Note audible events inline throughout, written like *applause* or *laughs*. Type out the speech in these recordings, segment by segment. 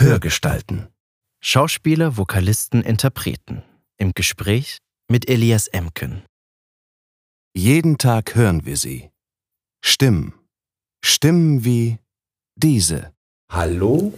Hörgestalten. Schauspieler, Vokalisten, Interpreten. Im Gespräch mit Elias Emken. Jeden Tag hören wir sie. Stimmen. Stimmen wie diese. Hallo?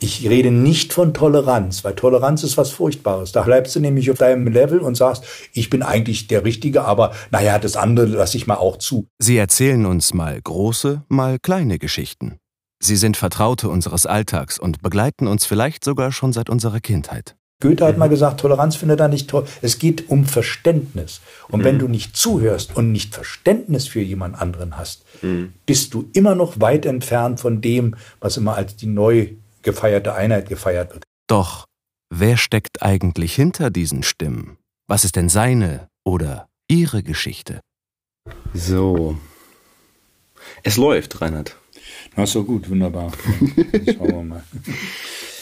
Ich rede nicht von Toleranz, weil Toleranz ist was Furchtbares. Da bleibst du nämlich auf deinem Level und sagst, ich bin eigentlich der Richtige, aber naja, das andere lasse ich mal auch zu. Sie erzählen uns mal große, mal kleine Geschichten. Sie sind Vertraute unseres Alltags und begleiten uns vielleicht sogar schon seit unserer Kindheit. Goethe hat mal gesagt, Toleranz findet er nicht toll. Es geht um Verständnis. Und mhm. wenn du nicht zuhörst und nicht Verständnis für jemand anderen hast, mhm. bist du immer noch weit entfernt von dem, was immer als die neu gefeierte Einheit gefeiert wird. Doch wer steckt eigentlich hinter diesen Stimmen? Was ist denn seine oder ihre Geschichte? So. Es läuft, Reinhard. Na, so gut, wunderbar. *laughs* Schauen wir mal.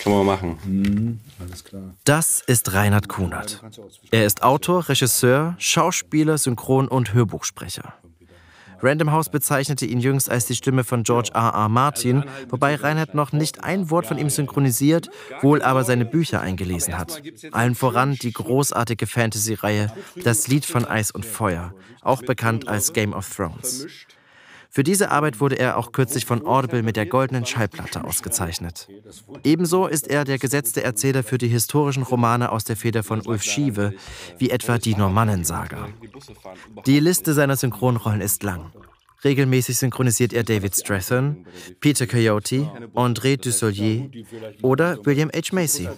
Kann man machen. Mhm, alles klar. Das ist Reinhard Kunert. Er ist Autor, Regisseur, Schauspieler, Synchron- und Hörbuchsprecher. Random House bezeichnete ihn jüngst als die Stimme von George R. R. Martin, wobei Reinhard noch nicht ein Wort von ihm synchronisiert, wohl aber seine Bücher eingelesen hat. Allen voran die großartige Fantasy-Reihe Das Lied von Eis und Feuer, auch bekannt als Game of Thrones. Für diese Arbeit wurde er auch kürzlich von Audible mit der goldenen Schallplatte ausgezeichnet. Ebenso ist er der gesetzte Erzähler für die historischen Romane aus der Feder von Ulf Schiewe, wie etwa die Normannensaga. Die Liste seiner Synchronrollen ist lang. Regelmäßig synchronisiert er David Strathairn, Peter Coyote, André Dussolier oder William H. Macy.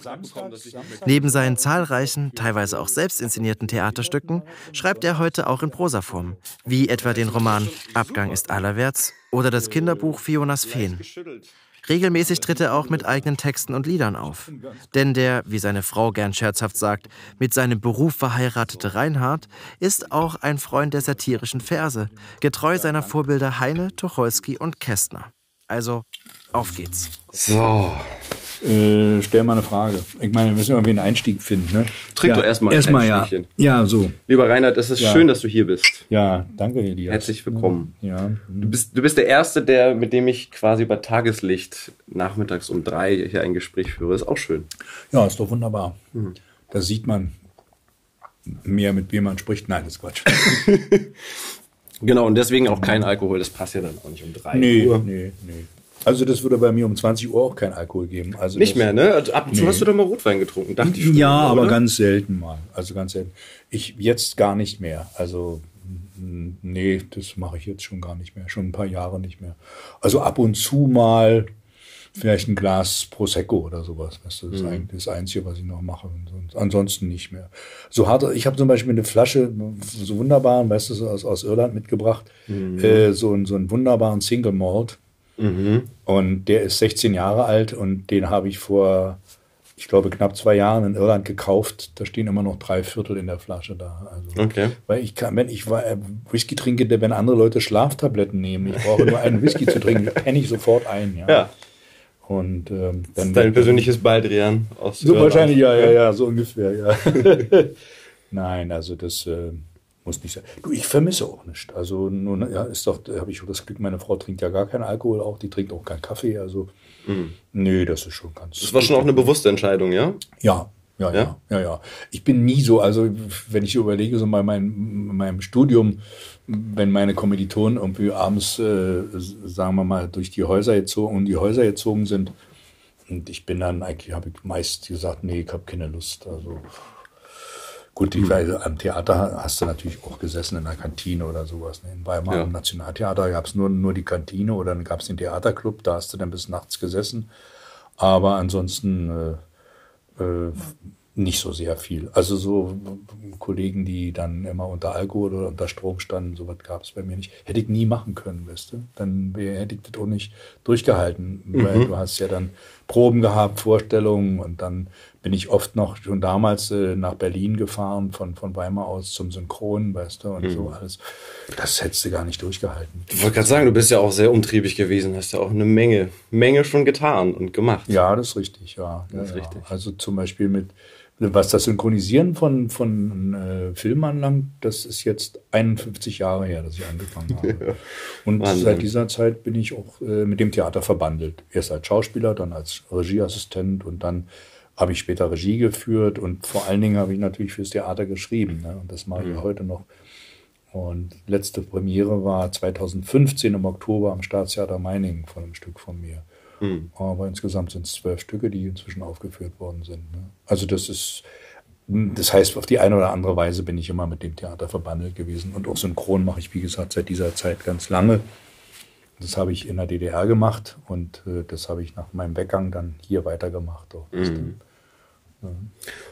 Neben seinen zahlreichen, teilweise auch selbst inszenierten Theaterstücken schreibt er heute auch in Prosaform, wie etwa den Roman Abgang ist allerwärts oder das Kinderbuch Fionas Feen. Regelmäßig tritt er auch mit eigenen Texten und Liedern auf. Denn der, wie seine Frau gern scherzhaft sagt, mit seinem Beruf verheiratete Reinhard ist auch ein Freund der satirischen Verse, getreu seiner Vorbilder Heine, Tucholsky und Kästner. Also, auf geht's. So, äh, stell mal eine Frage. Ich meine, wir müssen irgendwie einen Einstieg finden. Ne? Trink ja, doch erstmal erstmal ja. Ja, so. Lieber Reinhard, es ist ja. schön, dass du hier bist. Ja, danke, Elias. Herzlich willkommen. Ja. Du bist, du bist der Erste, der, mit dem ich quasi bei Tageslicht nachmittags um drei hier ein Gespräch führe. Ist auch schön. Ja, ist doch wunderbar. Mhm. Da sieht man mehr, mit wem man spricht. Nein, das ist Quatsch. *laughs* genau, und deswegen auch kein Alkohol. Das passt ja dann auch nicht um drei nee, Uhr. Nee, nee. Also das würde bei mir um 20 Uhr auch kein Alkohol geben. Also nicht mehr, ne? Also ab und zu nee. hast du doch mal Rotwein getrunken, dachte ich. Schon, ja, aber oder? ganz selten mal. Also ganz selten. Ich jetzt gar nicht mehr. Also nee, das mache ich jetzt schon gar nicht mehr. Schon ein paar Jahre nicht mehr. Also ab und zu mal vielleicht ein Glas Prosecco oder sowas. Weißt du, das ist mhm. eigentlich das Einzige, was ich noch mache. Ansonsten nicht mehr. So hart, ich habe zum Beispiel eine Flasche, so wunderbaren, weißt du, aus, aus Irland mitgebracht, mhm. äh, so, so einen wunderbaren Single Malt. Mhm. Und der ist 16 Jahre alt und den habe ich vor, ich glaube, knapp zwei Jahren in Irland gekauft. Da stehen immer noch drei Viertel in der Flasche da. Also, okay. Weil ich kann, wenn ich äh, Whisky trinke, wenn andere Leute Schlaftabletten nehmen, ich brauche nur einen Whisky zu trinken, *laughs* penne ich sofort ein. Ja. ja. Und ähm, dann. Das ist dein persönliches Baldrian aus So Irland. wahrscheinlich, ja, ja, ja, *laughs* so ungefähr, ja. *laughs* Nein, also das. Äh, muss nicht sein. Du, ich vermisse auch nicht. Also, nun, ja, ist doch, habe ich das Glück, meine Frau trinkt ja gar keinen Alkohol, auch die trinkt auch keinen Kaffee. Also, mhm. nee, das ist schon ganz. Das war schon auch eine bewusste Entscheidung, ja? Ja, ja, ja, ja, ja, ja. Ich bin nie so, also wenn ich überlege, so bei meinem, meinem Studium, wenn meine Kommilitonen irgendwie abends, äh, sagen wir mal, durch die Häuser gezogen und die Häuser gezogen sind, und ich bin dann eigentlich, habe ich meist gesagt, nee, ich habe keine Lust. Also Gut, ich weiß, am Theater hast du natürlich auch gesessen in der Kantine oder sowas. Ne? In Weimar ja. am Nationaltheater gab es nur, nur die Kantine oder dann gab es den Theaterclub, da hast du dann bis nachts gesessen. Aber ansonsten äh, äh, nicht so sehr viel. Also so Kollegen, die dann immer unter Alkohol oder unter Strom standen, sowas gab es bei mir nicht. Hätte ich nie machen können, weißt du. Dann hätte ich das auch nicht durchgehalten, mhm. weil du hast ja dann Proben gehabt, Vorstellungen und dann bin ich oft noch schon damals äh, nach Berlin gefahren, von, von Weimar aus zum Synchron, weißt du, und mhm. so alles. Das hättest du gar nicht durchgehalten. Ich wollte gerade sagen, du bist ja auch sehr umtriebig gewesen, hast ja auch eine Menge, Menge schon getan und gemacht. Ja, das ist richtig, ja. Das ja, ist richtig. Also zum Beispiel mit was das Synchronisieren von, von äh, Filmen anlangt, das ist jetzt 51 Jahre her, dass ich angefangen *laughs* habe. Und Wahnsinn. seit dieser Zeit bin ich auch äh, mit dem Theater verbandelt. Erst als Schauspieler, dann als Regieassistent und dann habe ich später Regie geführt und vor allen Dingen habe ich natürlich fürs Theater geschrieben. Ne? Und das mache ich mhm. heute noch. Und letzte Premiere war 2015 im Oktober am Staatstheater Meiningen von einem Stück von mir. Mhm. Aber insgesamt sind es zwölf Stücke, die inzwischen aufgeführt worden sind. Ne? Also das ist, das heißt, auf die eine oder andere Weise bin ich immer mit dem Theater verbandelt gewesen. Und auch Synchron mache ich, wie gesagt, seit dieser Zeit ganz lange. Das habe ich in der DDR gemacht und äh, das habe ich nach meinem Weggang dann hier weitergemacht. Mhm.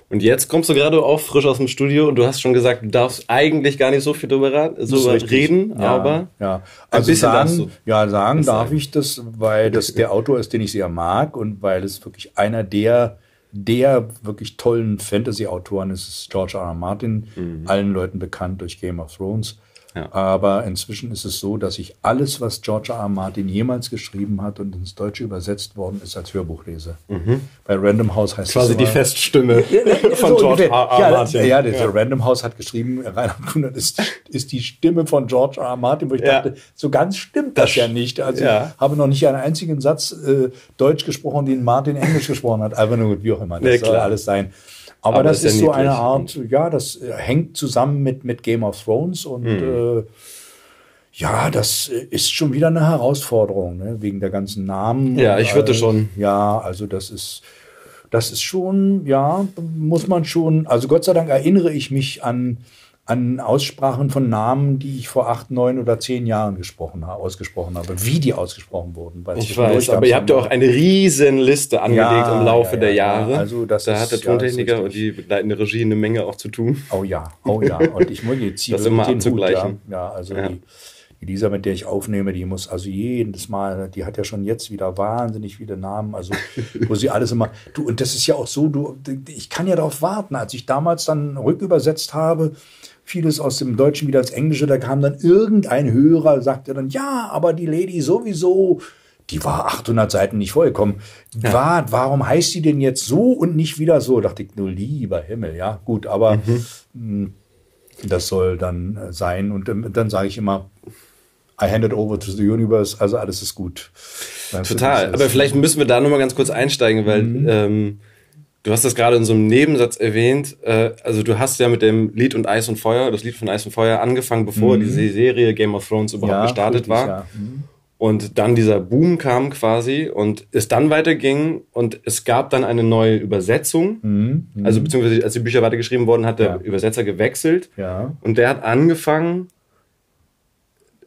Und jetzt kommst du gerade auch frisch aus dem Studio und du hast schon gesagt, du darfst eigentlich gar nicht so viel darüber, so reden, ja, aber ja. Also sagen, ja, sagen darf sagen. ich das, weil das der Autor ist, den ich sehr mag und weil es wirklich einer der der wirklich tollen Fantasy-Autoren ist, ist George R. R. Martin, mhm. allen Leuten bekannt durch Game of Thrones. Ja. Aber inzwischen ist es so, dass ich alles, was George R. R. Martin jemals geschrieben hat und ins Deutsche übersetzt worden ist, als Hörbuch lese. Mhm. Bei Random House heißt Quasi es die Feststimme *laughs* von so George R. R. Ja, Martin. Ja, ja. Random House hat geschrieben, *laughs* Reinhard Kunert ist, ist die Stimme von George R. R. Martin, wo ich ja. dachte, so ganz stimmt das, das ja nicht. Also ich habe noch nicht einen einzigen Satz äh, Deutsch gesprochen, den Martin Englisch gesprochen hat. Einfach nur, wie auch immer. Das nee, soll alles sein. Aber, Aber das ist, ja so eine Art, ja, das äh, hängt zusammen mit, mit Game of Thrones und mhm. äh, ja, das ist schon wieder eine Herausforderung, ne? wegen der ganzen Namen. Ja, ich würde schon. Ja, also das ist, das ist schon, ja, muss man schon, also Gott sei Dank erinnere ich mich an an Aussprachen von Namen, die ich vor acht, neun oder zehn Jahren gesprochen habe, ausgesprochen habe, wie die ausgesprochen wurden. ich weiß, aber ihr habt ja auch eine riesen Liste angelegt ja, im Laufe ja, ja, der Jahre. Also das da ist, hat der Tontechniker und die begleitende Regie eine Menge auch zu tun. Oh ja, oh ja. Und ich muss jetzt hier das immer abzugleichen. Hut, ja. also die Elisa, mit der ich aufnehme, die muss also jedes Mal, die hat ja schon jetzt wieder wahnsinnig viele Namen, also *laughs* wo sie alles immer, du, und das ist ja auch so, du, ich kann ja darauf warten, als ich damals dann rückübersetzt habe, vieles aus dem Deutschen wieder ins Englische, da kam dann irgendein Hörer, sagte dann, ja, aber die Lady sowieso, die war 800 Seiten nicht vollkommen. Ja. War, warum heißt die denn jetzt so und nicht wieder so? Dachte ich, nur lieber Himmel, ja, gut, aber mhm. Hm, das soll dann sein. Und ähm, dann sage ich immer, I hand it over to the universe, also alles ist gut. Total, aber vielleicht müssen wir da nochmal ganz kurz einsteigen, weil mhm. ähm, Du hast das gerade in so einem Nebensatz erwähnt. Äh, also du hast ja mit dem Lied und Eis und Feuer, das Lied von Eis und Feuer angefangen, bevor mhm. diese Serie Game of Thrones überhaupt ja, gestartet war. Ja. Mhm. Und dann dieser Boom kam quasi und es dann weiterging und es gab dann eine neue Übersetzung. Mhm. mhm. Also beziehungsweise als die Bücher weitergeschrieben wurden, hat der ja. Übersetzer gewechselt. Ja. Und der hat angefangen,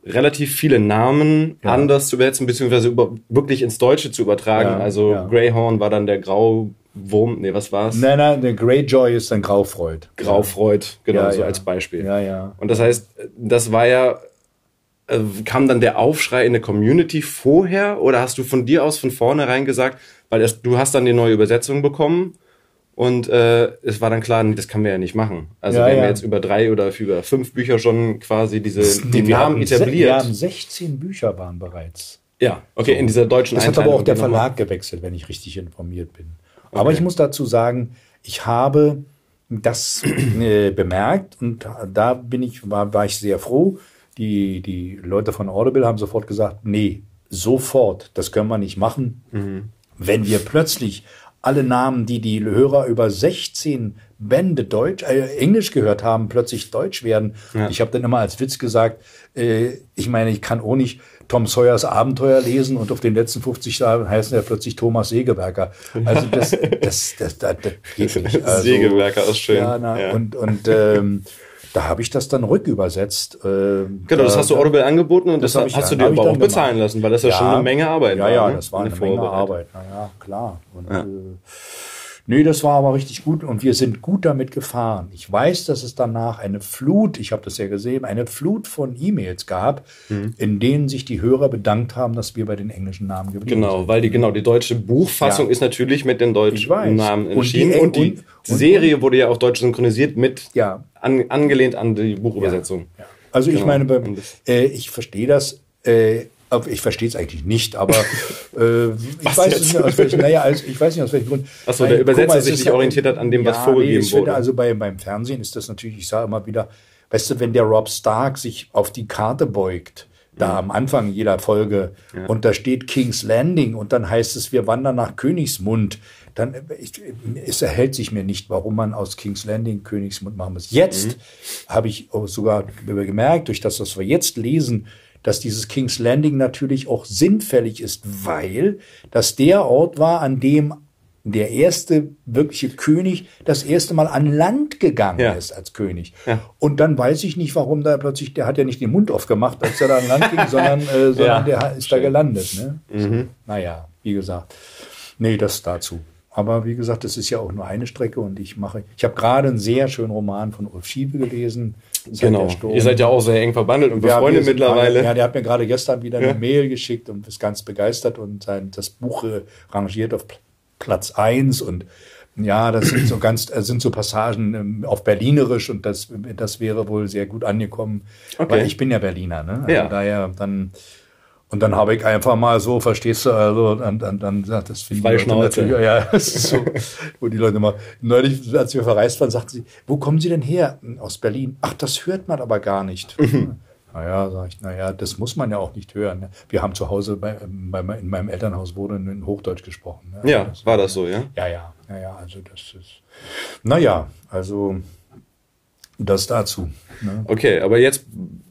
relativ viele Namen anders zu übersetzen, beziehungsweise über, wirklich ins Deutsche zu übertragen. Also. Greyhorn war dann der Grau Wurm, nee, was war's? Nein, nein, der Greyjoy ist dann Graufreud. Graufreud, genau, ja, so ja. als Beispiel. Ja, ja. Und das heißt, das war ja, äh, kam dann der Aufschrei in der Community vorher oder hast du von dir aus von vornherein gesagt, weil es, du hast dann die neue Übersetzung bekommen und äh, es war dann klar, das kann man ja nicht machen. Also ja, wenn ja. wir jetzt über drei oder über fünf Bücher schon quasi diese die Namen etabliert. Wir haben 16 Bücher waren bereits. Ja, okay, so. in dieser deutschen Das hat aber auch der Verlag gewechselt, wenn ich richtig informiert bin. Aber ich muss dazu sagen, ich habe das äh, bemerkt und da bin ich, war, war ich sehr froh. Die, die Leute von Audible haben sofort gesagt, nee, sofort, das können wir nicht machen. Mhm. Wenn wir plötzlich alle Namen, die die Hörer über 16 Bände Deutsch, äh, Englisch gehört haben, plötzlich Deutsch werden. Ja. Ich habe dann immer als Witz gesagt, äh, ich meine, ich kann auch nicht Tom Sawyers Abenteuer lesen und auf den letzten 50 Jahren heißen ja plötzlich Thomas Segewerker. Also das, das, das, das, das geht *laughs* nicht. Also, Segewerker ist schön. Ja, na, ja. Und, und ähm, da habe ich das dann rückübersetzt. Äh, genau, das hast du Audible angeboten und das, das hast du dir aber auch bezahlen lassen, weil das ja, ja, schon eine Menge Arbeit ja, war. Ja, ja, ne? das war eine, eine Menge Arbeit. Naja, klar. Und, ja. äh, Nee, das war aber richtig gut und wir sind gut damit gefahren. Ich weiß, dass es danach eine Flut, ich habe das ja gesehen, eine Flut von E-Mails gab, mhm. in denen sich die Hörer bedankt haben, dass wir bei den englischen Namen geblieben genau, sind. Genau, weil die genau die deutsche Buchfassung ja. ist natürlich mit den deutschen Namen erschienen und die, und die und, Serie wurde ja auch deutsch synchronisiert mit ja. an, angelehnt an die Buchübersetzung. Ja. Also genau. ich meine, äh, ich verstehe das. Äh, ich verstehe es eigentlich nicht, aber *laughs* äh, ich, weiß nicht, aus welchem, naja, also ich weiß nicht aus welchem Grund. Achso, der Übersetzer sich nicht orientiert hat an dem, was vorgegeben nee, wurde. Also bei, beim Fernsehen ist das natürlich, ich sage immer wieder, weißt du, wenn der Rob Stark sich auf die Karte beugt, da mhm. am Anfang jeder Folge ja. und da steht King's Landing und dann heißt es, wir wandern nach Königsmund, dann ich, es erhält sich mir nicht, warum man aus King's Landing Königsmund machen muss. Jetzt mhm. habe ich sogar gemerkt, durch das, was wir jetzt lesen, dass dieses King's Landing natürlich auch sinnfällig ist, weil das der Ort war, an dem der erste wirkliche König das erste Mal an Land gegangen ja. ist als König. Ja. Und dann weiß ich nicht, warum da plötzlich, der hat ja nicht den Mund aufgemacht, als er da an Land ging, *laughs* sondern, äh, sondern ja. der ist Schön. da gelandet. Ne? Mhm. Naja, wie gesagt. Nee, das dazu. Aber wie gesagt, das ist ja auch nur eine Strecke und ich mache, ich habe gerade einen sehr schönen Roman von Ulf Schiebe gelesen. Genau. Ihr seid ja auch sehr eng verbandelt und befreundet ja, mittlerweile. ja, der hat mir gerade gestern wieder eine Mail geschickt und ist ganz begeistert und sein, das Buch äh, rangiert auf Platz eins und ja, das sind so ganz, das sind so Passagen ähm, auf Berlinerisch und das, das wäre wohl sehr gut angekommen. Okay. Weil ich bin ja Berliner, ne? Also ja. daher dann, und dann habe ich einfach mal so, verstehst du, also dann, dann, dann das finde ich natürlich, ja, *laughs* das ist so, wo die Leute mal, neulich, als wir verreist waren, sagten sie, wo kommen Sie denn her? Aus Berlin. Ach, das hört man aber gar nicht. Mhm. Naja, sag ich, naja, das muss man ja auch nicht hören. Ne? Wir haben zu Hause, bei, bei, in meinem Elternhaus wurde in Hochdeutsch gesprochen. Ne? Ja, das, war das so, ja? Ja, ja, ja, ja, also das ist, naja, also das dazu. Ne? Okay, aber jetzt,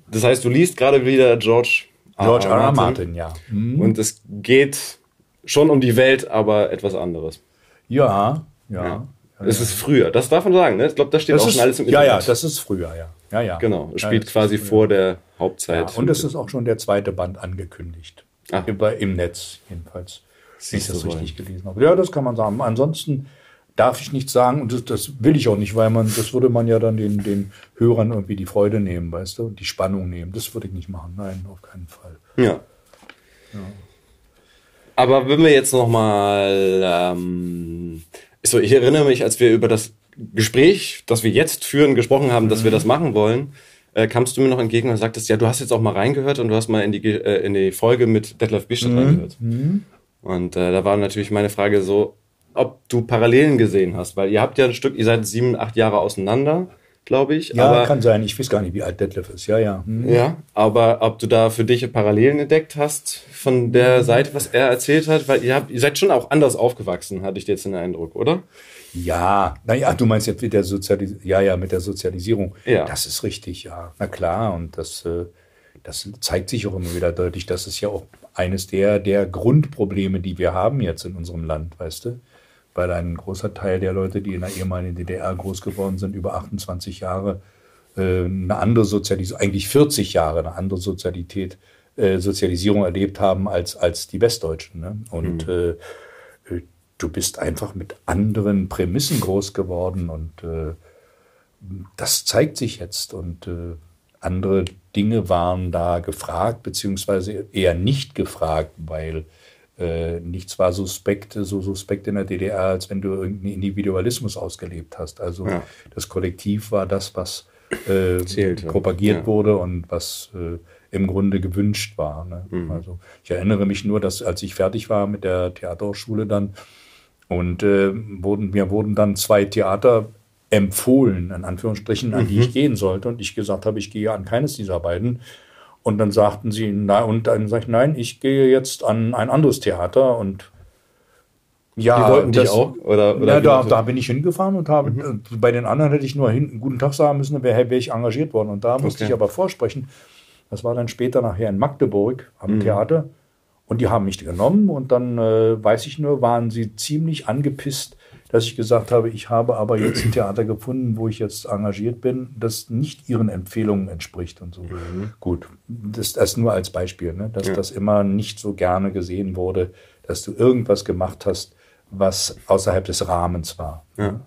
das heißt, du liest gerade wieder George George R. R. Martin, ja. Mhm. Und es geht schon um die Welt, aber etwas anderes. Ja, ja. ja. Es ist früher, das darf man sagen, ne? Ich glaube, da steht das auch ist, schon alles im Internet. Ja, ja, das ist früher, ja. Ja, ja. Genau, es spielt ja, quasi vor der Hauptzeit. Ja, und es ist auch schon der zweite Band angekündigt. Ach. Im Netz jedenfalls. Siehst ich das richtig gelesen habe. Ja, das kann man sagen. Ansonsten darf ich nicht sagen, und das, das, will ich auch nicht, weil man, das würde man ja dann den, den Hörern irgendwie die Freude nehmen, weißt du, und die Spannung nehmen. Das würde ich nicht machen. Nein, auf keinen Fall. Ja. ja. Aber wenn wir jetzt noch mal, ähm, so, ich erinnere mich, als wir über das Gespräch, das wir jetzt führen, gesprochen haben, dass wir mhm. das machen wollen, äh, kamst du mir noch entgegen und sagtest, ja, du hast jetzt auch mal reingehört und du hast mal in die, äh, in die Folge mit Detlef Bischert mhm. reingehört. Mhm. Und äh, da war natürlich meine Frage so, ob du Parallelen gesehen hast, weil ihr habt ja ein Stück, ihr seid sieben, acht Jahre auseinander, glaube ich. Ja, aber, kann sein. Ich weiß gar nicht, wie alt Detlef ist. Ja, ja. Hm. Ja, aber ob du da für dich Parallelen entdeckt hast von der Seite, was er erzählt hat, weil ihr habt, ihr seid schon auch anders aufgewachsen, hatte ich jetzt den Eindruck, oder? Ja, naja, du meinst jetzt mit der Sozialisierung, ja, ja, mit der Sozialisierung. Ja. Das ist richtig, ja. Na klar, und das, äh, das zeigt sich auch immer wieder deutlich. Das ist ja auch eines der, der Grundprobleme, die wir haben jetzt in unserem Land, weißt du? Weil ein großer Teil der Leute, die in der ehemaligen DDR groß geworden sind, über 28 Jahre äh, eine andere Sozialisierung, eigentlich 40 Jahre eine andere Sozialität, äh, Sozialisierung erlebt haben als, als die Westdeutschen. Ne? Und mhm. äh, du bist einfach mit anderen Prämissen groß geworden und äh, das zeigt sich jetzt und äh, andere Dinge waren da gefragt, beziehungsweise eher nicht gefragt, weil äh, nichts war suspekt, so suspekt in der DDR, als wenn du irgendeinen Individualismus ausgelebt hast. Also ja. das Kollektiv war das, was äh, Zählt, propagiert ja. wurde und was äh, im Grunde gewünscht war. Ne? Mhm. Also ich erinnere mich nur, dass als ich fertig war mit der Theaterschule dann und äh, wurden, mir wurden dann zwei Theater empfohlen, in Anführungsstrichen, an mhm. die ich gehen sollte. Und ich gesagt habe, ich gehe an keines dieser beiden. Und dann sagten sie, na, und dann sage ich, nein, ich gehe jetzt an ein anderes Theater und ja, die wollten das, dich auch? Oder, oder ja, da, da bin ich hingefahren und habe, mhm. bei den anderen hätte ich nur hin, einen guten Tag sagen müssen, wäre wär ich engagiert worden. Und da musste okay. ich aber vorsprechen. Das war dann später nachher in Magdeburg am mhm. Theater. Und die haben mich genommen und dann, äh, weiß ich nur, waren sie ziemlich angepisst, dass ich gesagt habe, ich habe aber jetzt ein Theater gefunden, wo ich jetzt engagiert bin, das nicht ihren Empfehlungen entspricht und so. Mhm. Gut, das, das nur als Beispiel, ne? dass ja. das immer nicht so gerne gesehen wurde, dass du irgendwas gemacht hast, was außerhalb des Rahmens war. Ja.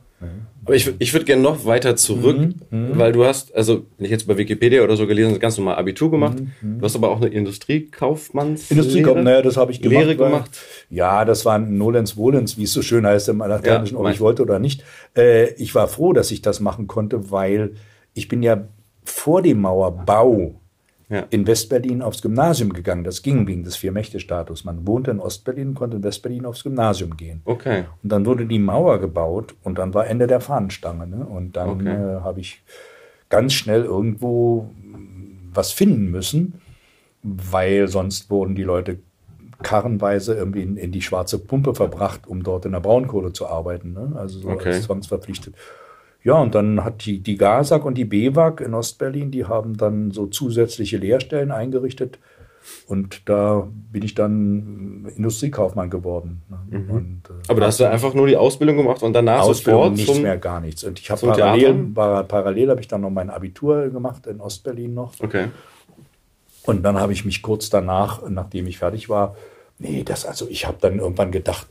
Aber ich, ich würde gerne noch weiter zurück, mhm, mhm, weil du hast, also wenn ich jetzt bei Wikipedia oder so gelesen, ganz normal Abitur gemacht. Mhm, mhm. du hast aber auch eine Industriekaufmanns Industriekaufmann, naja, das habe ich gemacht. Lehre weil, gemacht. Ja, das war ein Nolens Wohlens, wie es so schön heißt im Lateinischen, ja, ob ich wollte oder nicht. Äh, ich war froh, dass ich das machen konnte, weil ich bin ja vor dem Mauerbau ja. in Westberlin aufs Gymnasium gegangen. Das ging wegen des Vier-Mächte-Status. Man wohnte in Ostberlin, konnte in Westberlin aufs Gymnasium gehen. Okay. Und dann wurde die Mauer gebaut und dann war Ende der Fahnenstange. Ne? Und dann okay. äh, habe ich ganz schnell irgendwo was finden müssen, weil sonst wurden die Leute karrenweise irgendwie in, in, die schwarze Pumpe verbracht, um dort in der Braunkohle zu arbeiten. Ne? Also so okay. als zwangsverpflichtet. Ja, und dann hat die, die GASAG und die BEWAG in Ostberlin, die haben dann so zusätzliche Lehrstellen eingerichtet. Und da bin ich dann Industriekaufmann geworden. Ne? Mhm. Und, äh, Aber da hast du einfach nur die Ausbildung gemacht und danach Ausbildung sofort nichts mehr, gar nichts. Und ich habe parallel, parallel habe ich dann noch mein Abitur gemacht in Ostberlin noch. Okay. Und dann habe ich mich kurz danach, nachdem ich fertig war, nee, das also, ich habe dann irgendwann gedacht,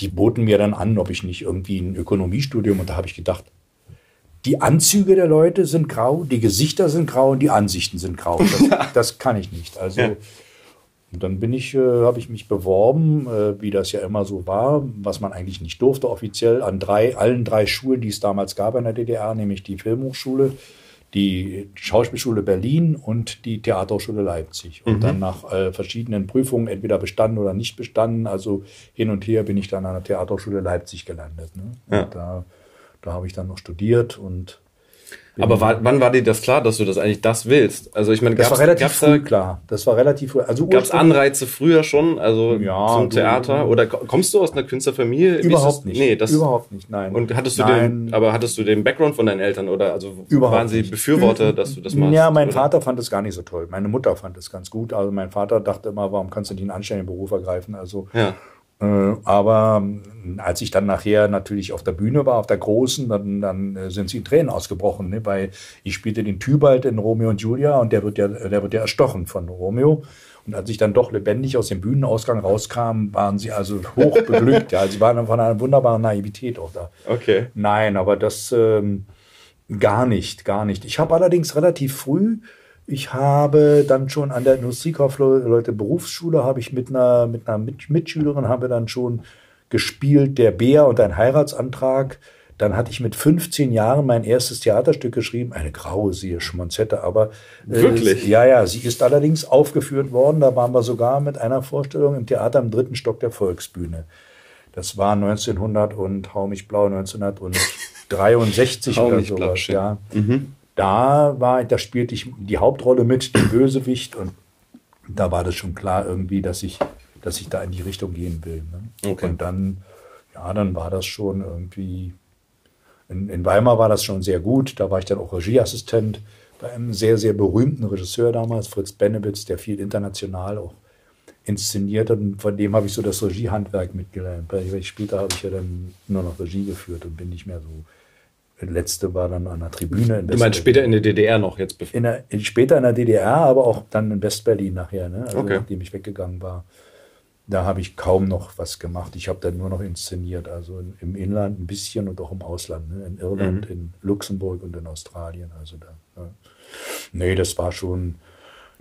die boten mir dann an, ob ich nicht irgendwie ein Ökonomiestudium und da habe ich gedacht, die Anzüge der Leute sind grau, die Gesichter sind grau und die Ansichten sind grau. Das, *laughs* das kann ich nicht. Also ja. und dann bin ich, äh, habe ich mich beworben, äh, wie das ja immer so war, was man eigentlich nicht durfte offiziell an drei, allen drei Schulen, die es damals gab in der DDR, nämlich die Filmhochschule, die Schauspielschule Berlin und die Theaterschule Leipzig. Und mhm. dann nach äh, verschiedenen Prüfungen entweder bestanden oder nicht bestanden, also hin und her bin ich dann an der Theaterschule Leipzig gelandet. Ne? Ja. Da, da habe ich dann noch studiert und aber war, wann war dir das klar, dass du das eigentlich das willst? Also ich meine, das war relativ früh da, klar. Das war relativ früh. Also gab es Anreize früher schon, also ja, zum Theater? Du, oder kommst du aus einer Künstlerfamilie? Überhaupt nicht. Nee, das überhaupt nicht. Nein. Und hattest du nein. den, aber hattest du den Background von deinen Eltern oder also überhaupt waren sie. Befürworter, dass du das machst? Ja, mein oder? Vater fand es gar nicht so toll. Meine Mutter fand es ganz gut. Also mein Vater dachte immer, warum kannst du nicht einen anständigen Beruf ergreifen? Also ja. Äh, aber ähm, als ich dann nachher natürlich auf der Bühne war, auf der großen, dann, dann äh, sind sie in Tränen ausgebrochen, ne? weil ich spielte den Tybalt in Romeo und Julia und der wird ja, der wird ja erstochen von Romeo. Und als ich dann doch lebendig aus dem Bühnenausgang rauskam, waren sie also hoch beglückt. *laughs* ja, sie waren von einer wunderbaren Naivität auch da. Okay. Nein, aber das ähm, gar nicht, gar nicht. Ich habe allerdings relativ früh ich habe dann schon an der Industriekaufleute Berufsschule habe ich mit einer, mit einer Mitschülerin haben wir dann schon gespielt, der Bär und ein Heiratsantrag. Dann hatte ich mit 15 Jahren mein erstes Theaterstück geschrieben, eine graue siehe Schmonzette, aber äh, wirklich? Ja, ja, sie ist allerdings aufgeführt worden. Da waren wir sogar mit einer Vorstellung im Theater im dritten Stock der Volksbühne. Das war 1900 und hau mich blau 1963 oder sowas, ja. Mhm da war, da spielte ich die Hauptrolle mit, den Bösewicht und da war das schon klar irgendwie, dass ich, dass ich da in die Richtung gehen will. Ne? Okay. Und dann, ja, dann war das schon irgendwie, in, in, Weimar war das schon sehr gut, da war ich dann auch Regieassistent bei einem sehr, sehr berühmten Regisseur damals, Fritz Benewitz, der viel international auch inszeniert hat und von dem habe ich so das Regiehandwerk mitgelernt. Weil später habe ich ja dann nur noch Regie geführt und bin nicht mehr so letzte war dann an der Tribüne. In du meinst später in der DDR noch jetzt? In der, in, später in der DDR, aber auch dann in Westberlin nachher, ne? also okay. nachdem ich weggegangen war. Da habe ich kaum noch was gemacht. Ich habe dann nur noch inszeniert, also im Inland ein bisschen und auch im Ausland, ne? in Irland, mhm. in Luxemburg und in Australien. Also da. Ja. Nee, das war schon,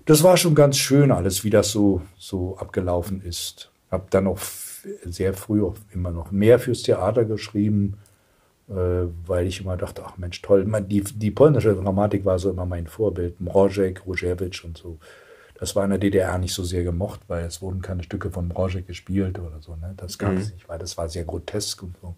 das war schon ganz schön alles, wie das so, so abgelaufen ist. Habe dann auch sehr früh auch immer noch mehr fürs Theater geschrieben weil ich immer dachte, ach Mensch, toll. Die, die polnische Dramatik war so immer mein Vorbild. Mrożek, Różewicz und so. Das war in der DDR nicht so sehr gemocht, weil es wurden keine Stücke von Mrożek gespielt oder so. Ne? Das gab es mhm. nicht, weil das war sehr grotesk und so.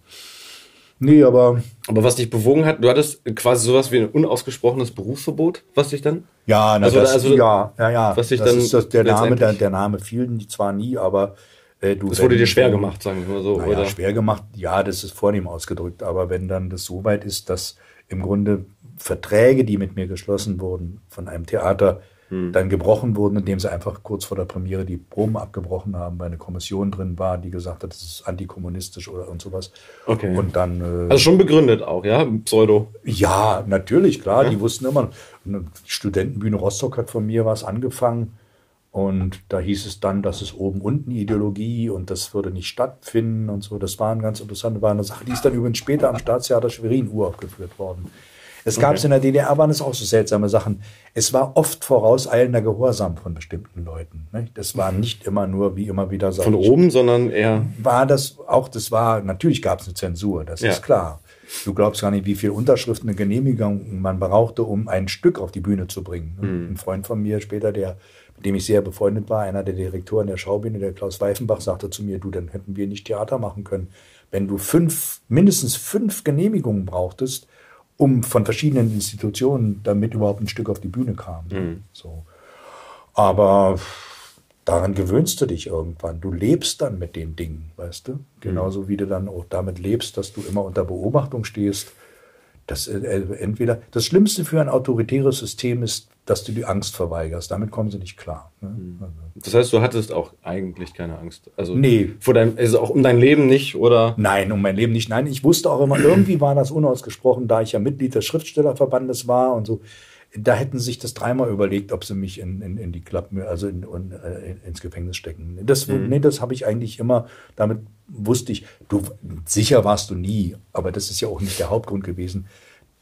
Nee, aber. Aber was dich bewogen hat, du hattest quasi sowas wie ein unausgesprochenes Berufsverbot, was dich dann? Ja, na, also, das, also, ja, ja, ja. Was dich das dann ist das, der Name, der, der Name fiel zwar nie, aber äh, du, das wurde dir schwer gemacht, sagen wir mal so, naja, oder? Schwer gemacht, ja, das ist vornehm ausgedrückt. Aber wenn dann das so weit ist, dass im Grunde Verträge, die mit mir geschlossen wurden von einem Theater, hm. dann gebrochen wurden, indem sie einfach kurz vor der Premiere die Proben abgebrochen haben, weil eine Kommission drin war, die gesagt hat, das ist antikommunistisch oder und sowas. Okay. Und dann. Äh, also schon begründet auch, ja, Pseudo. Ja, natürlich, klar. Ja. Die wussten immer. Die Studentenbühne Rostock hat von mir was angefangen und da hieß es dann, das ist oben-unten Ideologie und das würde nicht stattfinden und so. Das war eine ganz interessante war eine Sache. Die ist dann übrigens später am Staatstheater Schwerin uraufgeführt worden. Es okay. gab es in der DDR, waren es auch so seltsame Sachen. Es war oft vorauseilender Gehorsam von bestimmten Leuten. Nicht? Das war nicht immer nur, wie immer wieder sagen. Von oben, sondern eher. War das auch, das war, natürlich gab es eine Zensur, das ja. ist klar. Du glaubst gar nicht, wie viel Unterschriften, eine Genehmigung man brauchte, um ein Stück auf die Bühne zu bringen. Mhm. Ein Freund von mir später, der, mit dem ich sehr befreundet war, einer der Direktoren der Schaubühne, der Klaus Weifenbach, sagte zu mir, du, dann hätten wir nicht Theater machen können. Wenn du fünf, mindestens fünf Genehmigungen brauchtest, um von verschiedenen Institutionen, damit überhaupt ein Stück auf die Bühne kam. Mhm. So. Aber daran gewöhnst du dich irgendwann. Du lebst dann mit den Dingen, weißt du? Genauso wie du dann auch damit lebst, dass du immer unter Beobachtung stehst. Das, äh, entweder, das Schlimmste für ein autoritäres System ist, dass du die Angst verweigerst. Damit kommen sie nicht klar. Ne? Mhm. Also. Das heißt, du hattest auch eigentlich keine Angst. Also nee. Vor deinem, also auch um dein Leben nicht, oder? Nein, um mein Leben nicht. Nein, ich wusste auch immer, *clears throat* irgendwie war das unausgesprochen, da ich ja Mitglied des Schriftstellerverbandes war und so da hätten sie sich das dreimal überlegt, ob sie mich in, in, in die Klappen, also in, in, äh, ins Gefängnis stecken. Das, mhm. nee, das habe ich eigentlich immer, damit wusste ich, du, sicher warst du nie, aber das ist ja auch nicht der Hauptgrund gewesen.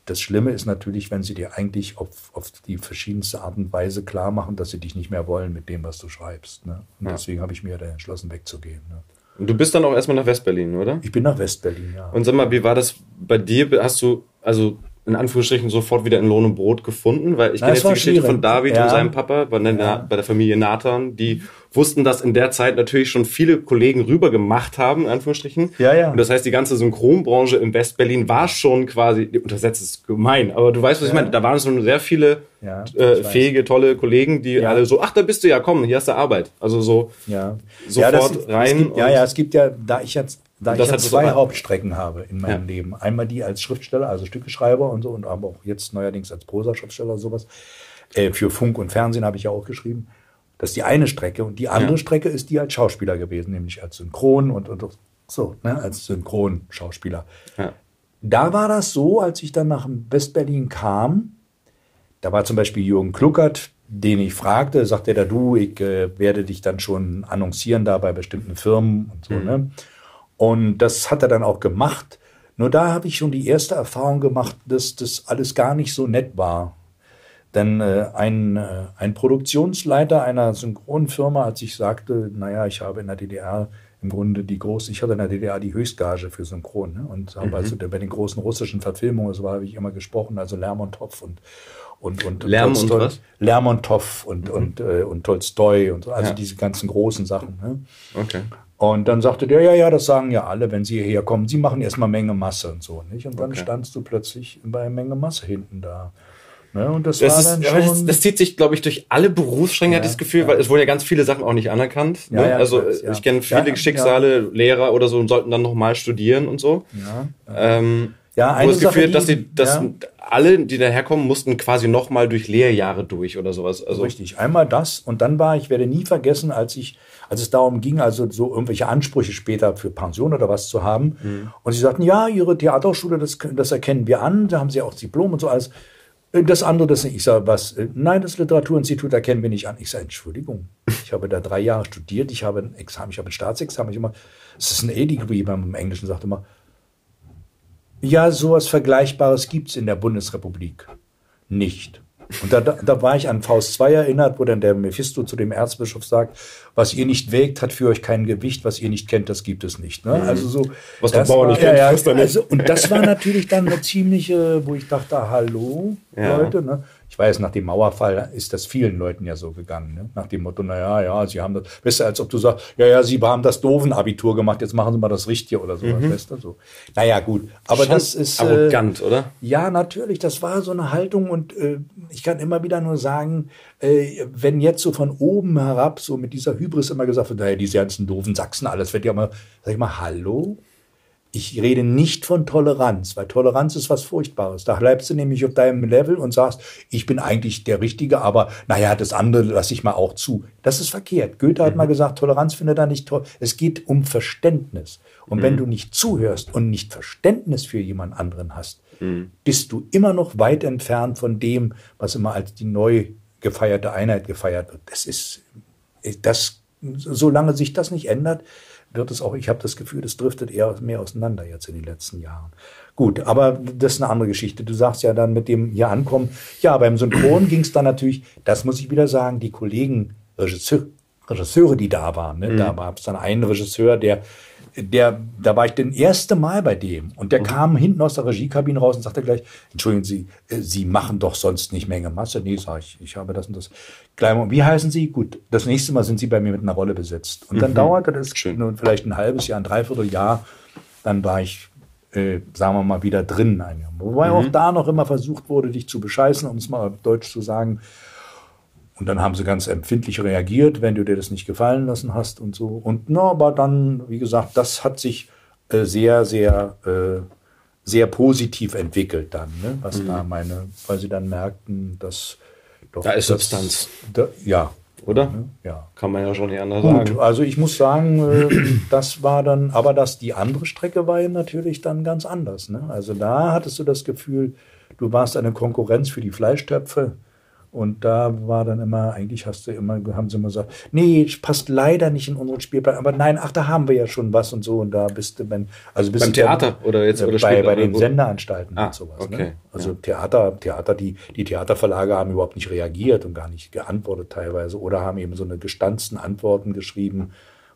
Das Schlimme ist natürlich, wenn sie dir eigentlich auf, auf die verschiedenste Art und Weise klar machen, dass sie dich nicht mehr wollen mit dem, was du schreibst. Ne? Und ja. deswegen habe ich mir dann entschlossen, wegzugehen. Ne? Und du bist dann auch erstmal nach Westberlin, oder? Ich bin nach Westberlin, ja. Und sag mal, wie war das bei dir? Hast du, also in Anführungsstrichen sofort wieder in Lohn und Brot gefunden, weil ich kenne jetzt die Geschichte schwierig. von David ja. und seinem Papa bei der, ja. bei der Familie Nathan, die wussten, dass in der Zeit natürlich schon viele Kollegen rüber gemacht haben, in Anführungsstrichen. Ja, ja. Und das heißt, die ganze Synchronbranche in Westberlin war schon quasi, untersetzt ist gemein, aber du weißt, was ja. ich meine, da waren schon sehr viele äh, fähige, tolle Kollegen, die alle so, ach, da bist du ja, komm, hier hast du Arbeit. Also so ja. sofort das, rein. Gibt, ja, ja, es gibt ja, da ich jetzt da ich jetzt zwei Hauptstrecken habe in meinem ja. Leben. Einmal die als Schriftsteller, also Stückeschreiber und so, und aber auch jetzt neuerdings als Prosa-Schriftsteller sowas. Äh, für Funk und Fernsehen habe ich ja auch geschrieben. Das ist die eine Strecke. Und die andere ja. Strecke ist die als Schauspieler gewesen, nämlich als Synchron und, und so, ne, als Synchronschauspieler. Ja. Da war das so, als ich dann nach Westberlin kam, da war zum Beispiel Jürgen Kluckert, den ich fragte, sagte er da, du, ich äh, werde dich dann schon annoncieren da bei bestimmten Firmen und so, mhm. ne? Und das hat er dann auch gemacht. Nur da habe ich schon die erste Erfahrung gemacht, dass das alles gar nicht so nett war. Denn äh, ein, äh, ein Produktionsleiter einer Synchronfirma, als ich sagte, naja, ich habe in der DDR im Grunde die große, ich hatte in der DDR die Höchstgage für Synchron. Ne? Und habe mhm. also bei den großen russischen Verfilmungen, so habe ich immer gesprochen, also Lermontov und und und Lärm und was? Lermontov und mhm. und äh, und Tolstoi und so, also ja. diese ganzen großen Sachen. Ne? Okay. Und dann sagte der, ja, ja, das sagen ja alle, wenn sie hierher kommen. Sie machen erstmal Menge Masse und so, nicht? Und dann okay. standst du plötzlich bei Menge Masse hinten da. Ne? Und das, das war dann ist, schon... Das, das, zieht sich, glaube ich, durch alle Berufsstränge, ja, das Gefühl, ja. weil es wurden ja ganz viele Sachen auch nicht anerkannt. Ne? Ja, also ich, ich kenne viele Schicksale, Lehrer oder so, und sollten dann nochmal studieren und so. Ja, ähm, ja, eine wo das Gefühl, Sache, dass sie, dass alle, die daherkommen, mussten quasi nochmal durch Lehrjahre durch oder sowas. Also Richtig, einmal das und dann war, ich werde nie vergessen, als ich als es darum ging, also so irgendwelche Ansprüche später für Pension oder was zu haben. Mhm. Und sie sagten, ja, ihre Theaterschule, das, das erkennen wir an, da haben sie auch Diplom und so alles. Äh, das andere, das nicht. Ich sage, was? Äh, nein, das Literaturinstitut erkennen wir nicht an. Ich sage, Entschuldigung, ich habe da drei Jahre studiert, ich habe ein Examen, ich habe ein Staatsexamen, ich immer, es ist ein A-Degree beim Englischen, sagt immer, ja, sowas Vergleichbares gibt's in der Bundesrepublik nicht. Und da, da war ich an Faust 2 erinnert, wo dann der Mephisto zu dem Erzbischof sagt, was ihr nicht wägt, hat für euch kein Gewicht, was ihr nicht kennt, das gibt es nicht. Ne? Mhm. Also so, was der Bauer nicht kennt, ja, ja, also, Und das war natürlich dann eine ziemliche, wo ich dachte, hallo, ja. Leute, ne? Ich weiß, nach dem Mauerfall ist das vielen Leuten ja so gegangen. Ne? Nach dem Motto, naja, ja, sie haben das, du, als ob du sagst, ja, ja, sie haben das doofen Abitur gemacht, jetzt machen sie mal das Richtige oder sowas, mhm. weißt du, so. Naja, gut. Aber Schon das ist. Arrogant, äh, oder? Ja, natürlich. Das war so eine Haltung und äh, ich kann immer wieder nur sagen, äh, wenn jetzt so von oben herab so mit dieser Hybris immer gesagt wird, naja, diese ganzen doofen Sachsen, alles wird ja mal, sag ich mal, hallo? Ich rede nicht von Toleranz, weil Toleranz ist was Furchtbares. Da bleibst du nämlich auf deinem Level und sagst, ich bin eigentlich der Richtige, aber naja, das andere lasse ich mal auch zu. Das ist verkehrt. Goethe hat mhm. mal gesagt, Toleranz findet er nicht toll. Es geht um Verständnis. Und mhm. wenn du nicht zuhörst und nicht Verständnis für jemand anderen hast, mhm. bist du immer noch weit entfernt von dem, was immer als die neu gefeierte Einheit gefeiert wird. Das ist, das, solange sich das nicht ändert, wird es auch, ich habe das Gefühl, es driftet eher mehr auseinander jetzt in den letzten Jahren. Gut, aber das ist eine andere Geschichte. Du sagst ja dann mit dem hier ankommen. Ja, beim Synchron *clears throat* ging es dann natürlich, das muss ich wieder sagen, die Kollegen, Regisseur, Regisseure, die da waren. Ne? Mhm. Da war es dann einen Regisseur, der der, da war ich das erste Mal bei dem und der mhm. kam hinten aus der Regiekabine raus und sagte gleich, entschuldigen Sie, äh, Sie machen doch sonst nicht Menge Masse. Nee, sag ich, ich habe das und das. Klein, wie heißen Sie? Gut, das nächste Mal sind Sie bei mir mit einer Rolle besetzt. Und dann mhm. dauerte das Schön. nun vielleicht ein halbes Jahr, ein Dreivierteljahr. Dann war ich, äh, sagen wir mal, wieder drin. Wobei mhm. auch da noch immer versucht wurde, dich zu bescheißen, um es mal deutsch zu sagen. Und dann haben sie ganz empfindlich reagiert, wenn du dir das nicht gefallen lassen hast und so. Und na, aber dann, wie gesagt, das hat sich äh, sehr, sehr, äh, sehr positiv entwickelt dann, ne? was mhm. da meine, weil sie dann merkten, dass doch. Da ist das, Substanz. Da, ja. Oder? Ja. Kann man ja schon nicht anders Gut, sagen. Also ich muss sagen, äh, *clears throat* das war dann, aber das, die andere Strecke war ja natürlich dann ganz anders. Ne? Also da hattest du das Gefühl, du warst eine Konkurrenz für die Fleischtöpfe und da war dann immer, eigentlich hast du immer, haben sie immer gesagt, nee, passt leider nicht in unseren Spielplan. Aber nein, ach, da haben wir ja schon was und so. Und da bist du, wenn, also bist beim du Theater dann, oder jetzt oder bei, bei den Senderanstalten ah, und sowas. Ne? Okay, ne? Also ja. Theater, Theater, die, die Theaterverlage haben überhaupt nicht reagiert und gar nicht geantwortet teilweise oder haben eben so eine gestanzten Antworten geschrieben,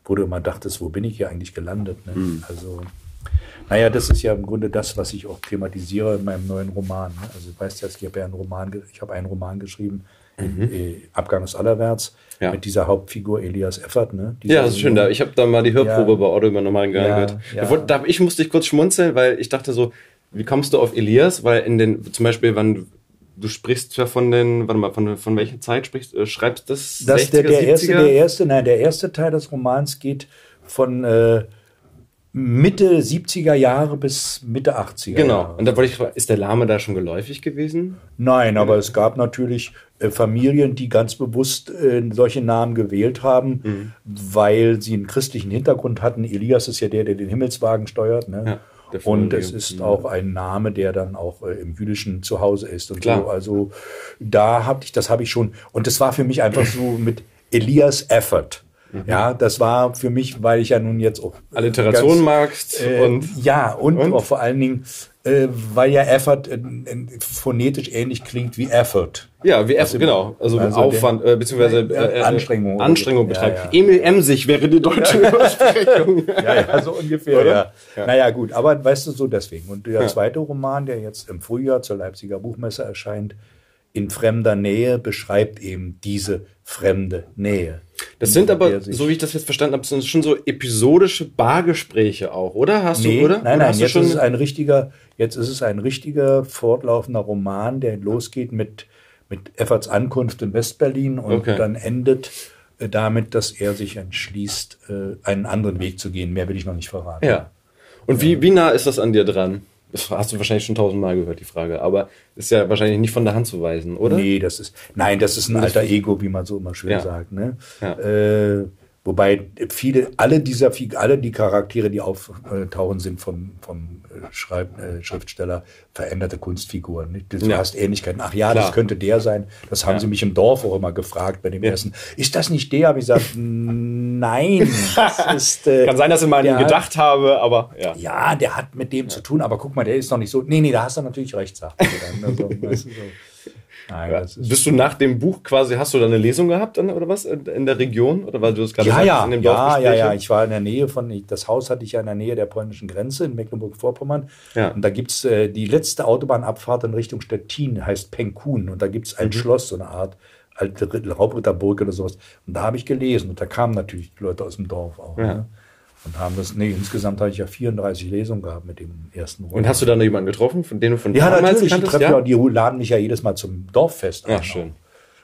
wo du immer dachtest, wo bin ich hier eigentlich gelandet? Ne? Mhm. Also naja, das ist ja im Grunde das, was ich auch thematisiere in meinem neuen Roman. Ne? Also du weißt ja, ich habe ja einen Roman, ich habe einen Roman geschrieben, mhm. äh, Abgang des Allerwärts, ja. mit dieser Hauptfigur Elias Effert. Ne? ja, das ist schön. Da. Ich habe da mal die Hörprobe ja. bei normalen Gang gehört. Ja. Da, ich musste dich kurz schmunzeln, weil ich dachte so, wie kommst du auf Elias? Weil in den, zum Beispiel, wann du sprichst ja von den, warte mal, von, von welcher Zeit sprichst, äh, schreibst das? das 60er, der, der erste, der erste, nein, der erste Teil des Romans geht von äh, Mitte 70er Jahre bis Mitte 80er Genau. Jahre. Und da wollte ich fragen, ist der Lame da schon geläufig gewesen? Nein, aber es gab natürlich äh, Familien, die ganz bewusst äh, solche Namen gewählt haben, mhm. weil sie einen christlichen Hintergrund hatten. Elias ist ja der, der den Himmelswagen steuert. Ne? Ja, und es ist auch ein Name, der dann auch äh, im jüdischen Zuhause ist und Klar. so. Also da habe ich, das habe ich schon. Und das war für mich einfach so mit Elias Effort. Mhm. Ja, das war für mich, weil ich ja nun jetzt auch Alliteration magst äh, und ja und, und, auch vor allen Dingen, äh, weil ja Effort äh, phonetisch ähnlich klingt wie Effort. Ja, wie Effort, genau. Also, also Aufwand äh, beziehungsweise äh, äh, Anstrengung. Anstrengung betreibt. Ja, ja. Emil Emsig wäre die deutsche *laughs* Übersprechung. *laughs* ja, ja, so ungefähr. Ja. ja. Naja, gut, aber weißt du so deswegen. Und der zweite Roman, der jetzt im Frühjahr zur Leipziger Buchmesse erscheint, in fremder Nähe beschreibt eben diese fremde Nähe. Das sind aber, so wie ich das jetzt verstanden habe, sind schon so episodische Bargespräche auch, oder? Hast nee, du, oder? Nein, oder nein, jetzt ist es ein richtiger, jetzt ist es ein richtiger fortlaufender Roman, der losgeht mit, mit Efforts Ankunft in Westberlin und okay. dann endet äh, damit, dass er sich entschließt, äh, einen anderen Weg zu gehen. Mehr will ich noch nicht verraten. Ja. Und wie, wie nah ist das an dir dran? Das hast du wahrscheinlich schon tausendmal gehört, die Frage. Aber ist ja wahrscheinlich nicht von der Hand zu weisen, oder? Nee, das ist, nein, das ist ein alter Ego, wie man so immer schön ja. sagt, ne? Ja. Äh, wobei viele, alle dieser, alle die Charaktere, die auftauchen, sind vom, vom Schreib, äh, Schriftsteller veränderte Kunstfiguren. Nicht? Du ja. hast Ähnlichkeiten. Ach ja, Klar. das könnte der sein. Das haben ja. sie mich im Dorf auch immer gefragt bei dem ja. ersten. Ist das nicht der? Habe ich gesagt, nein. *laughs* Ist, äh, Kann sein, dass ich mal an ihn gedacht habe, aber ja. Ja, der hat mit dem zu tun, aber guck mal, der ist noch nicht so. Nee, nee, da hast du natürlich recht, sagt er dann. Also, *laughs* weißt du, so. Nein, ja. Bist du nach dem Buch quasi, hast du da eine Lesung gehabt oder was in der Region? Oder weil du es gerade ja, ja, in dem Dorf Ja, ja, ja. Ich war in der Nähe von, das Haus hatte ich ja in der Nähe der polnischen Grenze in Mecklenburg-Vorpommern. Ja. Und da gibt's äh, die letzte Autobahnabfahrt in Richtung Stettin, heißt Penkun. Und da gibt's ein mhm. Schloss, so eine Art alte Raubritterburg oder sowas. Und da habe ich gelesen. Und da kamen natürlich Leute aus dem Dorf auch. Ja. Ne? Und haben das, nee, insgesamt habe ich ja 34 Lesungen gehabt mit dem ersten Roman. Und hast du da noch jemanden getroffen, von denen du von Ja, natürlich, ich treffe ja? die laden mich ja jedes Mal zum Dorffest ein. Ach, schön.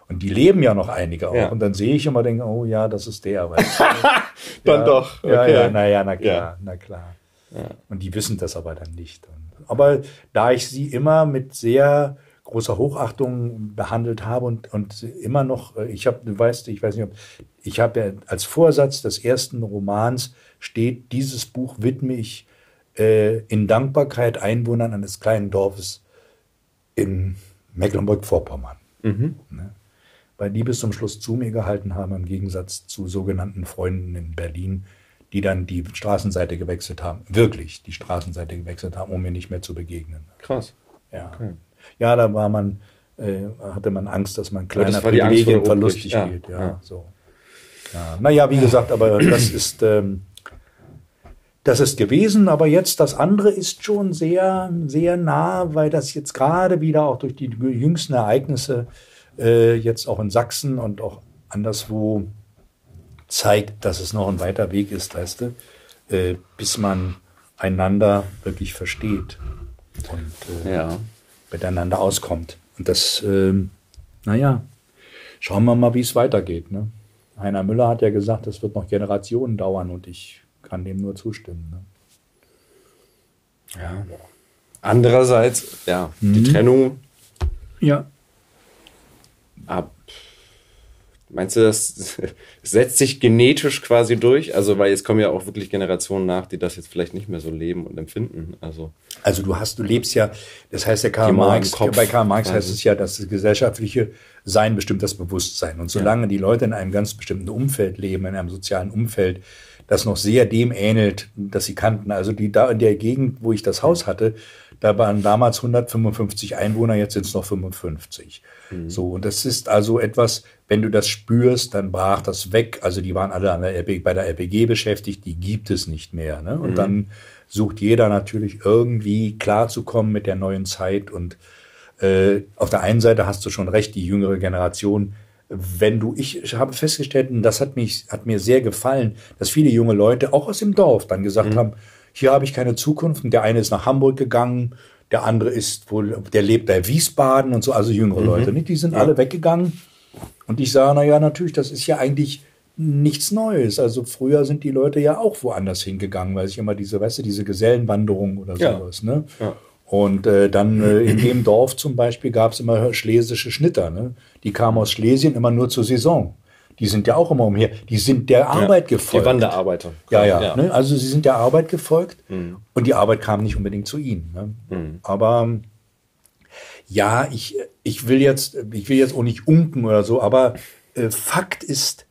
Und die leben ja noch einige auch. Ja. Und dann sehe ich immer denke, oh ja, das ist der. *laughs* dann ja, doch. Okay. Ja, ja, naja, na klar, na klar. Und die wissen das aber dann nicht. aber da ich sie immer mit sehr großer Hochachtung behandelt habe und, und immer noch, äh, ich habe, du weißt, ich weiß nicht, ob, ich habe ja als Vorsatz des ersten Romans steht, dieses Buch widme ich äh, in Dankbarkeit Einwohnern eines kleinen Dorfes in Mecklenburg-Vorpommern. Mhm. Ne? Weil die bis zum Schluss zu mir gehalten haben, im Gegensatz zu sogenannten Freunden in Berlin, die dann die Straßenseite gewechselt haben. Wirklich die Straßenseite gewechselt haben, um mir nicht mehr zu begegnen. Krass. Ja. Okay. Ja, da war man, äh, hatte man Angst, dass man kleiner Privilegien verlustig ja. Ja, ja. So. Ja, naja, wie gesagt, aber das *clears throat* ist, ähm, das ist gewesen, aber jetzt das andere ist schon sehr, sehr nah, weil das jetzt gerade wieder auch durch die jüngsten Ereignisse äh, jetzt auch in Sachsen und auch anderswo zeigt, dass es noch ein weiter Weg ist, weißt du, äh, bis man einander wirklich versteht und äh, ja. miteinander auskommt. Und das, äh, naja, schauen wir mal, wie es weitergeht. Ne? Heiner Müller hat ja gesagt, das wird noch Generationen dauern und ich kann dem nur zustimmen. Ne? Ja. Andererseits, ja, mhm. die Trennung. Ja. Ab Meinst du, das *laughs* setzt sich genetisch quasi durch? Also, weil jetzt kommen ja auch wirklich Generationen nach, die das jetzt vielleicht nicht mehr so leben und empfinden. Also, also du hast, du lebst ja, das heißt ja Karl Marx, bei Karl Marx heißt es ja, dass das gesellschaftliche Sein bestimmt das Bewusstsein. Und solange ja. die Leute in einem ganz bestimmten Umfeld leben, in einem sozialen Umfeld, das noch sehr dem ähnelt, das sie kannten. Also die da in der Gegend, wo ich das Haus hatte, da waren damals 155 Einwohner, jetzt sind es noch 55. Mhm. So, und das ist also etwas, wenn du das spürst, dann brach das weg. Also die waren alle an der RB, bei der RBG beschäftigt, die gibt es nicht mehr. Ne? Und mhm. dann sucht jeder natürlich irgendwie klarzukommen mit der neuen Zeit. Und äh, auf der einen Seite hast du schon recht, die jüngere Generation wenn du, ich habe festgestellt, und das hat mich, hat mir sehr gefallen, dass viele junge Leute, auch aus dem Dorf, dann gesagt mhm. haben, hier habe ich keine Zukunft. Und der eine ist nach Hamburg gegangen, der andere ist wohl, der lebt bei Wiesbaden und so, also jüngere mhm. Leute, nicht? Die sind ja. alle weggegangen. Und ich sage, na ja, natürlich, das ist ja eigentlich nichts Neues. Also früher sind die Leute ja auch woanders hingegangen, weil sich immer diese, weißt du, diese Gesellenwanderung oder sowas, ja. ne? Ja. Und äh, dann äh, in dem Dorf zum Beispiel gab es immer schlesische Schnitter, ne? Die kamen aus Schlesien immer nur zur Saison. Die sind ja auch immer umher. Die sind der Arbeit ja, gefolgt. Die Wanderarbeiter. Ja, ja. ja. Ne? Also sie sind der Arbeit gefolgt mhm. und die Arbeit kam nicht unbedingt zu ihnen. Ne? Mhm. Aber ja, ich, ich will jetzt, ich will jetzt auch nicht unken oder so, aber äh, Fakt ist,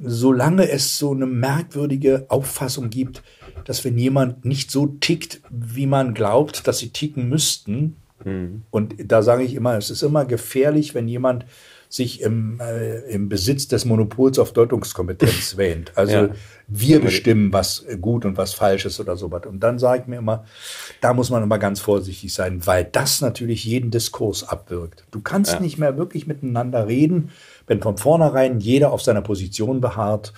solange es so eine merkwürdige Auffassung gibt, dass wenn jemand nicht so tickt, wie man glaubt, dass sie ticken müssten, mhm. und da sage ich immer, es ist immer gefährlich, wenn jemand sich im, äh, im Besitz des Monopols auf Deutungskompetenz *laughs* wähnt. Also ja. wir bestimmen, was gut und was falsch ist oder sowas. Und dann sage ich mir immer, da muss man immer ganz vorsichtig sein, weil das natürlich jeden Diskurs abwirkt. Du kannst ja. nicht mehr wirklich miteinander reden, wenn von vornherein jeder auf seiner Position beharrt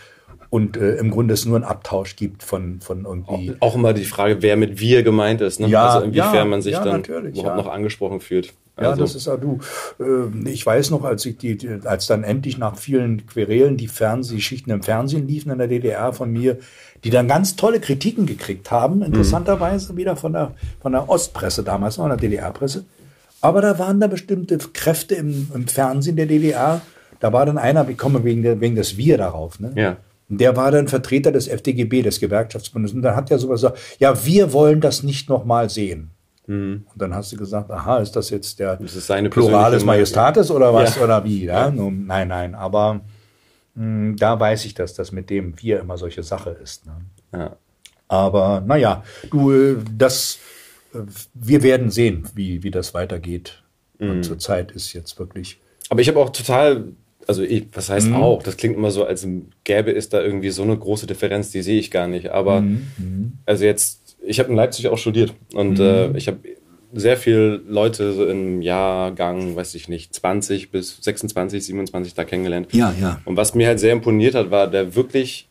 und äh, im Grunde es nur einen Abtausch gibt von, von irgendwie. Auch immer die Frage, wer mit wir gemeint ist, ne? Ja, also inwiefern ja, man sich ja, dann überhaupt ja. noch angesprochen fühlt. Ja, also. das ist ja du. Ähm, ich weiß noch, als ich die, als dann endlich nach vielen Querelen die Fernsehschichten im Fernsehen liefen in der DDR von mir, die dann ganz tolle Kritiken gekriegt haben, mhm. interessanterweise wieder von der, von der Ostpresse damals noch, der DDR-Presse. Aber da waren da bestimmte Kräfte im, im Fernsehen der DDR. Da war dann einer, ich komme wegen, der, wegen des Wir darauf, ne? Ja. Der war dann Vertreter des FDGB, des Gewerkschaftsbundes. Und dann hat er sowas gesagt, ja, wir wollen das nicht nochmal sehen. Mhm. Und dann hast du gesagt, aha, ist das jetzt der das ist seine Plurales Majestatis oder was ja. oder wie? Ja? ja. Nein, nein, aber mh, hm, da weiß ich, dass das mit dem Wir immer solche Sache ist. Ne? Ja. Aber naja, du, das, wir werden sehen, wie, wie das weitergeht. Mhm. Und zurzeit ist jetzt wirklich. Aber ich habe auch total also ich, was heißt mhm. auch? Das klingt immer so, als gäbe es da irgendwie so eine große Differenz, die sehe ich gar nicht. Aber mhm. also jetzt ich habe in Leipzig auch studiert und mhm. äh, ich habe sehr viele Leute so im Jahrgang, weiß ich nicht, 20 bis 26, 27 da kennengelernt. Ja, ja. Und was mir halt sehr imponiert hat, war der wirklich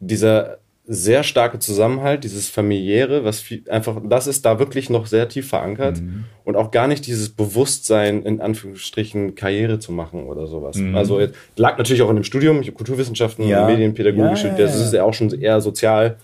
dieser sehr starke Zusammenhalt, dieses familiäre, was viel, einfach, das ist da wirklich noch sehr tief verankert mhm. und auch gar nicht dieses Bewusstsein, in Anführungsstrichen, Karriere zu machen oder sowas. Mhm. Also lag natürlich auch in dem Studium, ich habe Kulturwissenschaften ja. und Medienpädagogik ja, studiert, das ist ja auch schon eher sozial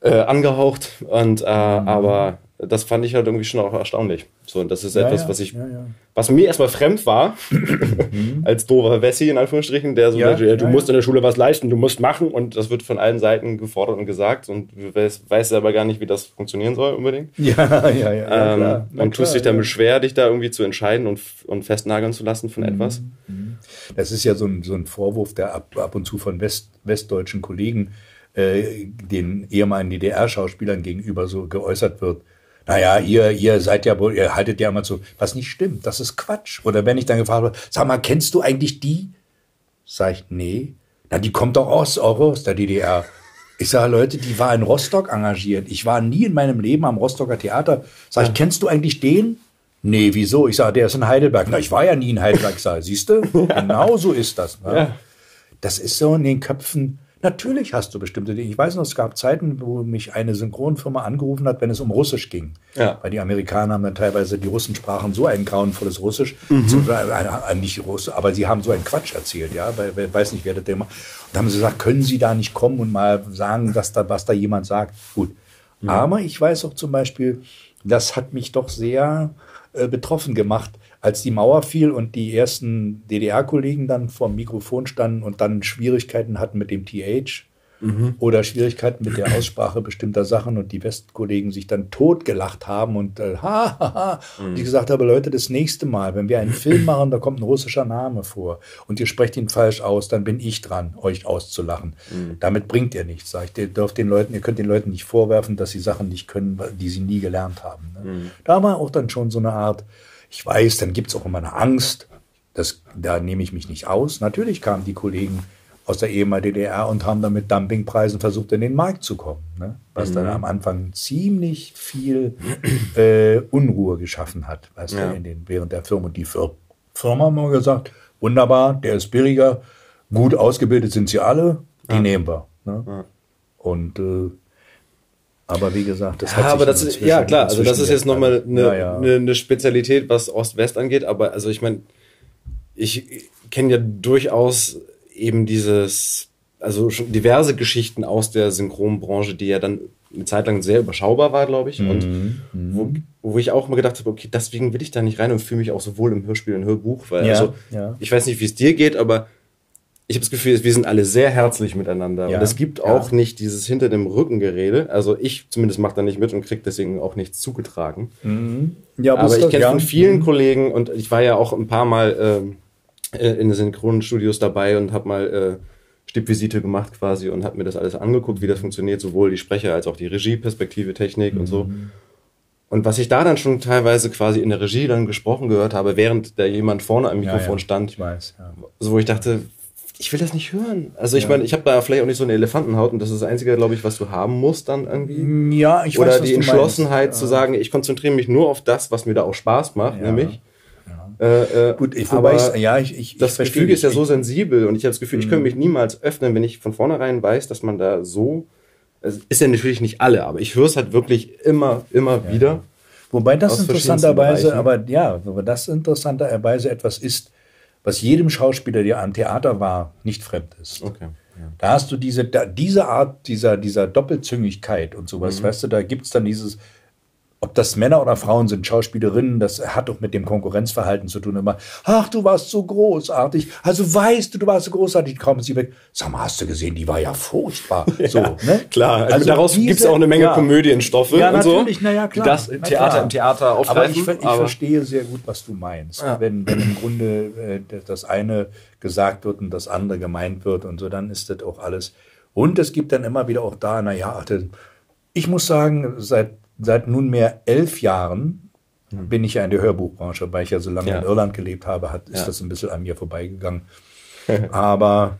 äh, angehaucht. Und äh, mhm. aber das fand ich halt irgendwie schon auch erstaunlich. So, und das ist ja, etwas, ja, was ich, ja, was mir erstmal fremd war, *laughs* *laughs* mhm. als doofer Wessi in Anführungsstrichen, der so, der, du musst in der Schule was leisten, du musst machen und das wird von allen Seiten gefordert und gesagt und du weißt, weißt aber gar nicht, wie das funktionieren soll unbedingt. *laughs* Ja, ja, ja. Ähm, klar. und tust dich damit schwer, dich da irgendwie zu entscheiden und, und festnageln zu lassen von mhm. etwas. Mhm. Das ist ja so ein, so ein Vorwurf, der ab, ab und zu von West, westdeutschen Kollegen äh, den ehemaligen DDR-Schauspielern gegenüber so geäußert wird. Naja, ihr, ihr seid ja wohl, ihr haltet ja immer so, was nicht stimmt, das ist Quatsch. Oder wenn ich dann gefragt werde, sag mal, kennst du eigentlich die? Sag ich, nee. Na, die kommt doch aus, auch aus der DDR. Ich sage, Leute, die war in Rostock engagiert. Ich war nie in meinem Leben am Rostocker Theater. Sag ich, kennst du eigentlich den? Nee, wieso? Ich sage, der ist in Heidelberg. Na, ich war ja nie in Heidelberg. Sag, siehst du? *laughs* Genau so ist das. Ne? Ja. Das ist so in den Köpfen Natürlich hast du bestimmte Dinge. Ich weiß noch, es gab Zeiten, wo mich eine Synchronfirma angerufen hat, wenn es um Russisch ging. Ja. Weil die Amerikaner haben dann teilweise, die Russen sprachen so ein grauenvolles Russisch, mhm. so, äh, nicht Russisch, aber sie haben so einen Quatsch erzählt, ja, weil, weiß nicht, wer das immer. Und da haben sie gesagt, können Sie da nicht kommen und mal sagen, dass da, was da jemand sagt? Gut. Mhm. Aber ich weiß auch zum Beispiel, das hat mich doch sehr äh, betroffen gemacht als die Mauer fiel und die ersten DDR-Kollegen dann vor dem Mikrofon standen und dann Schwierigkeiten hatten mit dem TH mhm. oder Schwierigkeiten mit der Aussprache bestimmter Sachen und die Westkollegen sich dann totgelacht haben und äh, ha, ha, ha. Mhm. Und ich gesagt habe, Leute, das nächste Mal, wenn wir einen Film machen, da kommt ein russischer Name vor und ihr sprecht ihn falsch aus, dann bin ich dran, euch auszulachen. Mhm. Damit bringt ihr nichts, sag ich. Ihr dürft den Leuten, ihr könnt den Leuten nicht vorwerfen, dass sie Sachen nicht können, die sie nie gelernt haben. Ne? Mhm. Da war auch dann schon so eine Art, ich weiß, dann gibt es auch immer eine Angst. Das, da nehme ich mich nicht aus. Natürlich kamen die Kollegen aus der ehemaligen DDR und haben dann mit Dumpingpreisen versucht, in den Markt zu kommen. Ne? Was mhm. dann am Anfang ziemlich viel äh, Unruhe geschaffen hat, weißt ja. du, in den, während der Firma. Und die Firma haben wir gesagt, wunderbar, der ist billiger, gut ausgebildet sind sie alle, die ja. nehmen wir. Ne? Ja. Und äh, aber wie gesagt, das ja, hat aber das ist, ja klar, also das ist jetzt nochmal eine, ja, ja. eine, eine Spezialität, was Ost-West angeht, aber also ich meine, ich kenne ja durchaus eben dieses, also schon diverse Geschichten aus der Synchronbranche, die ja dann eine Zeit lang sehr überschaubar war, glaube ich, mhm. und wo, mhm. wo ich auch immer gedacht habe, okay, deswegen will ich da nicht rein und fühle mich auch sowohl im Hörspiel und Hörbuch, weil also ich weiß nicht, wie es dir geht, aber ich habe das Gefühl, wir sind alle sehr herzlich miteinander. Ja, und es gibt ja. auch nicht dieses hinter dem Rückengerede. Also ich zumindest mache da nicht mit und kriege deswegen auch nichts zugetragen. Mhm. Ja, aber ich kenne von vielen mhm. Kollegen und ich war ja auch ein paar Mal äh, äh in den Synchronstudios dabei und habe mal äh, Stippvisite gemacht quasi und habe mir das alles angeguckt, wie das funktioniert, sowohl die Sprecher als auch die Regie, Perspektive, Technik mhm. und so. Mhm. Und was ich da dann schon teilweise quasi in der Regie dann gesprochen gehört habe, während da jemand vorne am Mikrofon ja, ja. stand, ich weiß, ja. so wo ich dachte, ich will das nicht hören. Also ich ja. meine, ich habe da vielleicht auch nicht so eine Elefantenhaut und das ist das Einzige, glaube ich, was du haben musst dann irgendwie. Mm, ja, ich Oder weiß, die Entschlossenheit zu sagen, ich konzentriere mich nur auf das, was mir da auch Spaß macht, ja. nämlich. Äh, äh, Gut, ich, wobei ich, ja, ich, ich, das ich Gefüge ist ja so sensibel und ich habe das Gefühl, ich könnte mm. mich niemals öffnen, wenn ich von vornherein weiß, dass man da so, es ist ja natürlich nicht alle, aber ich höre es halt wirklich immer, immer ja. wieder. Wobei das interessanterweise, aber ja, aber das interessanterweise etwas ist, was jedem Schauspieler, der am Theater war, nicht fremd ist. Okay. Ja. Da hast du diese, da, diese Art dieser, dieser Doppelzüngigkeit und sowas, mhm. weißt du, da gibt es dann dieses, ob das Männer oder Frauen sind, Schauspielerinnen, das hat doch mit dem Konkurrenzverhalten zu tun. Immer, ach, du warst so großartig. Also weißt du, du warst so großartig. Kommen sie weg. Sag mal, hast du gesehen, die war ja furchtbar. *laughs* Ja, so, ne? Klar, also, also daraus gibt es auch eine Menge ja, Komödienstoffe ja, und so. naja, klar. Das Theater klar. im Theater aufgreifen. Aber ich, ich aber verstehe sehr gut, was du meinst. Ja. Wenn, wenn im Grunde äh, das eine gesagt wird und das andere gemeint wird und so, dann ist das auch alles. Und es gibt dann immer wieder auch da, naja, ich muss sagen, seit seit nunmehr elf Jahren hm. bin ich ja in der Hörbuchbranche, weil ich ja so lange ja. in Irland gelebt habe, hat, ist ja. das ein bisschen an mir vorbeigegangen. *laughs* Aber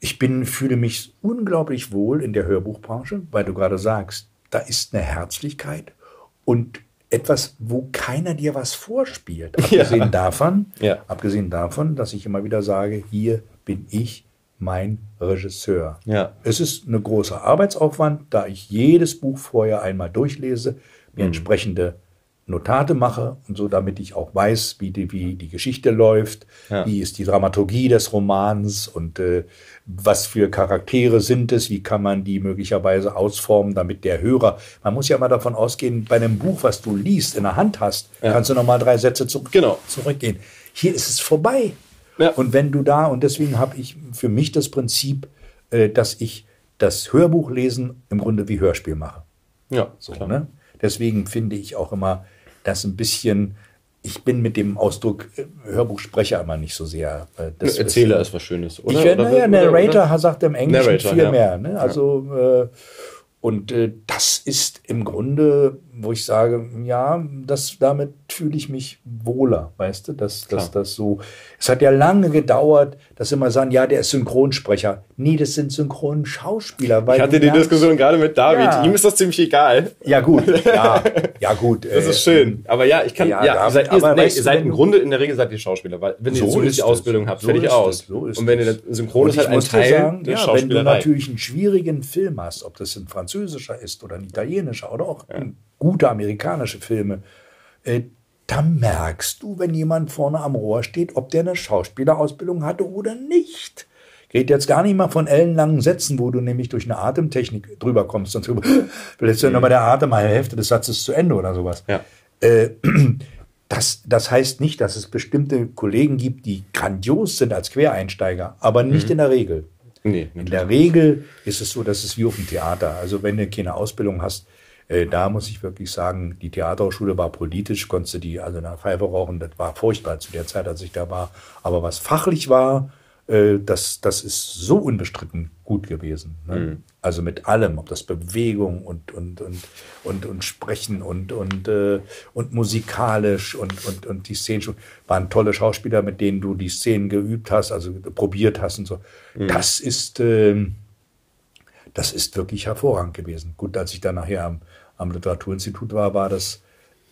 ich bin, fühle mich unglaublich wohl in der Hörbuchbranche, weil du gerade sagst, da ist eine Herzlichkeit und etwas, wo keiner dir was vorspielt. *laughs* Abgesehen ja. davon, abgesehen davon, dass ich immer wieder sage, hier bin ich mein Regisseur. Ja. Es ist eine große Arbeitsaufwand, da ich jedes Buch vorher einmal durchlese, mir mhm. entsprechende Notate mache und so, damit ich auch weiß, wie die, wie die Geschichte läuft, ja. wie ist die Dramaturgie des Romans und äh, was für Charaktere sind es, wie kann man die möglicherweise ausformen, damit der Hörer, man muss ja mal davon ausgehen, bei einem Buch, was du liest, in der Hand hast, ja. kannst du nochmal drei Sätze zurück, genau. zurückgehen. Hier ist es vorbei. Ja. Und wenn du da, und deswegen habe ich für mich das Prinzip, äh, dass ich das Hörbuchlesen im Grunde wie Hörspiel mache. Ja. So, ne? Deswegen finde ich auch immer, dass ein bisschen, ich bin mit dem Ausdruck äh, Hörbuchsprecher immer nicht so sehr. Äh, das Erzähler ist, ist was Schönes, oder? Ich, oder naja, Narrator oder? sagt im Englischen Narrator, viel ja. mehr. Ne? Also, ja. äh, und äh, das ist im Grunde wo ich sage, ja, das, damit fühle ich mich wohler, weißt du, dass, dass das so, es hat ja lange gedauert, dass immer sagen, ja, der ist Synchronsprecher. Nee, das sind Synchronschauspieler. Weil ich hatte die Diskussion gerade mit David, ja. ihm ist das ziemlich egal. Ja, gut, ja, ja gut. *laughs* Das ist schön. Ähm, aber ja, ich kann, ja, ja seid, ihr, nee, ihr seid im Grunde, in der Regel seid ihr Schauspieler, weil wenn so ihr zumindest die Ausbildung habt, so fertig aus. So und wenn ihr Synchron ist halt ein Teil sagen, der ja, Wenn du natürlich einen schwierigen Film hast, ob das ein französischer ist oder ein italienischer oder auch gute amerikanische Filme, äh, da merkst du, wenn jemand vorne am Rohr steht, ob der eine Schauspielerausbildung hatte oder nicht. Geht jetzt gar nicht mal von ellenlangen Sätzen, wo du nämlich durch eine Atemtechnik drüber kommst. Sonst *laughs* lässt du mhm. nochmal der Atem mal Hälfte des Satzes zu Ende oder sowas. Ja. Äh, *clears throat* das, das heißt nicht, dass es bestimmte Kollegen gibt, die grandios sind als Quereinsteiger, aber nicht mhm. in der Regel. Nee, in der Regel ist es so, dass es wie auf dem Theater. Also wenn du keine Ausbildung hast, äh, da muss ich wirklich sagen, die Theaterschule war politisch, konntest du die also nach Pfeife rauchen, das war furchtbar zu der Zeit, als ich da war. Aber was fachlich war, äh, das, das ist so unbestritten gut gewesen. Ne? Mhm. Also mit allem, ob das Bewegung und, und, und, und, und Sprechen und, und, äh, und musikalisch und, und, und die Szenen schon, waren tolle Schauspieler, mit denen du die Szenen geübt hast, also probiert hast und so. Mhm. Das ist, äh, das ist wirklich hervorragend gewesen. Gut, als ich dann nachher am, am Literaturinstitut war, war das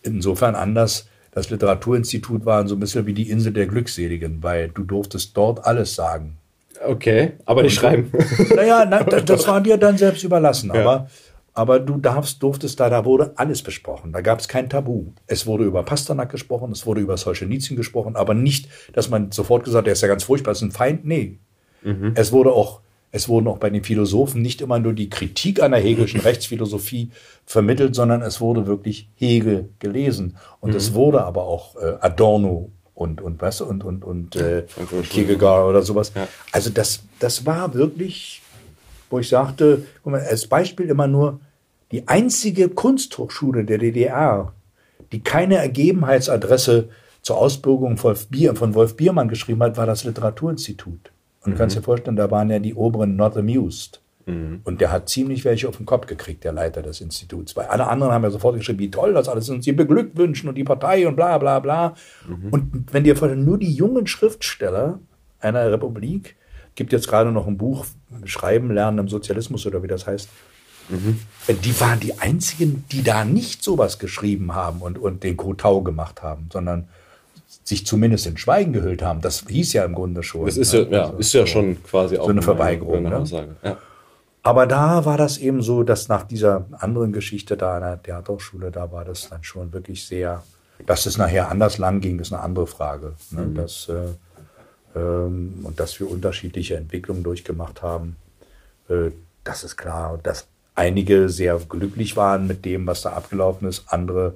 insofern anders. Das Literaturinstitut war so ein bisschen wie die Insel der Glückseligen, weil du durftest dort alles sagen. Okay, aber nicht schreiben. *laughs* Naja, na, das war dir dann selbst überlassen. Ja. Aber, aber du darfst, durftest da, da wurde alles besprochen. Da gab es kein Tabu. Es wurde über Pasternak gesprochen, es wurde über Solzhenitsyn gesprochen, aber nicht, dass man sofort gesagt hat, der ist ja ganz furchtbar, ist ein Feind. Nee. Mhm. Es wurde auch es wurden auch bei den Philosophen nicht immer nur die Kritik einer hegelischen *laughs* Rechtsphilosophie vermittelt, sondern es wurde wirklich Hegel gelesen. Und mhm. es wurde aber auch äh, Adorno und, und was und, und, und, äh, Kierkegaard oder sowas. Ja. Also das, das war wirklich, wo ich sagte, guck mal, als Beispiel immer nur, die einzige Kunsthochschule der DDR, die keine Ergebenheitsadresse zur Bier, von Wolf Biermann geschrieben hat, war das Literaturinstitut. Und mhm. du kannst dir vorstellen, da waren ja die Oberen not amused. Mhm. Und der hat ziemlich welche auf den Kopf gekriegt, der Leiter des Instituts. Weil alle anderen haben ja sofort geschrieben, wie toll das alles ist und sie beglückwünschen und die Partei und bla bla bla. Mhm. Und wenn dir vorstellen, nur die jungen Schriftsteller einer Republik, gibt jetzt gerade noch ein Buch, Schreiben lernen im Sozialismus oder wie das heißt, mhm. die waren die einzigen, die da nicht sowas geschrieben haben und, und den Kotau gemacht haben, sondern sich zumindest in Schweigen gehüllt haben. Das hieß ja im Grunde schon. Das ist ja, ja, also, ist ja schon quasi auch so eine Verweigerung. Ne? Ja. Aber da war das eben so, dass nach dieser anderen Geschichte da an der Theaterschule, da war das dann schon wirklich sehr, dass es nachher anders lang ging, ist eine andere Frage. Ne? Mhm. Das, äh, ähm, und dass wir unterschiedliche Entwicklungen durchgemacht haben, äh, das ist klar. Dass einige sehr glücklich waren mit dem, was da abgelaufen ist, andere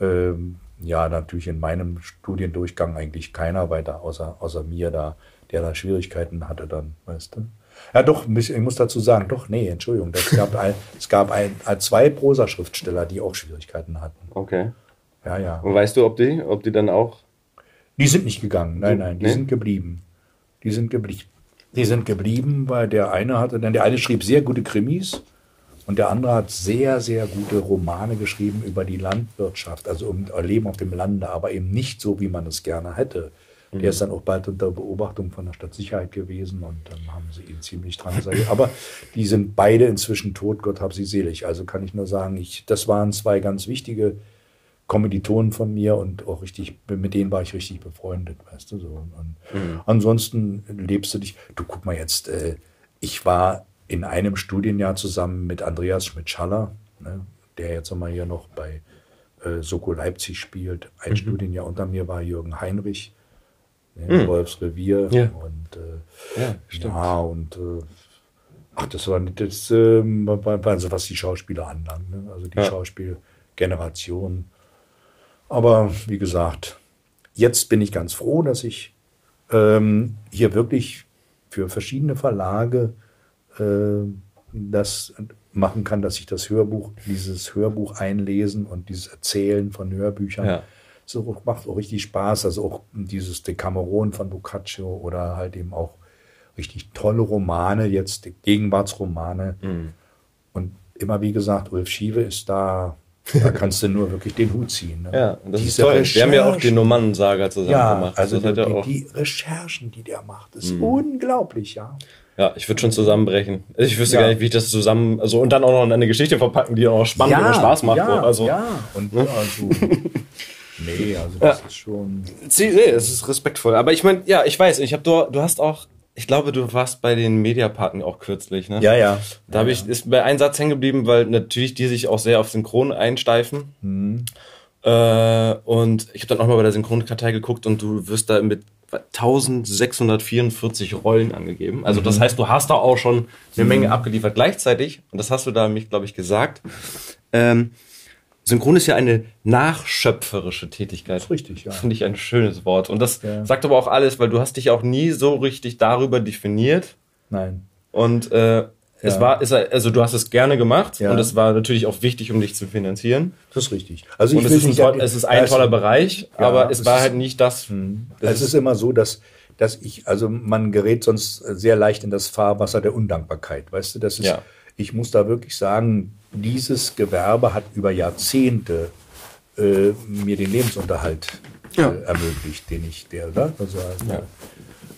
ähm, ja, natürlich in meinem Studiendurchgang eigentlich keiner weiter, außer, außer mir da, der da Schwierigkeiten hatte dann, weißt du. Ja, doch, ich muss dazu sagen, doch, nee, Entschuldigung, *laughs* es gab, ein, es gab ein, zwei Prosa-Schriftsteller, die auch Schwierigkeiten hatten. Okay. Ja, ja. Und weißt du, ob die, ob die dann auch? Die sind nicht gegangen, nein, nein, die nee? sind geblieben. Die sind geblieben. Die sind geblieben, weil der eine hatte, denn der eine schrieb sehr gute Krimis und der andere hat sehr, sehr gute Romane geschrieben über die Landwirtschaft, also um Leben auf dem Lande, aber eben nicht so, wie man es gerne hätte. Der mhm. ist dann auch bald unter Beobachtung von der Stadtsicherheit gewesen und dann haben sie ihn ziemlich dran gesagt. Aber die sind beide inzwischen tot, Gott hab sie selig. Also kann ich nur sagen, ich, das waren zwei ganz wichtige Kommilitonen von mir und auch richtig, mit denen war ich richtig befreundet, weißt du so. Und mhm. ansonsten lebst du dich, du guck mal jetzt, äh, ich war in einem Studienjahr zusammen mit Andreas Schmidt-Schaller, ne, der jetzt nochmal hier noch bei äh, Soko Leipzig spielt. Ein mhm. Studienjahr unter mir war Jürgen Heinrich, ne, mhm. Wolfsrevier. Ja. Und, äh, ja, stimmt. ja, und äh, ach, das war das, äh, war, was die Schauspieler anlangt, ne? also die ja. Schauspielgeneration. Aber wie gesagt, jetzt bin ich ganz froh, dass ich ähm, hier wirklich für verschiedene Verlage das machen kann, dass ich das Hörbuch, dieses Hörbuch einlesen und dieses Erzählen von Hörbüchern, ja. so macht auch richtig Spaß. Also auch dieses Decameron von Boccaccio oder halt eben auch richtig tolle Romane, jetzt Gegenwartsromane. Mhm. Und immer wie gesagt, Ulf Schiewe ist da Da *laughs* kannst du nur wirklich den Hut ziehen. Ne? Ja, das Diese ist toll. Wir haben ja auch die Nummernsaga zusammen ja, gemacht. Also die, die, die, Recherchen, die der macht, ist mhm. unglaublich, ja. Ja, ich würde schon zusammenbrechen. Ich wüsste ja. gar nicht, wie ich das zusammen, also und dann auch noch in eine Geschichte verpacken, die auch spannend ja, und Spaß macht. Ja, also, ja. Und ne? also, *laughs* nee, also das ja. ist schon. Nee, es ist respektvoll. Aber ich meine, ja, ich weiß, ich habe du, du hast auch, ich glaube, du warst bei den Mediapartner auch kürzlich, ne? Ja, ja. Da habe ich ist bei einem Satz hängen geblieben, weil natürlich die sich auch sehr auf Synchron einsteifen. Mhm. Äh, und ich habe dann auch mal bei der Synchronkartei geguckt und du wirst da mit 1644 Rollen angegeben. Also das mhm. heißt, du hast da auch schon eine Menge mhm. abgeliefert. Gleichzeitig, und das hast du da mich, glaube ich, gesagt, ähm, Synchron ist ja eine nachschöpferische Tätigkeit. Das ist richtig, ja. Finde ich ein schönes Wort. Und das ja. sagt aber auch alles, weil du hast dich auch nie so richtig darüber definiert. Nein. Und äh, es war, ist, also du hast es gerne gemacht ja. und es war natürlich auch wichtig, um dich zu finanzieren. Das ist richtig. Also und ich es, ist ein, toll, es ist ein toller Bereich, ja, aber es, es war ist, halt nicht das. Hm. Es ist immer so, dass dass ich, also man gerät sonst sehr leicht in das Fahrwasser der Undankbarkeit. Weißt du, das ist, ja. ich muss da wirklich sagen, dieses Gewerbe hat über Jahrzehnte äh, mir den Lebensunterhalt äh, ermöglicht, den ich, der, ne? also, ja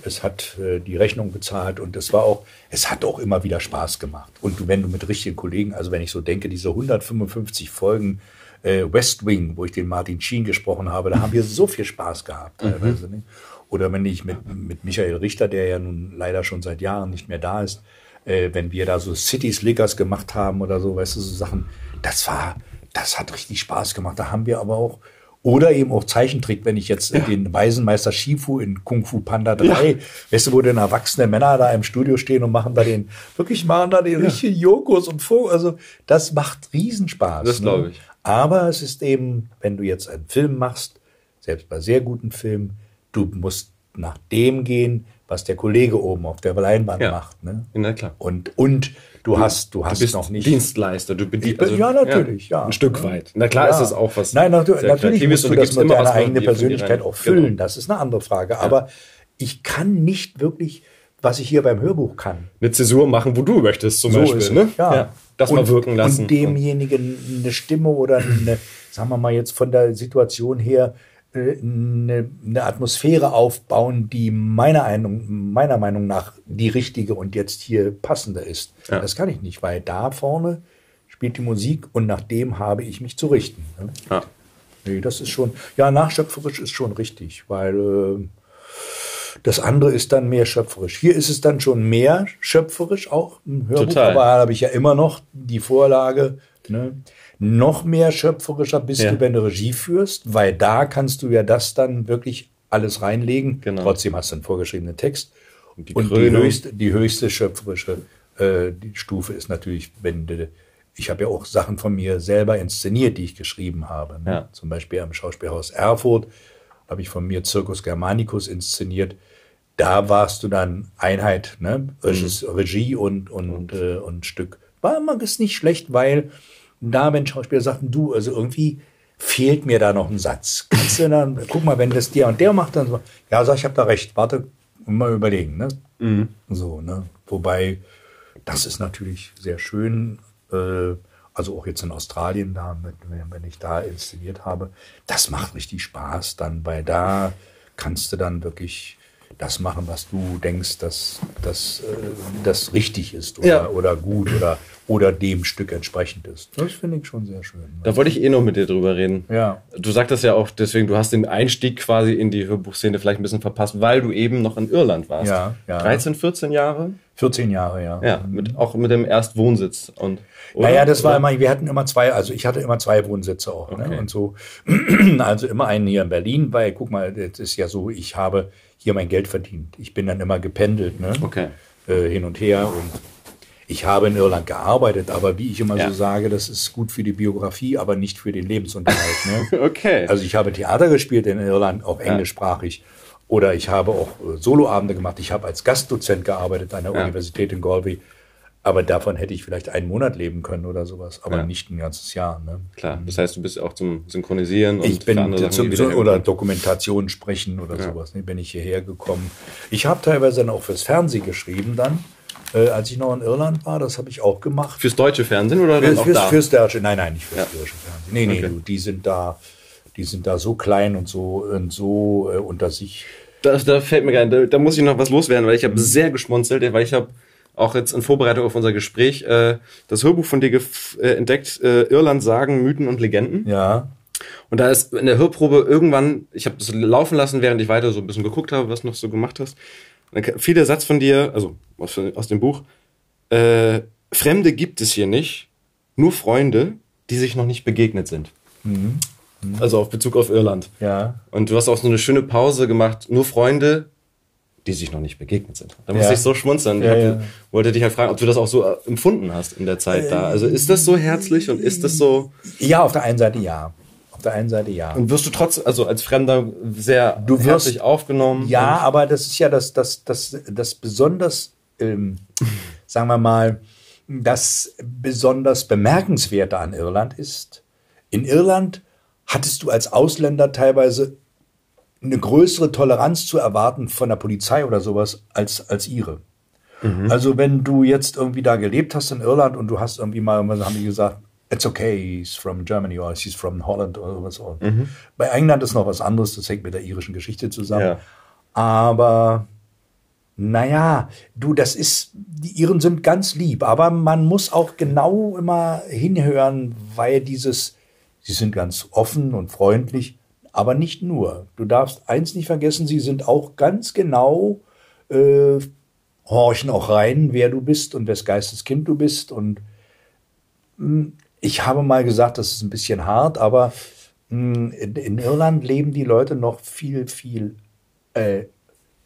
es hat äh, die Rechnung bezahlt und es war auch, es hat auch immer wieder Spaß gemacht. Und wenn du mit richtigen Kollegen, also wenn ich so denke, diese 155 Folgen äh, West Wing, wo ich den Martin Sheen gesprochen habe, da haben wir so viel Spaß gehabt mhm. teilweise. Mhm. Oder wenn ich mit, mit Michael Richter, der ja nun leider schon seit Jahren nicht mehr da ist, äh, wenn wir da so City Slickers gemacht haben oder so, weißt du, so Sachen, das war, das hat richtig Spaß gemacht. Da haben wir aber auch oder eben auch Zeichentrick, wenn ich jetzt ja. den Waisenmeister Shifu in Kung Fu Panda 3, ja. weißt du, wo denn erwachsene Männer da im Studio stehen und machen da den, wirklich machen da den ja. richtigen Jokos und Vogel. Also das macht Riesenspaß. Das glaube ne? ich. Aber es ist eben, wenn du jetzt einen Film machst, selbst bei sehr guten Filmen, du musst nach dem gehen, was der Kollege oben auf der Leinwand ja. macht. Ne? Na klar. Und, und Du, hast, du hast du bist noch nicht. Dienstleister, du bist also, ja natürlich, ja, ein Stück weit. Na klar ja. ist das auch was. Nein, natürlich, natürlich musst du das mit deiner eigenen Persönlichkeit auch füllen. Genau. Das ist eine andere Frage. Aber ich kann nicht wirklich, was ich hier beim Hörbuch kann. Eine Zäsur machen, wo du möchtest, zum so Beispiel. Ist ne? ja. ja. Das und, mal wirken lassen. Und demjenigen eine Stimme oder eine, sagen wir mal jetzt von der Situation her, eine, eine Atmosphäre aufbauen, die meiner, Meinung, meiner Meinung nach die richtige und jetzt hier passende ist. Ja. Das kann ich nicht, weil da vorne spielt die Musik und nach dem habe ich mich zu richten. Ne? Ja. Nee, das ist schon, ja, nachschöpferisch ist schon richtig, weil äh, das andere ist dann mehr schöpferisch. Hier ist es dann schon mehr schöpferisch auch im Hörbuch, Total. aber da habe ich ja immer noch die Vorlage. Ne? Noch mehr schöpferischer bist ja. du, wenn du Regie führst, weil da kannst du ja das dann wirklich alles reinlegen. Genau. Trotzdem hast du einen vorgeschriebenen Text. Und die, Und die höchste, die höchste schöpferische äh, Stufe ist natürlich, wenn du, ich habe ja auch Sachen von mir selber inszeniert, die ich geschrieben habe. Ne? Ja. Zum Beispiel am Schauspielhaus Erfurt habe ich von mir Circus Germanicus inszeniert. Da warst du dann Einheit, ne? Mhm. Regie und, und, und, äh, und Stück. War immer ist nicht schlecht, weil da, wenn Schauspieler sagten, du, also irgendwie fehlt mir da noch ein Satz. Kannst du dann, guck mal, wenn das der und der macht, dann so, ja, sag ich, habe da recht, warte, mal überlegen, ne? Mhm. So, ne? Wobei, das ist natürlich sehr schön, äh, also auch jetzt in Australien, da, wenn ich da inszeniert habe, das macht richtig Spaß dann, weil da kannst du dann wirklich das machen, was du denkst, dass das, äh, das richtig ist oder, ja. oder gut oder, oder dem Stück entsprechend ist. Das finde ich schon sehr schön. Da wollte ich eh noch mit dir drüber reden. Ja. Du sagtest ja auch, deswegen, du hast den Einstieg quasi in die Hörbuchszene vielleicht ein bisschen verpasst, weil du eben noch in Irland warst. Ja, ja. 13, 14 Jahre? 14 Jahre, ja. Ja, mit, auch mit dem Erstwohnsitz. Und, oder? Naja, das war immer, wir hatten immer zwei, also ich hatte immer zwei Wohnsitze auch. Ne? Okay. Ne? Und so, *clears throat* also immer einen hier in Berlin, weil, guck mal, das ist ja so, ich habe hier mein Geld verdient. Ich bin dann immer gependelt, ne? Okay. Äh, hin und her und ich habe in Irland gearbeitet, aber wie ich immer ja. so sage, das ist gut für die Biografie, aber nicht für den Lebensunterhalt. Ne? *laughs* okay. Also ich habe Theater gespielt in Irland, auch englischsprachig. Oder ich habe auch äh, Soloabende gemacht. Ich habe als Gastdozent gearbeitet an der. Universität in Galway. Aber davon hätte ich vielleicht einen Monat leben können oder sowas, aber ja. nicht ein ganzes Jahr. Ne? Klar, das heißt, du bist auch zum Synchronisieren und ich bin zum, zum, oder Dokumentation sprechen oder ja. sowas. Ne? Bin ich hierher gekommen. Ich habe teilweise dann auch fürs Fernsehen geschrieben dann. Äh, als ich noch in Irland war, das habe ich auch gemacht. Fürs deutsche Fernsehen oder fürs, auch fürs, da? fürs deutsche, nein, nein, nicht fürs Ja. deutsche Fernsehen. Nee, nee, Okay. du, die sind da, die sind da so klein und so und so äh, unter sich. Da, da fällt mir gerade, da, da muss ich noch was loswerden, weil ich habe sehr geschmunzelt, weil ich habe auch jetzt in Vorbereitung auf unser Gespräch äh, das Hörbuch von dir äh, entdeckt, äh, Irland Sagen, Mythen und Legenden. Ja. Und da ist in der Hörprobe irgendwann, ich habe das laufen lassen, während ich weiter so ein bisschen geguckt habe, was du noch so gemacht hast. Und dann fiel der Satz von dir, also aus, aus dem Buch, äh, Fremde gibt es hier nicht, nur Freunde, die sich noch nicht begegnet sind. Also auf Bezug auf Irland. Ja. Und du hast auch so eine schöne Pause gemacht, nur Freunde, die sich noch nicht begegnet sind. Da musste Ja. ich so schmunzeln. Ich Ja, ja. wollte dich halt fragen, ob du das auch so äh, empfunden hast in der Zeit da. Also ist das so herzlich und ist das so, Ja, auf der einen Seite ja. Auf der einen Seite ja. und wirst du trotz, also als Fremder sehr Du wirst- herzlich aufgenommen? Ja, aber das ist ja das, das, das, das besonders, ähm, sagen wir mal, das besonders bemerkenswerte an Irland ist, in Irland hattest du als Ausländer teilweise eine größere Toleranz zu erwarten von der Polizei oder sowas als, als ihre. Also wenn du jetzt irgendwie da gelebt hast in Irland und du hast irgendwie mal, was haben die gesagt, it's okay, he's from Germany or he's from Holland oder was auch. Bei England ist noch was anderes, das hängt mit der irischen Geschichte zusammen. Ja. Aber naja, du, das ist, die Iren sind ganz lieb, aber man muss auch genau immer hinhören, weil dieses, sie sind ganz offen und freundlich, aber nicht nur. Du darfst eins nicht vergessen, sie sind auch ganz genau, äh, horchen auch rein, wer du bist und wes Geistes Kind du bist. Und mh, ich habe mal gesagt, das ist ein bisschen hart, aber mh, in, in Irland leben die Leute noch viel, viel äh,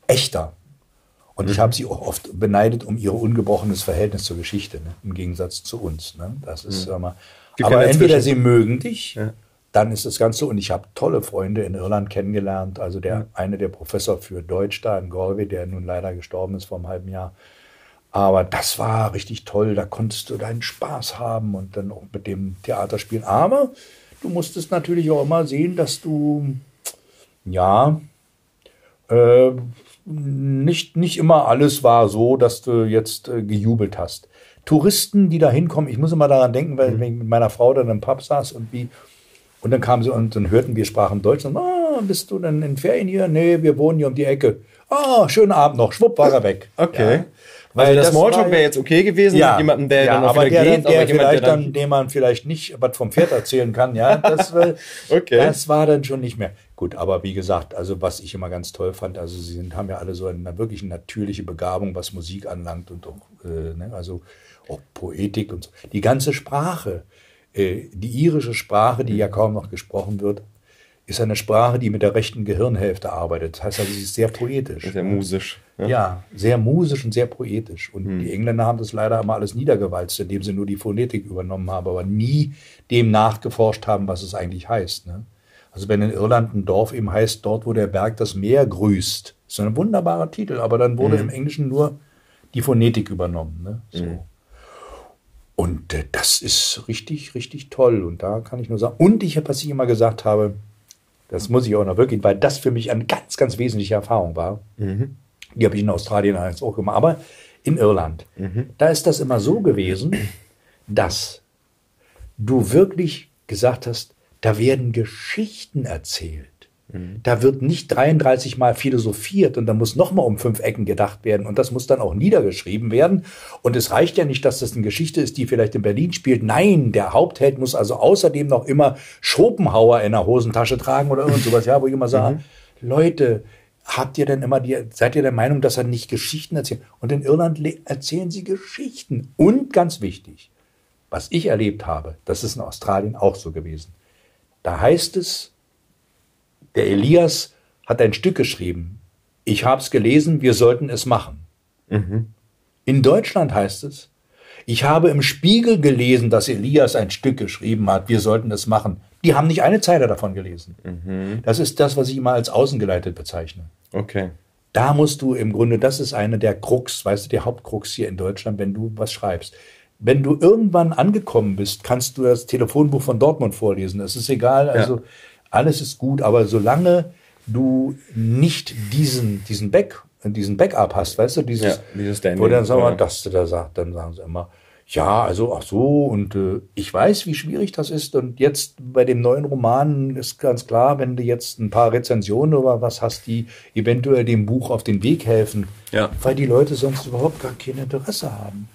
echter. Und ich habe sie auch oft beneidet um ihr ungebrochenes Verhältnis zur Geschichte, ne? im Gegensatz zu uns. Ne? Das ist sag mal. Aber entweder sie mögen dich, Ja. Dann ist das Ganze. Und ich habe tolle Freunde in Irland kennengelernt. Also der eine der Professor für Deutsch da in Galway, der nun leider gestorben ist vor einem halben Jahr. Aber das war richtig toll. Da konntest du deinen Spaß haben und dann auch mit dem Theater spielen. Aber du musstest natürlich auch immer sehen, dass du ja äh, nicht, nicht immer alles war so, dass du jetzt äh, gejubelt hast. Touristen, die da hinkommen, ich muss immer daran denken, weil wenn ich mit meiner Frau dann im Pub saß und wie und dann kamen sie und dann hörten wir sprachen Deutsch und ah, bist du denn in Ferien hier? Nee, wir wohnen hier um die Ecke. Ah, schönen Abend noch. Schwupp war er weg. *laughs* Okay. Ja. Weil der das Smalltalk wäre jetzt okay gewesen, mit jemandem, der ja, dann auch aber wieder der, geht, der, aber jemand, vielleicht der dann, dem man vielleicht nicht was vom Pferd erzählen kann, ja, das, war- *laughs* Okay. das war dann schon nicht mehr. Gut, aber wie gesagt, also was ich immer ganz toll fand, also sie sind, haben ja alle so eine wirklich natürliche Begabung, was Musik anlangt und auch, äh, ne, also auch Poetik und so. Die ganze Sprache, die irische Sprache, die ja kaum noch gesprochen wird, ist eine Sprache, die mit der rechten Gehirnhälfte arbeitet. Das heißt also, sie ist sehr poetisch. sehr musisch. Ja. Ja, sehr musisch und sehr poetisch. Und die Engländer haben das leider immer alles niedergewalzt, indem sie nur die Phonetik übernommen haben, aber nie dem nachgeforscht haben, was es eigentlich heißt. Ne? Also wenn in Irland ein Dorf eben heißt, dort, wo der Berg das Meer grüßt, ist ein wunderbarer Titel, aber dann wurde im Englischen nur die Phonetik übernommen. Ne? So. Und äh, das ist richtig, richtig toll. Und da kann ich nur sagen, und ich habe, was ich immer gesagt habe, das muss ich auch noch wirklich, weil das für mich eine ganz, ganz wesentliche Erfahrung war. Die habe ich in Australien allerdings auch gemacht, aber in Irland. Da ist das immer so gewesen, dass du wirklich gesagt hast, da werden Geschichten erzählt. Da wird nicht 33 Mal philosophiert und da muss nochmal um fünf Ecken gedacht werden und das muss dann auch niedergeschrieben werden. Und es reicht ja nicht, dass das eine Geschichte ist, die vielleicht in Berlin spielt. Nein, der Hauptheld muss also außerdem noch immer Schopenhauer in der Hosentasche tragen oder irgend sowas, ja, wo ich immer sage, Leute, habt ihr denn immer die, seid ihr der Meinung, dass er nicht Geschichten erzählt? Und in Irland le- erzählen sie Geschichten. Und ganz wichtig, was ich erlebt habe, das ist in Australien auch so gewesen. Da heißt es, der Elias hat ein Stück geschrieben. Ich habe es gelesen, wir sollten es machen. In Deutschland heißt es, ich habe im Spiegel gelesen, dass Elias ein Stück geschrieben hat, wir sollten es machen. Die haben nicht eine Zeile davon gelesen. Das ist das, was ich immer als außengeleitet bezeichne. Okay. Da musst du im Grunde, das ist eine der Krux, weißt du, der Hauptkrux hier in Deutschland, wenn du was schreibst. Wenn du irgendwann angekommen bist, kannst du das Telefonbuch von Dortmund vorlesen. Es ist egal, also alles ist gut, aber solange du nicht diesen, diesen Back, diesen Backup hast, weißt du, dieses, ja, dieses Standing, wo dann sagen wir, dass du da sagt, dann sagen sie immer, ja, also ach so, und äh, ich weiß, wie schwierig das ist. Und jetzt bei dem neuen Roman ist ganz klar, wenn du jetzt ein paar Rezensionen oder was hast, die eventuell dem Buch auf den Weg helfen, ja. weil die Leute sonst überhaupt gar kein Interesse haben.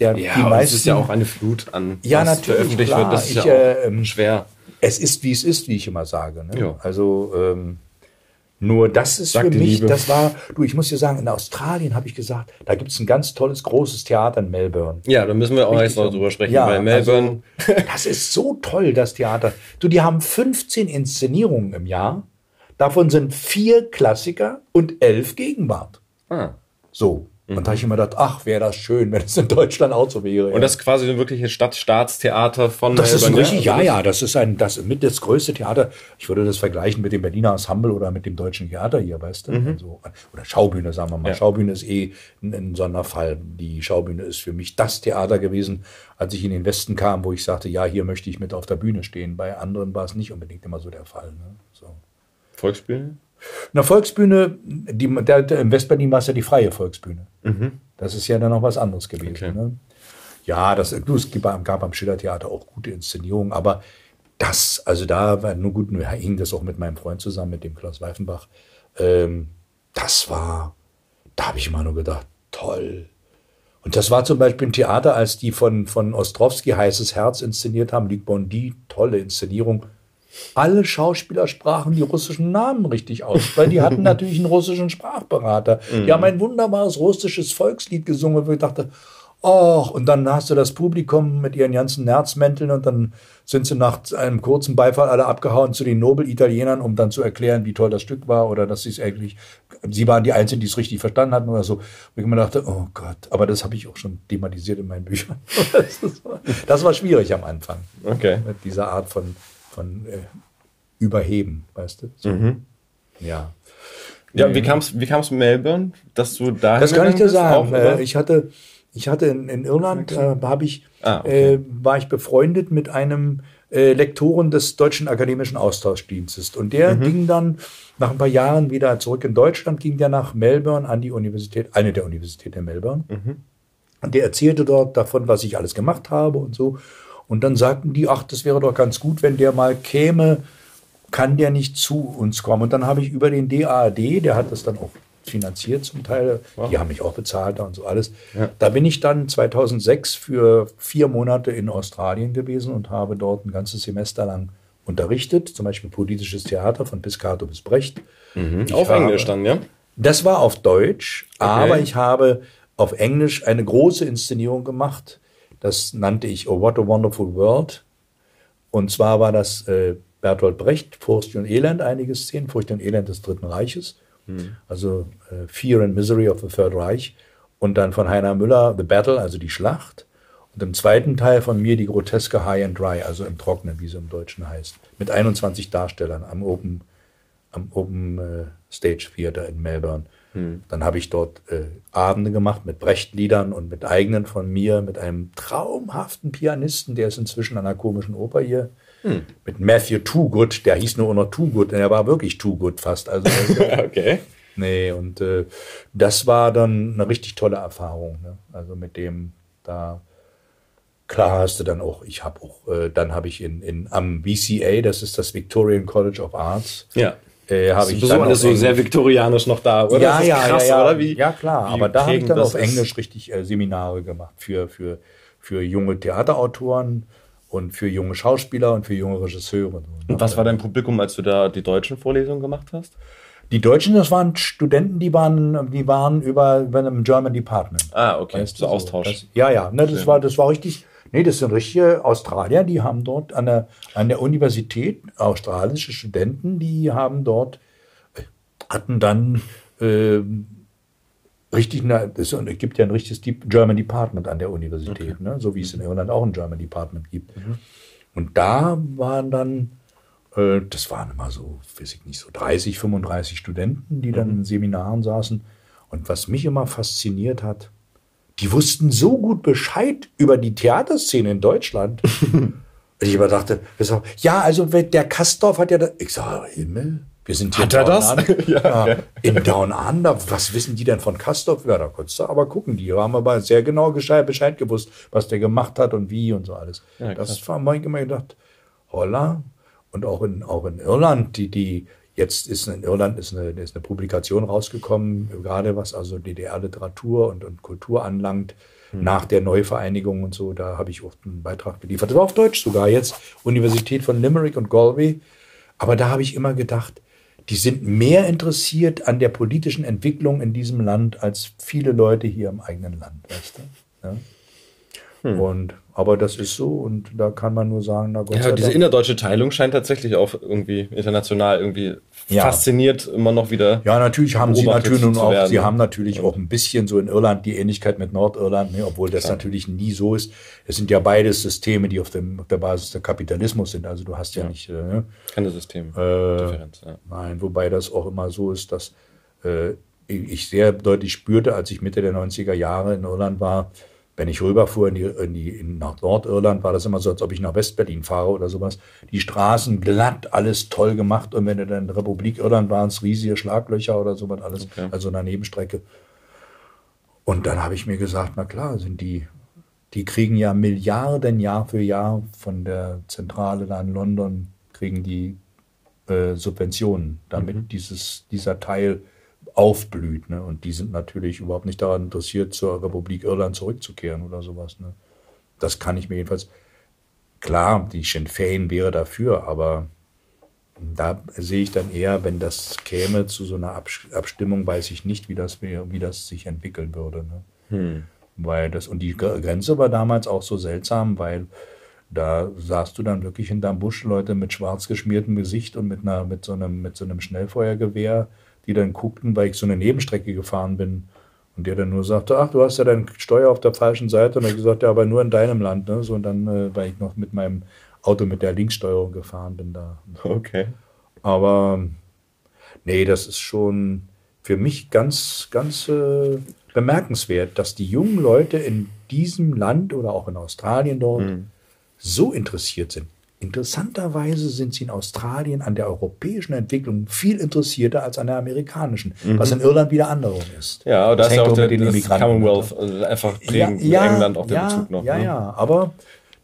Der, ja, die meisten, es ist ja auch eine Flut an ja, was natürlich, veröffentlicht klar. wird. Das ist ich, ja äh, schwer. Es ist, wie es ist, wie ich immer sage. Ne? Ja. Also ähm, nur das ist Sagt für mich, Liebe. das war, du, ich muss dir sagen, in Australien habe ich gesagt, da gibt es ein ganz tolles, großes Theater in Melbourne. Ja, da müssen wir auch jetzt noch drüber sprechen, ja, weil Melbourne. Also, das ist so toll, das Theater. Du, die haben 15 Inszenierungen im Jahr. Davon sind vier Klassiker und elf Gegenwart. Ah. So. Mhm. Und da habe ich immer gedacht, ach, wäre das schön, wenn es in Deutschland auch so wäre. Und das ist quasi ein wirkliches Stadtstaatstheater von Das ist ein richtig, ja, ja, das ist ein, das mit das größte Theater. Ich würde das vergleichen mit dem Berliner Ensemble oder mit dem Deutschen Theater hier, weißt du? Mhm. Also, oder Schaubühne, sagen wir mal. Ja. Schaubühne ist eh ein, ein Sonderfall. Die Schaubühne ist für mich das Theater gewesen, als ich in den Westen kam, wo ich sagte, ja, hier möchte ich mit auf der Bühne stehen. Bei anderen war es nicht unbedingt immer so der Fall. Ne? So. Volksbühne? Eine Volksbühne, die, der, der, im Westberlin war es ja die freie Volksbühne. Mhm. Das ist ja dann noch was anderes gewesen. Okay. Ne? Ja, das, es gab am Schillertheater auch gute Inszenierungen, aber das, also da war nur gut, hing das auch mit meinem Freund zusammen, mit dem Klaus Weifenbach. Ähm, das war, da habe ich immer nur gedacht, toll. Und das war zum Beispiel ein Theater, als die von, von Ostrowski Heißes Herz inszeniert haben, Luc Bondy, tolle Inszenierung. Alle Schauspieler sprachen die russischen Namen richtig aus, weil die hatten *laughs* natürlich einen russischen Sprachberater. Die mhm. haben ein wunderbares russisches Volkslied gesungen, wo ich dachte, oh, und dann hast du das Publikum mit ihren ganzen Nerzmänteln und dann sind sie nach einem kurzen Beifall alle abgehauen zu den Nobel-Italienern, um dann zu erklären, wie toll das Stück war oder dass sie es eigentlich, sie waren die Einzigen, die es richtig verstanden hatten oder so. Wo ich mir dachte, oh Gott, aber das habe ich auch schon thematisiert in meinen Büchern. *laughs* das, war, das war schwierig am Anfang. Okay. Mit dieser Art von von äh, Überheben, weißt du? So. Mhm. Ja. Ja, wie kam es wie kam's Melbourne, dass du da Das kann ich dir sagen. Auch, äh, ich hatte, ich hatte in, in Irland, äh, habe ich, ah, okay. äh, war ich befreundet mit einem äh, Lektoren des Deutschen Akademischen Austauschdienstes. Und der mhm. ging dann nach ein paar Jahren wieder zurück in Deutschland, ging der nach Melbourne an die Universität, eine der Universitäten in Melbourne. Mhm. Und der erzählte dort davon, was ich alles gemacht habe und so. Und dann sagten die, ach, das wäre doch ganz gut, wenn der mal käme, kann der nicht zu uns kommen. Und dann habe ich über den DAAD, der hat das dann auch finanziert zum Teil, wow. die haben mich auch bezahlt und so alles. Ja. Da bin ich dann 2006 für vier Monate in Australien gewesen und habe dort ein ganzes Semester lang unterrichtet, zum Beispiel politisches Theater von Piscator bis Brecht. Mhm. Auf habe, Englisch dann, ja? Das war auf Deutsch, okay. aber ich habe auf Englisch eine große Inszenierung gemacht das nannte ich Oh What a Wonderful World. Und zwar war das äh, Bertolt Brecht, Furcht und Elend, einige Szenen, Furcht und Elend des Dritten Reiches. Mhm. Also äh, Fear and Misery of the Third Reich. Und dann von Heiner Müller The Battle, also die Schlacht. Und im zweiten Teil von mir die groteske High and Dry, also im Trockenen, wie sie im Deutschen heißt. Mit 21 Darstellern am Open, am Open äh, Stage Theater in Melbourne. Hm. Dann habe ich dort äh, Abende gemacht mit Brecht-Liedern und mit eigenen von mir, mit einem traumhaften Pianisten, der ist inzwischen an einer komischen Oper hier. Hm. Mit Matthew Toogood, der hieß nur noch Toogood, der war wirklich Toogood fast. *laughs* Also, okay. Nee, und äh, das war dann eine richtig tolle Erfahrung. Ne? Also mit dem da klar hast du dann auch, ich habe auch, äh, dann habe ich in, in am VCA, das ist das Victorian College of Arts, ja äh, habe ich dann alles so sehr viktorianisch noch da, oder? Ja, ja, krass, ja, ja, oder? Wie, ja, klar. Wie aber da habe ich dann auf Englisch richtig äh, Seminare gemacht für, für, für junge Theaterautoren und für junge Schauspieler und für junge Regisseure. Und was war dein Publikum, als du da die deutschen Vorlesungen gemacht hast? Die Deutschen, das waren Studenten, die waren, die waren über, über einem German Department. Ah, okay, weißt so Austausch. Das, ja, ja, ne, das war, das war richtig, Nee, das sind richtige Australier, die haben dort an der, an der Universität, australische Studenten, die haben dort, äh, hatten dann äh, richtig, es gibt ja ein richtiges German Department an der Universität, okay. ne? so wie es in Irland auch ein German Department gibt. Mhm. Und da waren dann, äh, das waren immer so, weiß ich nicht, so 30, 35 Studenten, die dann mhm. in Seminaren saßen. Und was mich immer fasziniert hat, die wussten so gut Bescheid über die Theaterszene in Deutschland. *laughs* Ich immer dachte, ja, also der Kastorf hat ja, da, ich sage, Himmel, Wir sind hier Hat er das? *laughs* ja, ja. In Down Under. Was wissen die denn von Kastorf? Ja, da konntest du aber gucken. Die haben aber sehr genau Bescheid, gewusst, was der gemacht hat und wie und so alles. Ja, das war ich immer gedacht, holla. Und auch in, auch in Irland, die, die, jetzt ist in Irland ist eine, ist eine Publikation rausgekommen, gerade was also DDR-Literatur und, und Kultur anlangt, hm. nach der Neuvereinigung und so. Da habe ich auch einen Beitrag geliefert. Das war auf Deutsch sogar jetzt. Universität von Limerick und Galway. Aber da habe ich immer gedacht, die sind mehr interessiert an der politischen Entwicklung in diesem Land als viele Leute hier im eigenen Land. Weißt du? Ja? Hm. Und aber das ist so und da kann man nur sagen, na Gott Ja, diese Dank. innerdeutsche Teilung scheint tatsächlich auch irgendwie international irgendwie ja. fasziniert immer noch wieder. Ja, natürlich haben sie natürlich nun auch, sie haben natürlich ja. auch ein bisschen so in Irland die Ähnlichkeit mit Nordirland, ne, obwohl das Klar. natürlich nie so ist. Es sind ja beides Systeme, die auf, dem, auf der Basis der Kapitalismus sind. Also du hast ja, ja. nicht äh, ne? keine System. Äh, nein, wobei das auch immer so ist, dass äh, ich sehr deutlich spürte, als ich Mitte der 90er Jahre in Irland war, wenn ich rüberfuhr in die, in die, in, nach Nordirland, war das immer so, als ob ich nach Westberlin fahre oder sowas. Die Straßen glatt, alles toll gemacht. Und wenn du dann in der Republik Irland waren es riesige Schlaglöcher oder sowas, alles, okay. also eine Nebenstrecke. Und dann habe ich mir gesagt, na klar, sind die, die kriegen ja Milliarden Jahr für Jahr von der Zentrale da in London, kriegen die äh, Subventionen, damit mhm. dieses, dieser Teil aufblüht. Ne? Und die sind natürlich überhaupt nicht daran interessiert, zur Republik Irland zurückzukehren oder sowas. Ne? Das kann ich mir jedenfalls. Klar, die Sinn Fein wäre dafür, aber da sehe ich dann eher, wenn das käme zu so einer Abstimmung, weiß ich nicht, wie das, wie das sich entwickeln würde. Ne? Hm. Weil das, und die Grenze war damals auch so seltsam, weil da sahst du dann wirklich hinterm Busch Leute mit schwarz geschmiertem Gesicht und mit einer, mit so einem, mit so einem Schnellfeuergewehr die dann guckten, weil ich so eine Nebenstrecke gefahren bin. Und der dann nur sagte, ach, du hast ja dein Steuer auf der falschen Seite. Und ich gesagt, ja, aber nur in deinem Land. Ne? So, und dann, äh, weil ich noch mit meinem Auto mit der Linkssteuerung gefahren bin da. Okay. Aber nee, das ist schon für mich ganz, ganz äh, bemerkenswert, dass die jungen Leute in diesem Land oder auch in Australien dort mhm. so interessiert sind. Interessanterweise sind sie in Australien an der europäischen Entwicklung viel interessierter als an der amerikanischen, mhm. was in Irland wieder andersrum ist. Ja, da ist ja auch der, das Commonwealth also einfach prägend ja, ja, England auch der ja, Bezug noch. Ja, ne? ja, aber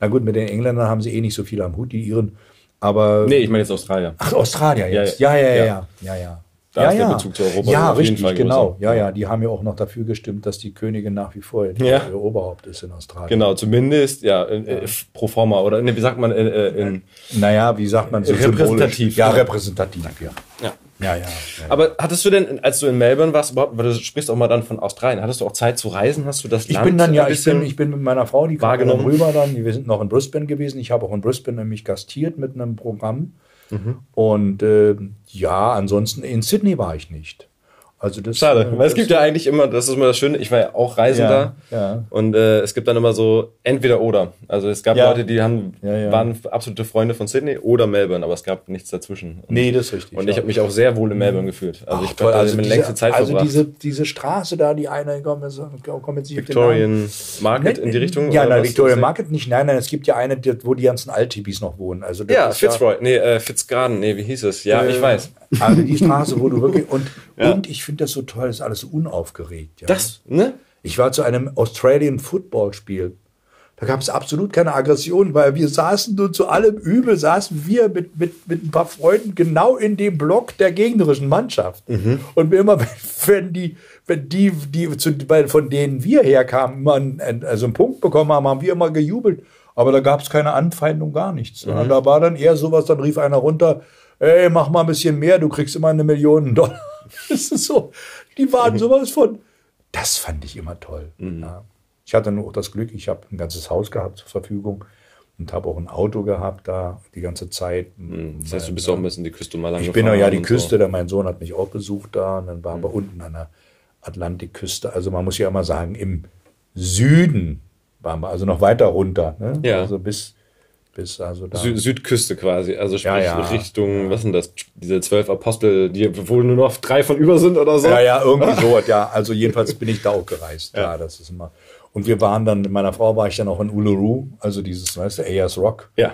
na gut, mit den Engländern haben sie eh nicht so viel am Hut, die ihren. Aber nee, ich meine jetzt Australier. Ach, Australier jetzt. Ja, ja, ja, ja, ja, ja. Da ja, ist der Bezug zu Europa ja, richtig, genau. Ja, ja, die haben ja auch noch dafür gestimmt, dass die Königin nach wie vor ja. ihr Oberhaupt ist in Australien. Genau, zumindest, ja, äh, pro forma oder ne, wie sagt man äh, äh in, Naja, wie sagt man so Repräsentativ. Ja, repräsentativ, ja. ja. Ja, ja, ja. Aber hattest du denn, als du in Melbourne warst, überhaupt, weil du sprichst auch mal dann von Australien, hattest du auch Zeit zu reisen? Hast du das Ich bin dann ja, ich bin, ich bin mit meiner Frau, die kam rüber dann, wir sind noch in Brisbane gewesen. Ich habe auch in Brisbane nämlich gastiert mit einem Programm. Mhm. Und äh, ja, ansonsten in Sydney war ich nicht. Also das, Schade, äh, weil es gibt ja eigentlich immer, das ist immer das Schöne, ich war ja auch Reisender ja, ja. und äh, es gibt dann immer so entweder oder. Also es gab ja. Leute, die haben waren absolute Freunde von Sydney oder Melbourne, aber es gab nichts dazwischen. Und, nee, das ist richtig. Und ich habe mich auch sehr wohl in Melbourne gefühlt. Also Ach, ich habe also eine längste Zeit also verbracht. Also diese, diese Straße da, die eine kommt jetzt Victorian Market in die Richtung? Ja, nein, Victorian Market nicht. Nein, nein, es gibt ja eine, wo die ganzen Altipis noch wohnen. Also ja, Fitzroy, nee, äh, Fitzgarden, nee, wie hieß es? Ja, äh, ich weiß. Also die Straße, wo du wirklich und, *laughs* und ich finde das so toll, das ist alles so unaufgeregt. Ja. Das, ne? Ich war zu einem Australian Football Spiel. Da gab es absolut keine Aggression, weil wir saßen nur zu allem Übel, saßen wir mit, mit, mit ein paar Freunden genau in dem Block der gegnerischen Mannschaft. Mhm. Und immer, *laughs* wenn die, wenn die, die zu, von denen wir herkamen, immer einen, also einen Punkt bekommen haben, haben wir immer gejubelt. Aber da gab es keine Anfeindung, gar nichts. Mhm. Da war dann eher sowas, dann rief einer runter, ey, mach mal ein bisschen mehr, du kriegst immer eine Million Dollar. *laughs* Das ist so, die waren mhm. sowas von, das fand ich immer toll. Mhm. Ja. Ich hatte nur auch das Glück, ich habe ein ganzes Haus gehabt zur Verfügung und habe auch ein Auto gehabt da die ganze Zeit. Mhm. Das heißt, du bist auch ein bisschen die Küste mal lang Ich bin ja die Küste, so. da mein Sohn hat mich auch besucht da und dann waren wir mhm. unten an der Atlantikküste. Also man muss ja immer sagen, im Süden waren wir, also noch weiter runter. Ne? Ja. Also bis bis also da. Sü Südküste quasi, also sprich ja, ja. Richtung, was sind das, diese zwölf Apostel, die wohl nur noch drei von über sind oder so? Ja, ja, irgendwie so, ja. Also jedenfalls bin ich da auch gereist. *laughs* Ja. ja, das ist immer. Und wir waren dann, mit meiner Frau war ich dann auch in Uluru, also dieses, weißt du, Ayers Rock. Ja.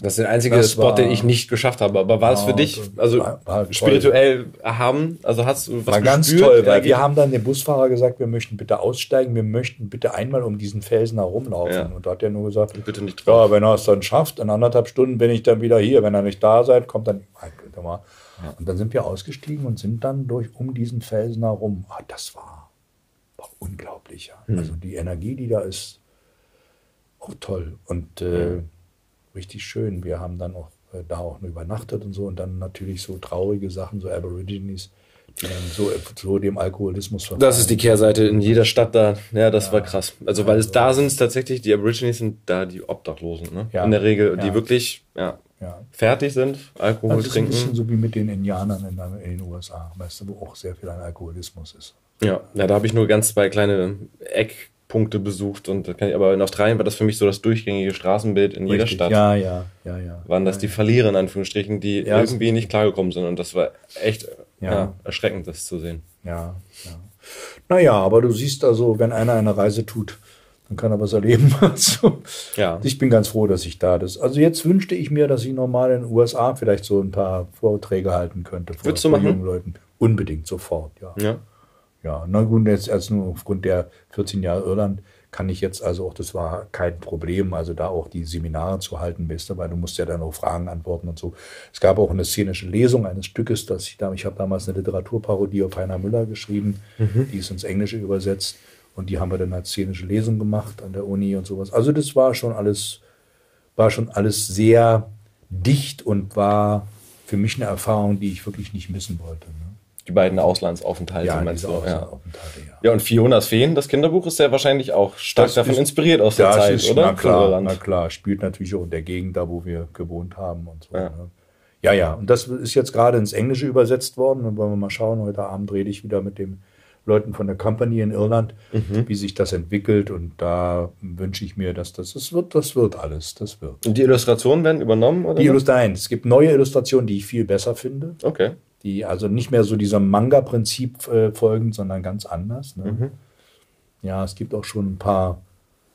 Das ist der einzige das Spot, den ich nicht geschafft habe. Aber war es für dich, also war, war spirituell erhaben? Also hast du was War ganz toll, weil wir haben dann dem Busfahrer gesagt, wir möchten bitte aussteigen, wir möchten bitte einmal um diesen Felsen herumlaufen. Ja. Und da hat er nur gesagt, bitte nicht drauf. ja, wenn er es dann schafft, in anderthalb Stunden bin ich dann wieder hier. Wenn er nicht da seid, kommt dann, mal. Und dann sind wir ausgestiegen und sind dann durch um diesen Felsen herum. Ah, das war, war unglaublich. Ja. Hm. Also die Energie, die da ist, auch toll. Und äh, richtig schön. Wir haben dann auch äh, da auch übernachtet und so und dann natürlich so traurige Sachen, so Aborigines, die dann so, so dem Alkoholismus verfallen. Das ist die Kehrseite in jeder Stadt da. Ja, das ja. war krass. Also weil es da sind es tatsächlich, die Aborigines sind da die Obdachlosen, ne? Ja. In der Regel, die wirklich, ja, ja. fertig sind, Alkohol also trinken. Das ist ein bisschen so wie mit den Indianern in, in, den USA, weißt du, wo auch sehr viel an Alkoholismus ist. Ja, ja da habe ich nur ganz zwei kleine Eck Punkte besucht und da kann ich, aber in Australien war das für mich so das durchgängige Straßenbild in Richtig. jeder Stadt. Ja, ja, ja, ja. Waren das die Verlierer in Anführungsstrichen, die ja, irgendwie nicht klargekommen sind und das war echt ja. ja. erschreckend, das zu sehen. Ja, ja. Naja, aber du siehst also, wenn einer eine Reise tut, dann kann er was erleben. *laughs* Also, ja. Ich bin ganz froh, dass ich da das. Also jetzt wünschte ich mir, dass ich normal in den USA vielleicht so ein paar Vorträge halten könnte vor, Würdest du machen? jungen Leuten. Unbedingt, sofort, ja. Ja. Ja, na gut, jetzt erst nur aufgrund der 14 Jahre Irland kann ich jetzt also auch, das war kein Problem, also da auch die Seminare zu halten, weißt du, weil du musst ja dann auch Fragen antworten und so. Es gab auch eine szenische Lesung eines Stückes, das ich da, ich habe damals eine Literaturparodie auf Heiner Müller geschrieben, mhm. die ist ins Englische übersetzt und die haben wir dann als szenische Lesung gemacht an der Uni und sowas. Also das war schon alles, war schon alles sehr dicht und war für mich eine Erfahrung, die ich wirklich nicht missen wollte. Ne? Die beiden Auslandsaufenthalte, ja, meinst du? Auslandsaufenthalte, ja. ja. und Fionas Feen, das Kinderbuch, ist ja wahrscheinlich auch stark das davon ist, inspiriert aus der Zeit, ist, oder? Na klar, na klar, spielt natürlich auch in der Gegend da, wo wir gewohnt haben und so. Ja. Ne? ja, ja, und das ist jetzt gerade ins Englische übersetzt worden und wollen wir mal schauen, heute Abend rede ich wieder mit den Leuten von der Company in Irland, mhm. wie sich das entwickelt und da wünsche ich mir, dass das, das wird, das wird alles, das wird. Und die Illustrationen werden übernommen, oder? Die Illustrationen, es gibt neue Illustrationen, die ich viel besser finde. Okay die also nicht mehr so diesem Manga-Prinzip äh, folgen, sondern ganz anders. Ne? Mhm. Ja, es gibt auch schon ein paar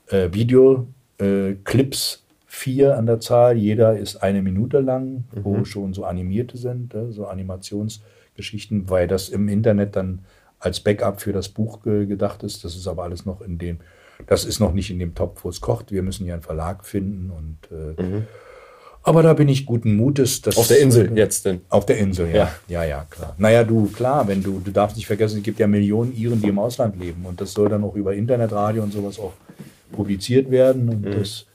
äh, Videoclips, äh, vier an der Zahl. Jeder ist eine Minute lang, mhm. wo schon so animierte sind, äh, so Animationsgeschichten, weil das im Internet dann als Backup für das Buch ge gedacht ist. Das ist aber alles noch in dem, das ist noch nicht in dem Topf, wo es kocht. Wir müssen ja einen Verlag finden und äh, mhm. Aber da bin ich guten Mutes. auf der Insel jetzt denn? Auf der Insel, ja. ja. Ja, ja, klar. Naja, du, klar, wenn du, du darfst nicht vergessen, es gibt ja Millionen Iren, die im Ausland leben. Und das soll dann auch über Internetradio und sowas auch publiziert werden. Und mhm. das,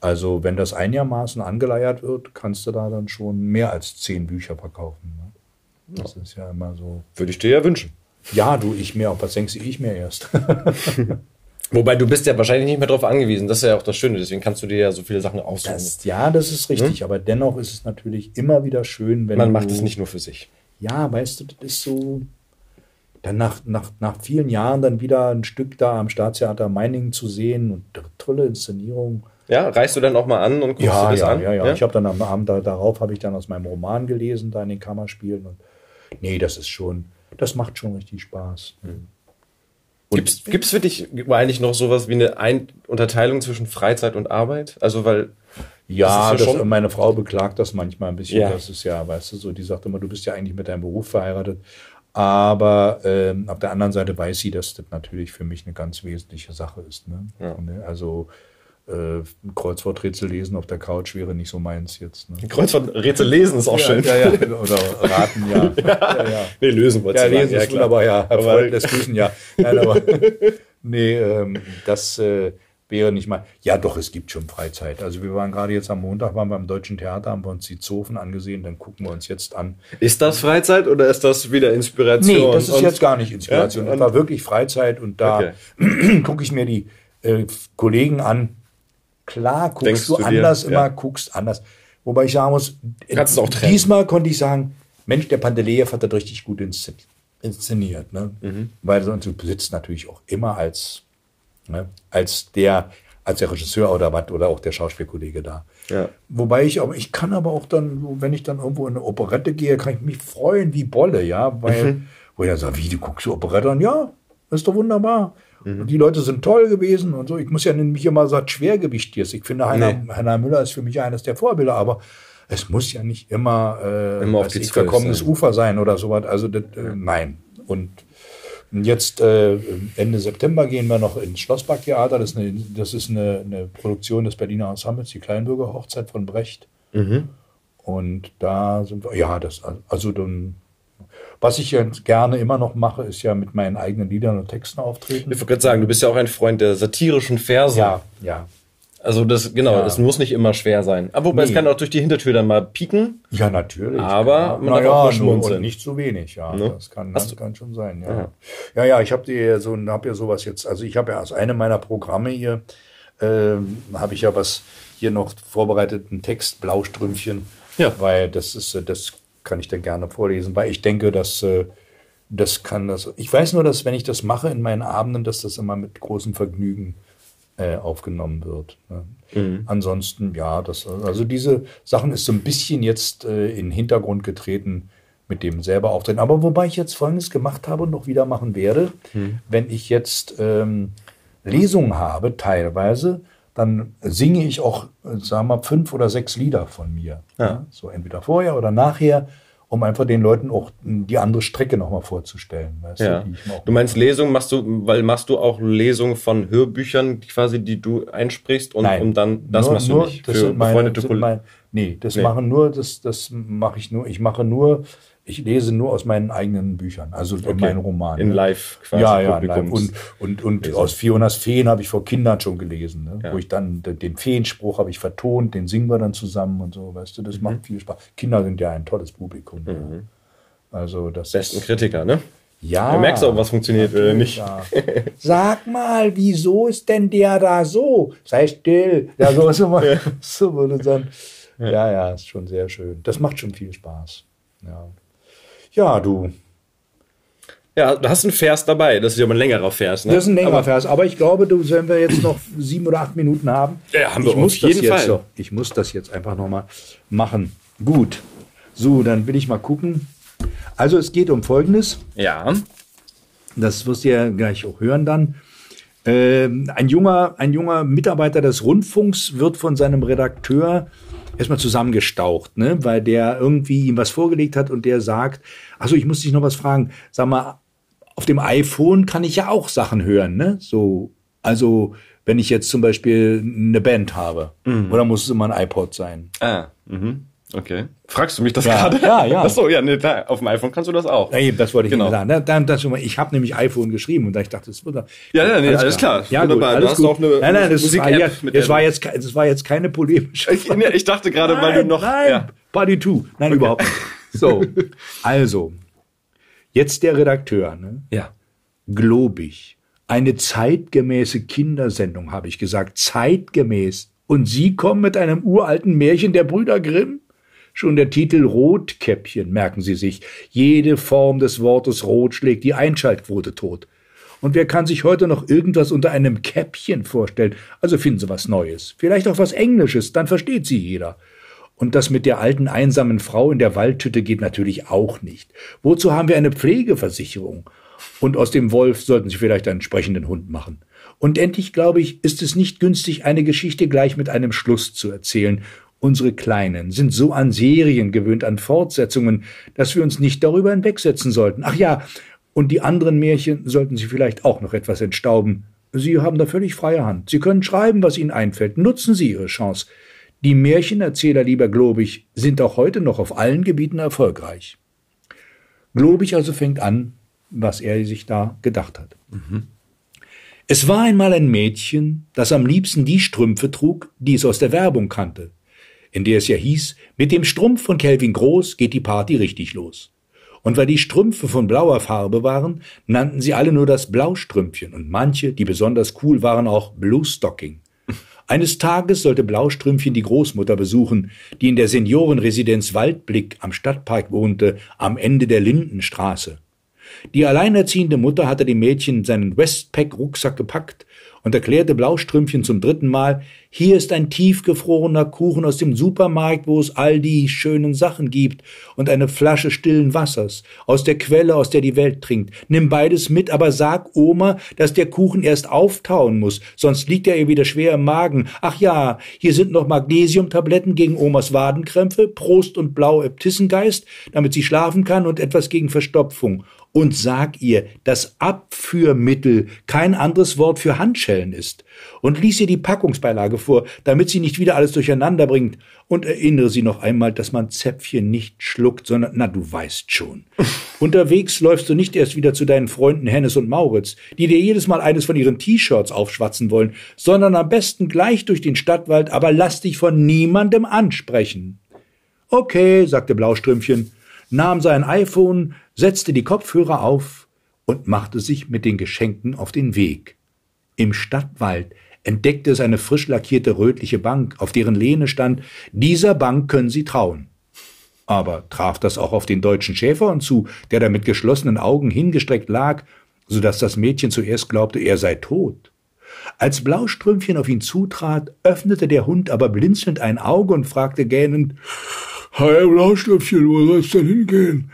also, wenn das einigermaßen angeleiert wird, kannst du da dann schon mehr als zehn Bücher verkaufen. Ne? Das ja. ist ja immer so. Würde ich dir ja wünschen. Ja, du, ich mir auch. Was denkst du, ich mir erst? *laughs* Wobei du bist ja wahrscheinlich nicht mehr darauf angewiesen. Das ist ja auch das Schöne. Deswegen kannst du dir ja so viele Sachen aussuchen. Das, ja, das ist richtig. Hm? Aber dennoch ist es natürlich immer wieder schön, wenn man macht es nicht nur für sich. Ja, weißt du, das ist so. Dann nach, nach, nach vielen Jahren dann wieder ein Stück da am Staatstheater Meiningen zu sehen und tolle Inszenierung. Ja, reichst du dann auch mal an und guckst ja, dir das ja, an? Ja, ja, ja. Ich habe dann am Abend darauf habe ich dann aus meinem Roman gelesen, da in den Kammerspielen. Und nee, das ist schon, das macht schon richtig Spaß. Mhm. Gibt es für dich eigentlich noch sowas wie eine Ein Unterteilung zwischen Freizeit und Arbeit? Also weil ja, das das, meine Frau beklagt das manchmal ein bisschen. Ja. Das ist ja, weißt du, so, die sagt immer, du bist ja eigentlich mit deinem Beruf verheiratet. Aber ähm, auf der anderen Seite weiß sie, dass das natürlich für mich eine ganz wesentliche Sache ist. Ne? Ja. Ne, also äh, Kreuzworträtsel lesen auf der Couch wäre nicht so meins jetzt. Ne? Kreuzworträtsel lesen ist auch ja, schön. Ja, ja, *laughs* oder raten, ja. ja, ja. Nee, lösen wollte Ja, lesen ja, ist wunderbar, ja. Herr Freund, das Grüßen, ja. Nein, aber *laughs* nee, ähm, das äh, wäre nicht mal. Ja, doch, es gibt schon Freizeit. Also wir waren gerade jetzt am Montag, waren wir am Deutschen Theater, haben wir uns die Zofen angesehen, dann gucken wir uns jetzt an. Ist das Freizeit oder ist das wieder Inspiration? Nee, das ist jetzt gar nicht Inspiration. Ja? Das war wirklich Freizeit und da okay. *clears throat* gucke ich mir die äh, Kollegen an, Klar guckst Denkst du, du anders dir? immer, ja. guckst anders. Wobei ich sagen muss, diesmal konnte ich sagen, Mensch, der Pantelejew hat das richtig gut inszeniert. Ne? Mhm. Weil du sitzt natürlich auch immer als, ne, als der, als der Regisseur oder was, oder auch der Schauspielkollege da. Ja. Wobei ich aber, ich kann aber auch dann, wenn ich dann irgendwo in eine Operette gehe, kann ich mich freuen wie Bolle, ja, weil, mhm. wo ich dann sage, wie, du guckst du Operette an? Ja, ist doch wunderbar. Mhm. Und die Leute sind toll gewesen und so. Ich muss ja nicht immer sagen, Schwergewicht hier. Ich finde, Heiner, nee. Heiner Müller ist für mich eines der Vorbilder, aber es muss ja nicht immer, äh, immer auf die ich, verkommenes sein. Ufer sein oder sowas. Also das, äh, nein. Und jetzt äh, Ende September gehen wir noch ins Schlossparktheater. Das ist, eine, das ist eine, eine Produktion des Berliner Ensembles, die Kleinbürger Hochzeit von Brecht. Mhm. Und da sind wir, ja, das, also dann, was ich jetzt gerne immer noch mache, ist ja mit meinen eigenen Liedern und Texten auftreten. Ich wollte gerade sagen, du bist ja auch ein Freund der satirischen Verse. Ja, ja. Also das, genau, ja. das muss nicht immer schwer sein. Aber wobei nee. es kann auch durch die Hintertür dann mal pieken. Ja, natürlich. Aber ja. man darf ja, auch schmunzeln. nicht zu wenig, ja. Ne? Das, kann, das kann schon sein, ja. Ja, ja, ja ich habe dir so, hab ja sowas jetzt, also ich habe ja als eine meiner Programme hier, äh, habe ich ja was hier noch vorbereitet, einen Text, Blaustrümpchen. Ja. Weil das ist, das kann ich dann gerne vorlesen, weil ich denke, dass äh, das kann das. Ich weiß nur, dass wenn ich das mache in meinen Abenden, dass das immer mit großem Vergnügen äh, aufgenommen wird. Ne? Mhm. Ansonsten, ja, das, also diese Sachen ist so ein bisschen jetzt äh, in den Hintergrund getreten mit dem selber auftreten. Aber wobei ich jetzt Folgendes gemacht habe und noch wieder machen werde, mhm. wenn ich jetzt ähm, Lesungen habe, teilweise, dann singe ich auch, sagen wir mal, fünf oder sechs Lieder von mir. Ja. So entweder vorher oder nachher um einfach den Leuten auch die andere Strecke nochmal vorzustellen. Ja. du, du meinst Lesungen machst du, weil machst du auch Lesungen von Hörbüchern quasi, die du einsprichst und Nein, um dann das nur, machst nur, du nicht das für befreundete Kollegen? Nee, das nee. machen nur, das, das mache ich nur, ich mache nur ich lese nur aus meinen eigenen Büchern, also okay. in meinen Romanen. In live quasi. Ja, ja, live. Und, und, und aus Fionas Feen habe ich vor Kindern schon gelesen, ne? ja. wo ich dann den Feenspruch habe ich vertont, den singen wir dann zusammen und so, weißt du, das mhm. macht viel Spaß. Kinder sind ja ein tolles Publikum. Mhm. Ja. Also das Besten Kritiker, ne? Ja. Du merkst auch, was funktioniert oder nicht. Ja. *laughs* Sag mal, wieso ist denn der da so? Sei still. Ja, so, so, *laughs* ja. so würde dann. Ja, ja, ist schon sehr schön. Das macht schon viel Spaß. Ja. Ja, du. Ja, du hast einen Vers dabei. Das ist ja mal ein längerer Vers. Ne? Das ist ein längerer aber, Vers. Aber ich glaube, du, wenn wir jetzt noch sieben oder acht Minuten haben, ja, haben wir ich muss jeden Fall. Ich muss das jetzt einfach nochmal machen. Gut. So, dann will ich mal gucken. Also es geht um Folgendes. Ja. Das wirst du ja gleich auch hören dann. Ähm, ein, junger, ein junger Mitarbeiter des Rundfunks wird von seinem Redakteur erstmal zusammengestaucht, ne? weil der irgendwie ihm was vorgelegt hat und der sagt, also ich muss dich noch was fragen, sag mal, auf dem iPhone kann ich ja auch Sachen hören, ne? So, also wenn ich jetzt zum Beispiel eine Band habe, mhm. oder muss es immer ein iPod sein? Ah, mhm. Okay. Fragst du mich das ja, gerade? Ja, ja. Achso, ja, nee, da, auf dem iPhone kannst du das auch. Ja, das wollte ich genau. sagen. Dann, das, ich habe nämlich iPhone geschrieben und da ich dachte, das wird Ja, ja, nee, alles, alles klar. klar. Ja, Wunderbar. Gut, du hast gut. auch eine nein, nein, das Musik war, ja, das war jetzt, das war jetzt keine polemische. Ich, nee, ich dachte gerade, nein, weil du noch. Nein, ja. Party 2. Nein, okay. überhaupt nicht. So, also jetzt der Redakteur. Ne? Ja. Globig. Eine zeitgemäße Kindersendung, habe ich gesagt. Zeitgemäß. Und Sie kommen mit einem uralten Märchen der Brüder Grimm? Schon der Titel Rotkäppchen, merken Sie sich. Jede Form des Wortes Rot schlägt die Einschaltquote tot. Und wer kann sich heute noch irgendwas unter einem Käppchen vorstellen? Also finden Sie was Neues. Vielleicht auch was Englisches, dann versteht sie jeder. Und das mit der alten einsamen Frau in der Waldhütte geht natürlich auch nicht. Wozu haben wir eine Pflegeversicherung? Und aus dem Wolf sollten Sie vielleicht einen sprechenden Hund machen. Und endlich, glaube ich, ist es nicht günstig, eine Geschichte gleich mit einem Schluss zu erzählen Unsere Kleinen sind so an Serien gewöhnt, an Fortsetzungen, dass wir uns nicht darüber hinwegsetzen sollten. Ach ja, und die anderen Märchen sollten Sie vielleicht auch noch etwas entstauben. Sie haben da völlig freie Hand. Sie können schreiben, was Ihnen einfällt. Nutzen Sie Ihre Chance. Die Märchenerzähler, lieber Globig, sind auch heute noch auf allen Gebieten erfolgreich. Globig also fängt an, was er sich da gedacht hat. Mhm. Es war einmal ein Mädchen, das am liebsten die Strümpfe trug, die es aus der Werbung kannte in der es ja hieß, mit dem Strumpf von Kelvin Groß geht die Party richtig los. Und weil die Strümpfe von blauer Farbe waren, nannten sie alle nur das Blaustrümpfchen und manche, die besonders cool waren, auch Blue Stocking. *laughs* Eines Tages sollte Blaustrümpfchen die Großmutter besuchen, die in der Seniorenresidenz Waldblick am Stadtpark wohnte, am Ende der Lindenstraße. Die alleinerziehende Mutter hatte dem Mädchen seinen Westpack-Rucksack gepackt und erklärte Blaustrümpchen zum dritten Mal, hier ist ein tiefgefrorener Kuchen aus dem Supermarkt, wo es all die schönen Sachen gibt und eine Flasche stillen Wassers aus der Quelle, aus der die Welt trinkt. Nimm beides mit, aber sag Oma, dass der Kuchen erst auftauen muss, sonst liegt er ihr wieder schwer im Magen. Ach ja, hier sind noch Magnesiumtabletten gegen Omas Wadenkrämpfe, Prost und Blau Äbtissengeist, damit sie schlafen kann und etwas gegen Verstopfung und sag ihr, dass Abführmittel kein anderes Wort für Handschellen ist und lies ihr die Packungsbeilage vor, damit sie nicht wieder alles durcheinander bringt und erinnere sie noch einmal, dass man Zäpfchen nicht schluckt, sondern, na, du weißt schon. *laughs* Unterwegs läufst du nicht erst wieder zu deinen Freunden Hennes und Mauritz, die dir jedes Mal eines von ihren T-Shirts aufschwatzen wollen, sondern am besten gleich durch den Stadtwald, aber lass dich von niemandem ansprechen. Okay, sagte Blaustrümpchen, nahm sein iPhone, setzte die Kopfhörer auf und machte sich mit den Geschenken auf den Weg. Im Stadtwald entdeckte es eine frisch lackierte rötliche Bank, auf deren Lehne stand, dieser Bank können Sie trauen. Aber traf das auch auf den deutschen Schäferhund zu, der da mit geschlossenen Augen hingestreckt lag, so dass das Mädchen zuerst glaubte, er sei tot. Als Blaustrümpfchen auf ihn zutrat, öffnete der Hund aber blinzelnd ein Auge und fragte gähnend, Hi, Blaustrümpfchen, wo soll's denn hingehen?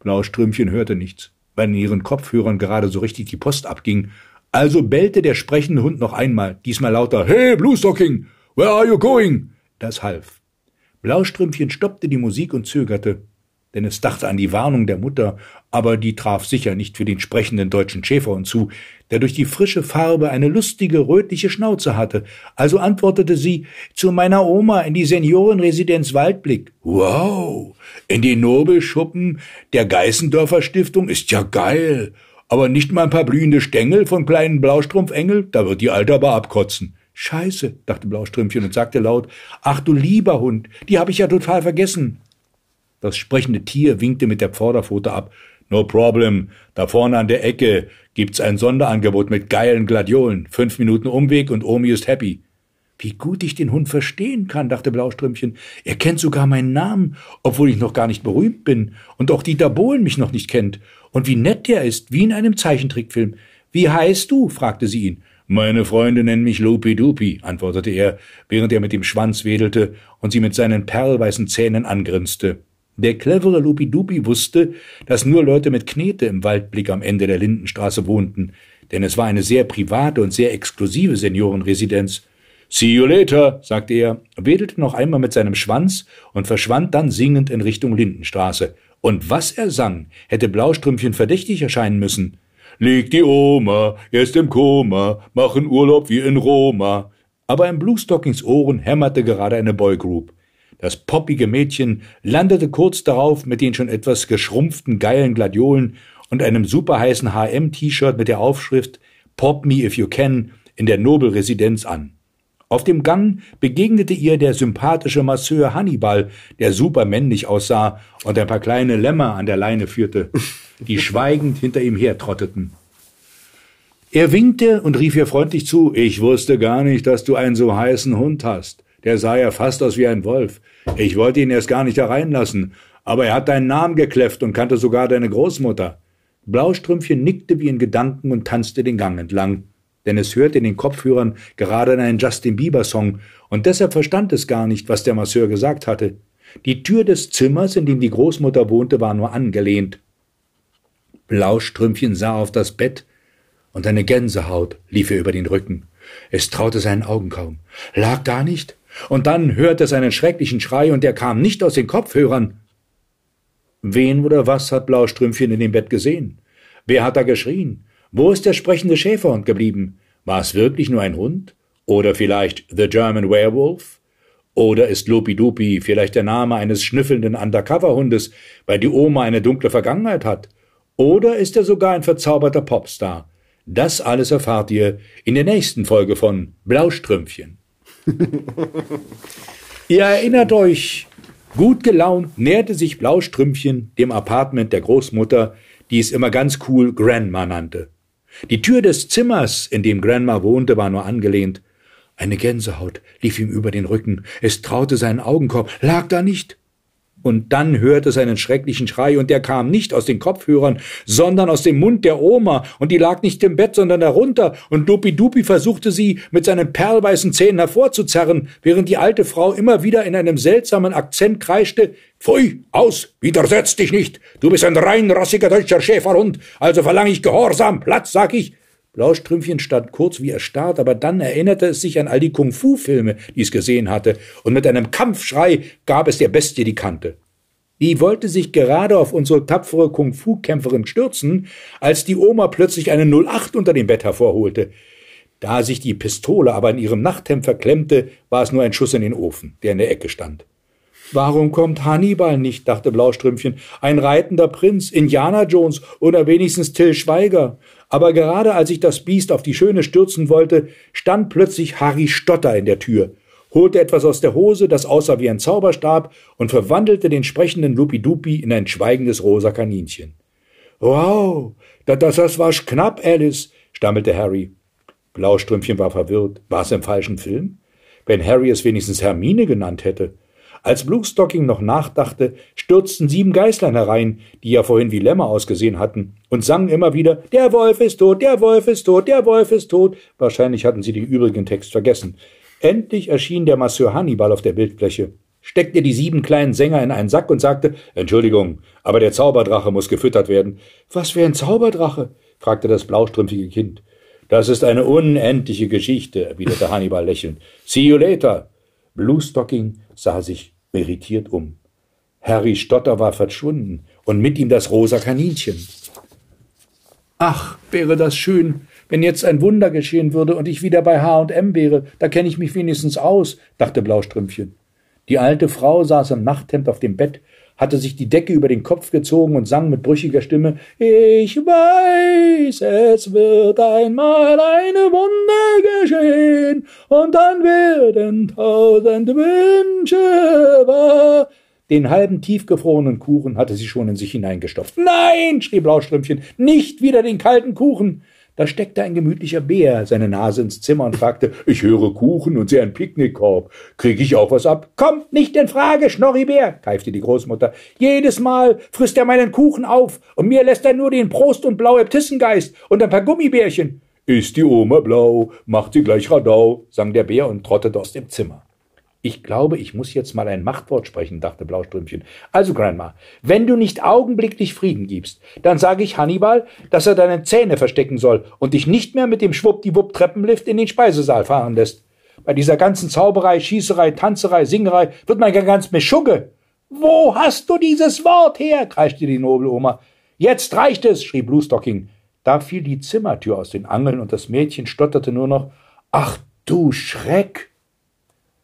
Blaustrümpchen hörte nichts, weil in ihren Kopfhörern gerade so richtig die Post abging. Also bellte der sprechende Hund noch einmal, diesmal lauter Hey, Bluestocking, where are you going? Das half. Blaustrümpfchen stoppte die Musik und zögerte, denn es dachte an die Warnung der Mutter, aber die traf sicher nicht für den sprechenden deutschen Schäferhund zu, der durch die frische Farbe eine lustige rötliche Schnauze hatte. Also antwortete sie zu meiner Oma in die Seniorenresidenz Waldblick. Wow, in die Nobelschuppen der Geißendörfer Stiftung ist ja geil. Aber nicht mal ein paar blühende Stängel von kleinen Blaustrumpfengel, da wird die Alte aber abkotzen. Scheiße, dachte Blaustrümpfchen und sagte laut, ach du lieber Hund, die habe ich ja total vergessen. Das sprechende Tier winkte mit der Vorderpfote ab. No problem, da vorne an der Ecke gibt's ein Sonderangebot mit geilen Gladiolen. Fünf Minuten Umweg und Omi ist happy. Wie gut ich den Hund verstehen kann, dachte Blaustrümpchen. Er kennt sogar meinen Namen, obwohl ich noch gar nicht berühmt bin und auch Dieter Bohlen mich noch nicht kennt. Und wie nett der ist, wie in einem Zeichentrickfilm. Wie heißt du? fragte sie ihn. Meine Freunde nennen mich Lupi Dupi, antwortete er, während er mit dem Schwanz wedelte und sie mit seinen perlweißen Zähnen angrinste. Der clevere Lupi Dupi wusste, dass nur Leute mit Knete im Waldblick am Ende der Lindenstraße wohnten, denn es war eine sehr private und sehr exklusive Seniorenresidenz. See you later, sagte er, wedelte noch einmal mit seinem Schwanz und verschwand dann singend in Richtung Lindenstraße. Und was er sang, hätte Blaustrümpfchen verdächtig erscheinen müssen. Liegt die Oma, erst im Koma, machen Urlaub wie in Roma. Aber in Bluestockings Ohren hämmerte gerade eine Boygroup. Das poppige Mädchen landete kurz darauf mit den schon etwas geschrumpften geilen Gladiolen und einem superheißen HM-T-Shirt mit der Aufschrift Pop Me If You Can in der Nobelresidenz an. Auf dem Gang begegnete ihr der sympathische Masseur Hannibal, der supermännlich aussah und ein paar kleine Lämmer an der Leine führte, die *laughs* schweigend hinter ihm hertrotteten. Er winkte und rief ihr freundlich zu, ich wusste gar nicht, dass du einen so heißen Hund hast. Der sah ja fast aus wie ein Wolf. Ich wollte ihn erst gar nicht hereinlassen, aber er hat deinen Namen gekläfft und kannte sogar deine Großmutter. Blaustrümpfchen nickte wie in Gedanken und tanzte den Gang entlang denn es hörte in den Kopfhörern gerade einen Justin Bieber Song und deshalb verstand es gar nicht, was der Masseur gesagt hatte. Die Tür des Zimmers, in dem die Großmutter wohnte, war nur angelehnt. Blaustrümpfchen sah auf das Bett und eine Gänsehaut lief ihr über den Rücken. Es traute seinen Augen kaum. Lag da nicht? Und dann hörte es einen schrecklichen Schrei und der kam nicht aus den Kopfhörern. Wen oder was hat Blaustrümpfchen in dem Bett gesehen? Wer hat da geschrien? Wo ist der sprechende Schäferhund geblieben? War es wirklich nur ein Hund? Oder vielleicht The German Werewolf? Oder ist Lopi Dupi vielleicht der Name eines schnüffelnden Undercover-Hundes, weil die Oma eine dunkle Vergangenheit hat? Oder ist er sogar ein verzauberter Popstar? Das alles erfahrt ihr in der nächsten Folge von Blaustrümpfchen. *laughs* ihr erinnert euch, gut gelaunt näherte sich Blaustrümpfchen dem Apartment der Großmutter, die es immer ganz cool Grandma nannte. Die Tür des Zimmers, in dem Grandma wohnte, war nur angelehnt. Eine Gänsehaut lief ihm über den Rücken. Es traute seinen Augenkorb. Lag da nicht? Und dann hörte es einen schrecklichen Schrei, und der kam nicht aus den Kopfhörern, sondern aus dem Mund der Oma, und die lag nicht im Bett, sondern darunter, und Dupi-Dupi versuchte sie mit seinen perlweißen Zähnen hervorzuzerren, während die alte Frau immer wieder in einem seltsamen Akzent kreischte, Pfui, aus, widersetz dich nicht, du bist ein reinrassiger deutscher Schäferhund, also verlange ich Gehorsam, Platz, sag ich, Blaustrümpfchen stand kurz wie erstarrt, aber dann erinnerte es sich an all die Kung-Fu-Filme, die es gesehen hatte, und mit einem Kampfschrei gab es der Bestie die Kante. Die wollte sich gerade auf unsere tapfere Kung-Fu-Kämpferin stürzen, als die Oma plötzlich eine 08 unter dem Bett hervorholte. Da sich die Pistole aber in ihrem Nachthemd verklemmte, war es nur ein Schuss in den Ofen, der in der Ecke stand. Warum kommt Hannibal nicht? dachte Blaustrümpfchen. Ein reitender Prinz, Indiana Jones oder wenigstens Till Schweiger. Aber gerade als ich das Biest auf die Schöne stürzen wollte, stand plötzlich Harry Stotter in der Tür, holte etwas aus der Hose, das aussah wie ein Zauberstab, und verwandelte den sprechenden Lupidupi in ein schweigendes rosa Kaninchen. Wow, das, das war knapp, Alice, stammelte Harry. Blaustrümpfchen war verwirrt. War es im falschen Film? Wenn Harry es wenigstens Hermine genannt hätte. Als Bluestocking noch nachdachte, stürzten sieben Geißlein herein, die ja vorhin wie Lämmer ausgesehen hatten, und sangen immer wieder Der Wolf ist tot, der Wolf ist tot, der Wolf ist tot. Wahrscheinlich hatten sie den übrigen Text vergessen. Endlich erschien der Masseur Hannibal auf der Bildfläche, steckte die sieben kleinen Sänger in einen Sack und sagte Entschuldigung, aber der Zauberdrache muss gefüttert werden. Was für ein Zauberdrache? fragte das blaustrümpfige Kind. Das ist eine unendliche Geschichte, erwiderte Hannibal lächelnd. See you later. Bluestocking sah sich irritiert um. Harry Stotter war verschwunden und mit ihm das rosa Kaninchen. Ach, wäre das schön, wenn jetzt ein Wunder geschehen würde und ich wieder bei H&M wäre, da kenne ich mich wenigstens aus, dachte Blaustrümpfchen. Die alte Frau saß im Nachthemd auf dem Bett, hatte sich die Decke über den Kopf gezogen und sang mit brüchiger Stimme Ich weiß, es wird einmal eine Wunder geschehen, und dann werden tausend Wünsche wahr. Den halben tiefgefrorenen Kuchen hatte sie schon in sich hineingestopft. Nein, schrie Blaustrümpfchen, nicht wieder den kalten Kuchen. Da steckte ein gemütlicher Bär seine Nase ins Zimmer und fragte, ich höre Kuchen und sehe einen Picknickkorb. Krieg ich auch was ab? Kommt nicht in Frage, Schnorribär, keifte die Großmutter. Jedes Mal frisst er meinen Kuchen auf und mir lässt er nur den Prost und blaue Ptissengeist und ein paar Gummibärchen. Ist die Oma blau, macht sie gleich Radau, sang der Bär und trottete aus dem Zimmer. Ich glaube, ich muss jetzt mal ein Machtwort sprechen, dachte Blaustrümpchen. Also, Grandma, wenn du nicht augenblicklich Frieden gibst, dann sage ich Hannibal, dass er deine Zähne verstecken soll und dich nicht mehr mit dem Schwuppdiwupp-Treppenlift in den Speisesaal fahren lässt. Bei dieser ganzen Zauberei, Schießerei, Tanzerei, Singerei wird man ja ganz Mischugge. Wo hast du dieses Wort her? kreischte die Nobeloma. Jetzt reicht es, schrie Bluestocking. Da fiel die Zimmertür aus den Angeln und das Mädchen stotterte nur noch Ach du Schreck.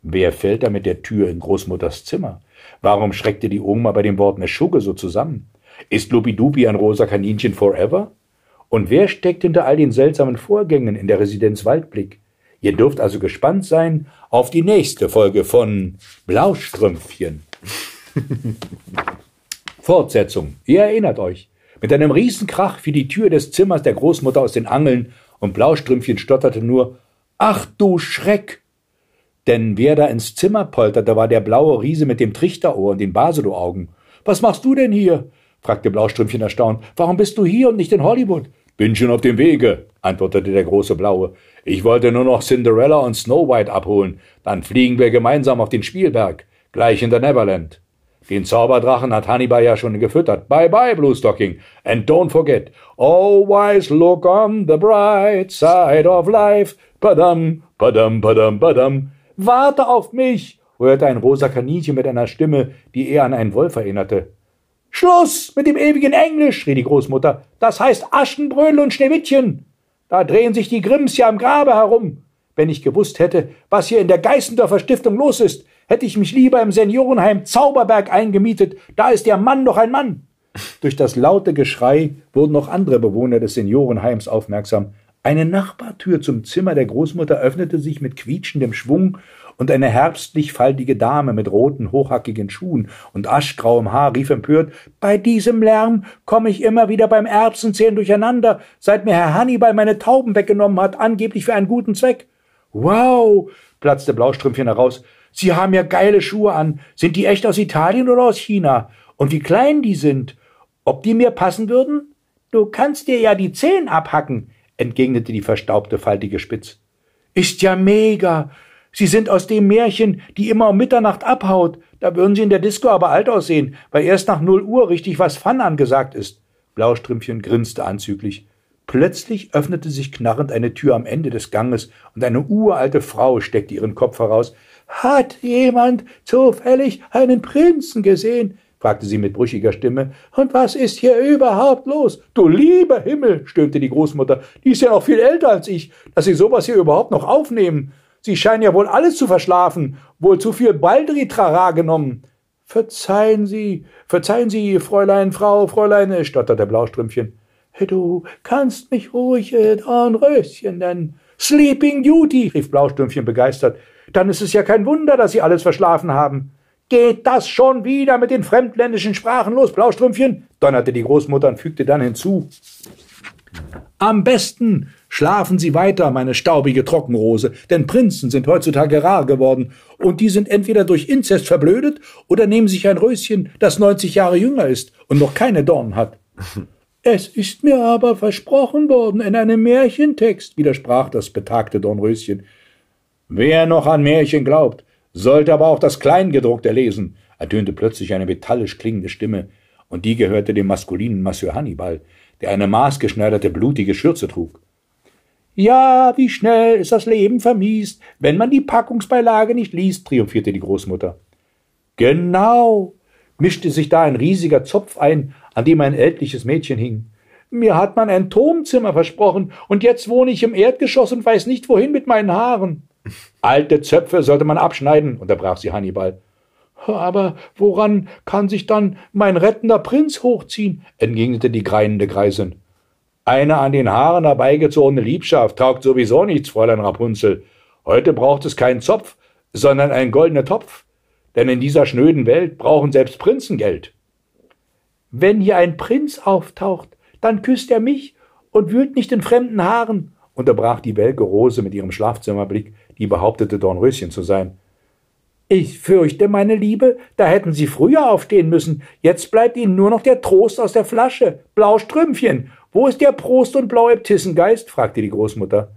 Wer fällt da mit der Tür in Großmutters Zimmer? Warum schreckte die Oma bei dem Wort Meschugge so zusammen? Ist Lupidupi ein rosa Kaninchen forever? Und wer steckt hinter all den seltsamen Vorgängen in der Residenz Waldblick? Ihr dürft also gespannt sein auf die nächste Folge von Blaustrümpfchen. *laughs* Fortsetzung. Ihr erinnert euch. Mit einem Riesenkrach fiel die Tür des Zimmers der Großmutter aus den Angeln und Blaustrümpfchen stotterte nur Ach du Schreck! Denn wer da ins Zimmer polterte, war der blaue Riese mit dem Trichterohr und den Basedow-Augen. Was machst du denn hier? fragte Blaustrümpfchen erstaunt. Warum bist du hier und nicht in Hollywood? Bin schon auf dem Wege, antwortete der große Blaue. Ich wollte nur noch Cinderella und Snow White abholen. Dann fliegen wir gemeinsam auf den Spielberg, gleich in der Neverland. Den Zauberdrachen hat Hannibal ja schon gefüttert. Bye bye, Bluestocking. And don't forget, always look on the bright side of life. Padam, padam, padam, padam. Warte auf mich! hörte ein rosa Kaninchen mit einer Stimme, die eher an einen Wolf erinnerte. Schluss mit dem ewigen Englisch, schrie die Großmutter. Das heißt Aschenbrödel und Schneewittchen. Da drehen sich die Grimms ja im Grabe herum. Wenn ich gewusst hätte, was hier in der Geißendorfer Stiftung los ist, hätte ich mich lieber im Seniorenheim Zauberberg eingemietet. Da ist der Mann doch ein Mann. Durch das laute Geschrei wurden noch andere Bewohner des Seniorenheims aufmerksam. Eine Nachbartür zum Zimmer der Großmutter öffnete sich mit quietschendem Schwung, und eine herbstlich faltige Dame mit roten, hochhackigen Schuhen und aschgrauem Haar rief empört Bei diesem Lärm komme ich immer wieder beim Erbsenzählen durcheinander, seit mir Herr Hannibal meine Tauben weggenommen hat, angeblich für einen guten Zweck. Wow, platzte Blaustrümpfchen heraus. Sie haben ja geile Schuhe an. Sind die echt aus Italien oder aus China? Und wie klein die sind. Ob die mir passen würden? Du kannst dir ja die Zehen abhacken, entgegnete die verstaubte, faltige Spitz. Ist ja mega. Sie sind aus dem Märchen, die immer um Mitternacht abhaut. Da würden Sie in der Disco aber alt aussehen, weil erst nach null Uhr richtig was Fun angesagt ist. Blaustrümpchen grinste anzüglich. Plötzlich öffnete sich knarrend eine Tür am Ende des Ganges und eine uralte Frau steckte ihren Kopf heraus. Hat jemand zufällig einen Prinzen gesehen? Fragte sie mit brüchiger Stimme. Und was ist hier überhaupt los? Du lieber Himmel, stöhnte die Großmutter. Die ist ja noch viel älter als ich, dass Sie sowas hier überhaupt noch aufnehmen. Sie scheinen ja wohl alles zu verschlafen, wohl zu viel Baldritrara genommen. Verzeihen Sie, verzeihen Sie, Fräulein, Frau, Fräulein, stotterte Blaustrümpfchen. Du kannst mich ruhig äh, Dornröschen nennen. Sleeping Duty, rief Blaustrümpfchen begeistert. Dann ist es ja kein Wunder, dass Sie alles verschlafen haben. Geht das schon wieder mit den fremdländischen Sprachen los, Blaustrümpfchen? donnerte die Großmutter und fügte dann hinzu. Am besten schlafen Sie weiter, meine staubige Trockenrose, denn Prinzen sind heutzutage rar geworden, und die sind entweder durch Inzest verblödet oder nehmen sich ein Röschen, das 90 Jahre jünger ist und noch keine Dornen hat. *laughs* Es ist mir aber versprochen worden in einem Märchentext, widersprach das betagte Dornröschen. Wer noch an Märchen glaubt, sollte aber auch das Kleingedruckte lesen, ertönte plötzlich eine metallisch klingende Stimme, und die gehörte dem maskulinen Masseur Hannibal, der eine maßgeschneiderte blutige Schürze trug. Ja, wie schnell ist das Leben vermiest, wenn man die Packungsbeilage nicht liest, triumphierte die Großmutter. Genau, mischte sich da ein riesiger Zopf ein, an dem ein ältliches Mädchen hing. Mir hat man ein Turmzimmer versprochen, und jetzt wohne ich im Erdgeschoss und weiß nicht wohin mit meinen Haaren. Alte Zöpfe sollte man abschneiden, unterbrach sie Hannibal. Aber woran kann sich dann mein rettender Prinz hochziehen? entgegnete die greinende Greisin. Eine an den Haaren herbeigezogene Liebschaft taugt sowieso nichts, Fräulein Rapunzel. Heute braucht es keinen Zopf, sondern einen goldenen Topf. Denn in dieser schnöden Welt brauchen selbst Prinzen Geld. Wenn hier ein Prinz auftaucht, dann küsst er mich und wühlt nicht in fremden Haaren, unterbrach die welke Rose mit ihrem Schlafzimmerblick, die behauptete Dornröschen zu sein. Ich fürchte, meine Liebe, da hätten Sie früher aufstehen müssen. Jetzt bleibt Ihnen nur noch der Trost aus der Flasche. Blaustrümpfchen. Wo ist der Prost und Blauäbtissengeist? fragte die Großmutter.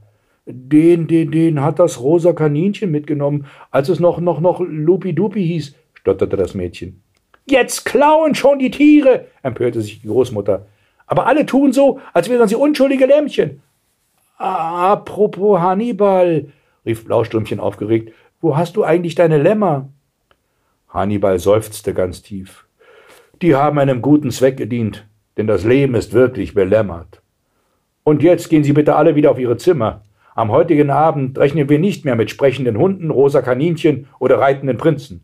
Den, den, den hat das rosa Kaninchen mitgenommen, als es noch, noch, noch Lupi-Dupi hieß, stotterte das Mädchen. Jetzt klauen schon die Tiere, empörte sich die Großmutter. Aber alle tun so, als wären sie unschuldige Lämmchen. Apropos Hannibal, rief Blaustrümpchen aufgeregt, wo hast du eigentlich deine Lämmer? Hannibal seufzte ganz tief. Die haben einem guten Zweck gedient, denn das Leben ist wirklich belämmert. Und jetzt gehen Sie bitte alle wieder auf Ihre Zimmer. Am heutigen Abend rechnen wir nicht mehr mit sprechenden Hunden, rosa Kaninchen oder reitenden Prinzen.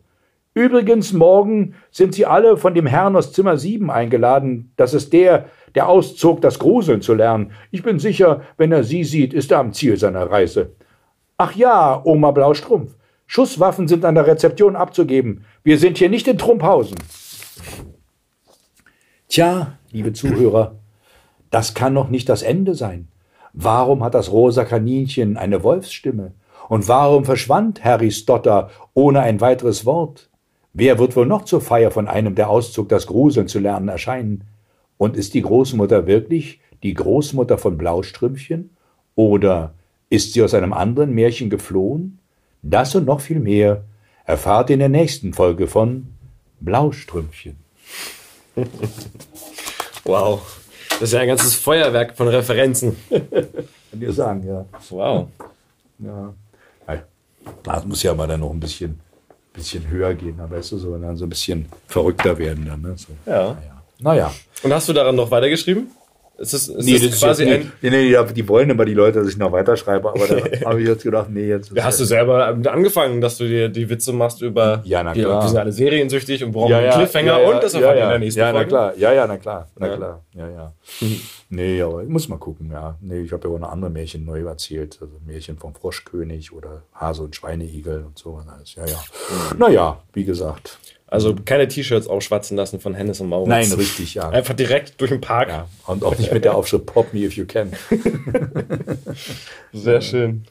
Übrigens, morgen sind Sie alle von dem Herrn aus Zimmer 7 eingeladen. Das ist der, der auszog, das Gruseln zu lernen. Ich bin sicher, wenn er Sie sieht, ist er am Ziel seiner Reise. Ach ja, Oma Blaustrumpf. Schusswaffen sind an der Rezeption abzugeben. Wir sind hier nicht in Trumphausen. Tja, liebe Zuhörer, das kann noch nicht das Ende sein. Warum hat das rosa Kaninchen eine Wolfsstimme? Und warum verschwand Harry Stotter ohne ein weiteres Wort? Wer wird wohl noch zur Feier von einem, der auszog, das Gruseln zu lernen, erscheinen? Und ist die Großmutter wirklich die Großmutter von Blaustrümpfchen? Oder ist sie aus einem anderen Märchen geflohen? Das und noch viel mehr erfahrt ihr in der nächsten Folge von Blaustrümpfchen. *laughs* wow. Das ist ja ein ganzes Feuerwerk von Referenzen. *laughs* Kann dir sagen, ja. Wow. Ja. Das muss ja mal dann noch ein bisschen bisschen höher gehen, dann weißt du, so, dann so ein bisschen verrückter werden dann. Ne? So. Ja. Naja. naja. Und hast du daran noch weitergeschrieben? Ist das, ist nee, das, das quasi ein. Nee, nee, die wollen immer die Leute, dass ich noch weiterschreibe, aber da *laughs* habe ich jetzt gedacht, nee, jetzt. Ja, hast du selber angefangen, dass du dir die Witze machst über. Ja, na klar. Die, sind alle seriensüchtig und brauchen ja, ja, Cliffhanger ja, und das erfahrt ja, in der nächsten ja, Folge. Ja, na klar. Ja, ja, na klar. Na klar. Ja, ja. nee, aber ich muss mal gucken, ja. Nee, ich habe ja auch noch andere Märchen neu erzählt. Also Märchen vom Froschkönig oder Hase und Schweineigel und so. Ja, ja. Mhm. Naja, wie gesagt. Also keine T-Shirts aufschwatzen lassen von Hennes und Mauritz. Nein, richtig, ja. Einfach direkt durch den Park. Ja. Und auch nicht mit der Aufschrift Pop me if you can. *laughs* Sehr schön.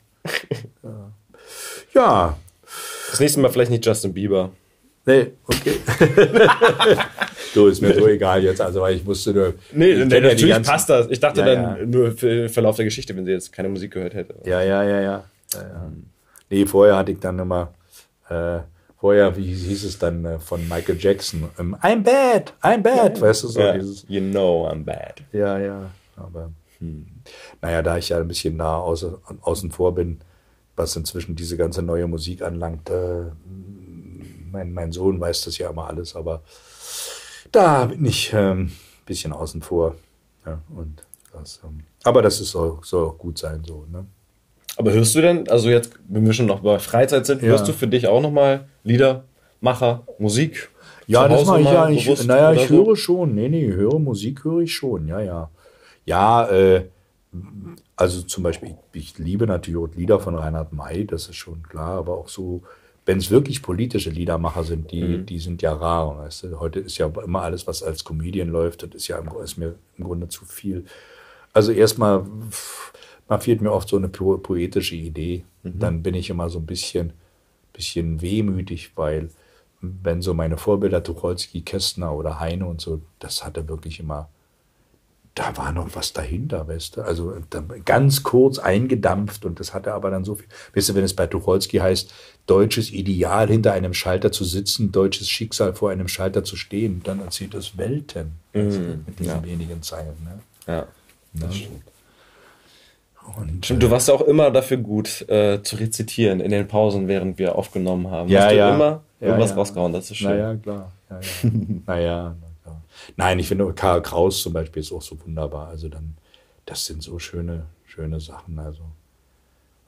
Ja. Das nächste Mal vielleicht nicht Justin Bieber. Nee, okay. *laughs* du, ist mir so egal jetzt, also weil ich wusste nur. Nee, ich nee natürlich ganzen- passt das. Ich dachte Ja, dann ja. nur für den Verlauf der Geschichte, wenn sie jetzt keine Musik gehört hätte. Ja, ja, ja, ja. ja, ja. Nee, vorher hatte ich dann immer, äh, vorher, wie hieß es dann äh, von Michael Jackson? Ähm, I'm bad, I'm bad, weißt du so, Ja. dieses. You know I'm bad. Ja, ja, aber hm. naja, da ich ja ein bisschen nah außen, außen vor bin, was inzwischen diese ganze neue Musik anlangt, äh, mein, mein Sohn weiß das ja immer alles, aber da bin ich ähm, ein bisschen außen vor. Ja, und das, ähm, aber das ist soll, soll auch gut sein, so, ne? Aber hörst du denn, also jetzt, wenn wir schon noch bei Freizeit sind, Ja. hörst du für dich auch nochmal Lieder, Macher, Musik? Ja, das mache ich ja. Ich, bewusst naja, ich so? höre schon. Nee, nee, höre Musik höre ich schon. Ja, ja. Ja, äh, also zum Beispiel, ich, ich liebe natürlich auch Lieder von Reinhard May, das ist schon klar, aber auch so, wenn es wirklich politische Liedermacher sind, die, Mhm. die sind ja rar. Weißt du? Heute ist ja immer alles, was als Comedian läuft, das ist ja im, ist mir im Grunde zu viel. Also erstmal, pff, man fehlt mir oft so eine po poetische Idee. Mhm. Dann bin ich immer so ein bisschen, bisschen wehmütig, weil wenn so meine Vorbilder Tucholsky, Kästner oder Heine und so, das hatte wirklich immer, da war noch was dahinter, weißt du? Also da, ganz kurz eingedampft und das hatte aber dann so viel. Weißt du, wenn es bei Tucholsky heißt, deutsches Ideal hinter einem Schalter zu sitzen, deutsches Schicksal vor einem Schalter zu stehen, dann erzählt das Welten weißt du, mit diesen wenigen Zeilen. Ne? Ja. Ne? Und, Stimmt, du warst auch immer dafür gut äh, zu rezitieren in den Pausen, während wir aufgenommen haben. Ja, Hast du ja. immer Ja, irgendwas ja. rausgehauen, das ist schön. Naja, klar. Ja, ja. *laughs* naja, na klar. Nein, ich finde Karl Kraus zum Beispiel ist auch so wunderbar. Also dann, das sind so schöne, schöne Sachen. Also.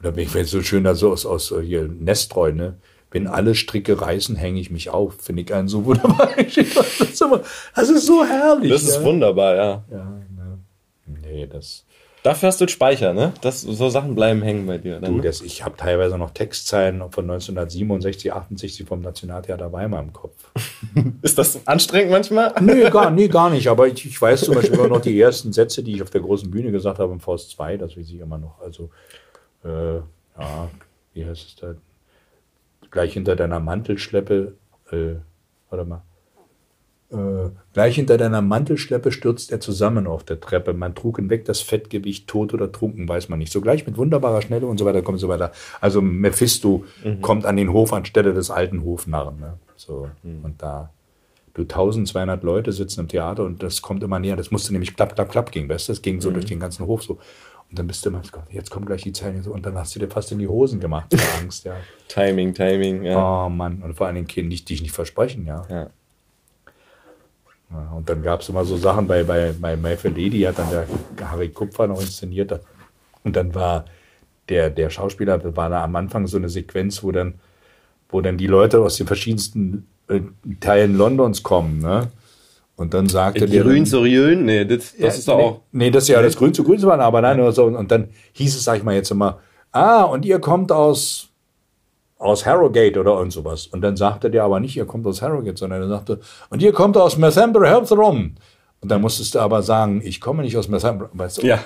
Oder bin ich wenn so schön da so aus, aus äh, hier Nestreu, ne? Wenn alle Stricke reißen, hänge ich mich auf. Finde ich einen so wunderbar. *laughs* Das ist, immer, das ist so herrlich. Das ist ja. wunderbar, ja. Ja, ne. Nee, das. Dafür hast du einen Speicher, ne? Das, so Sachen bleiben hängen bei dir. Dann, Du, ne? das, ich habe teilweise noch Textzeilen von 1967, 68 vom Nationaltheater Weimar im Kopf. *laughs* Ist das anstrengend manchmal? *laughs* Nee, gar, nee, gar nicht. Aber ich, ich weiß zum Beispiel immer noch die ersten Sätze, die ich auf der großen Bühne gesagt habe im Faust 2, das weiß ich immer noch. Also, äh, ja, wie heißt es da? Gleich hinter deiner Mantelschleppe, äh, warte mal. Äh, gleich hinter deiner Mantelschleppe stürzt er zusammen auf der Treppe. Man trug ihn weg, das Fettgewicht, tot oder trunken, weiß man nicht. Sogleich mit wunderbarer Schnelle und so weiter kommt so weiter. Also Mephisto kommt an den Hof anstelle des alten Hofnarren. Ne? So, und da du 1200 Leute sitzen im Theater und das kommt immer näher. Das musste nämlich klapp, klapp, klapp gehen, weißt du? Das ging so durch den ganzen Hof so. Und dann bist du immer, jetzt kommt gleich die Zeilen so. Und dann hast du dir fast in die Hosen gemacht vor *laughs* Angst, ja. Timing, Timing, ja. Oh Mann. Und vor allen Dingen die dich nicht versprechen, ja. ja. Ja, und dann gab es immer so Sachen bei, bei, bei My Fair Lady, hat dann der Harry Kupfer noch inszeniert. Und dann war der, der Schauspieler, da war da am Anfang so eine Sequenz, wo dann, wo dann die Leute aus den verschiedensten äh, Teilen Londons kommen, ne? Und dann sagte der. Grün zu Rühlen? Nee, das, das Ja, ist doch nee, auch. Nee, das ist ja das Grün zu Grün zu waren, aber nein, oder so. Und dann hieß es, sag ich mal jetzt immer, ah, und ihr kommt aus, aus Harrogate oder irgend sowas. Und dann sagte der aber nicht, ihr kommt aus Harrogate, sondern er sagte, und ihr kommt aus Northampton. Und dann musstest du aber sagen, ich komme nicht aus Northampton. Weißt du? Ja.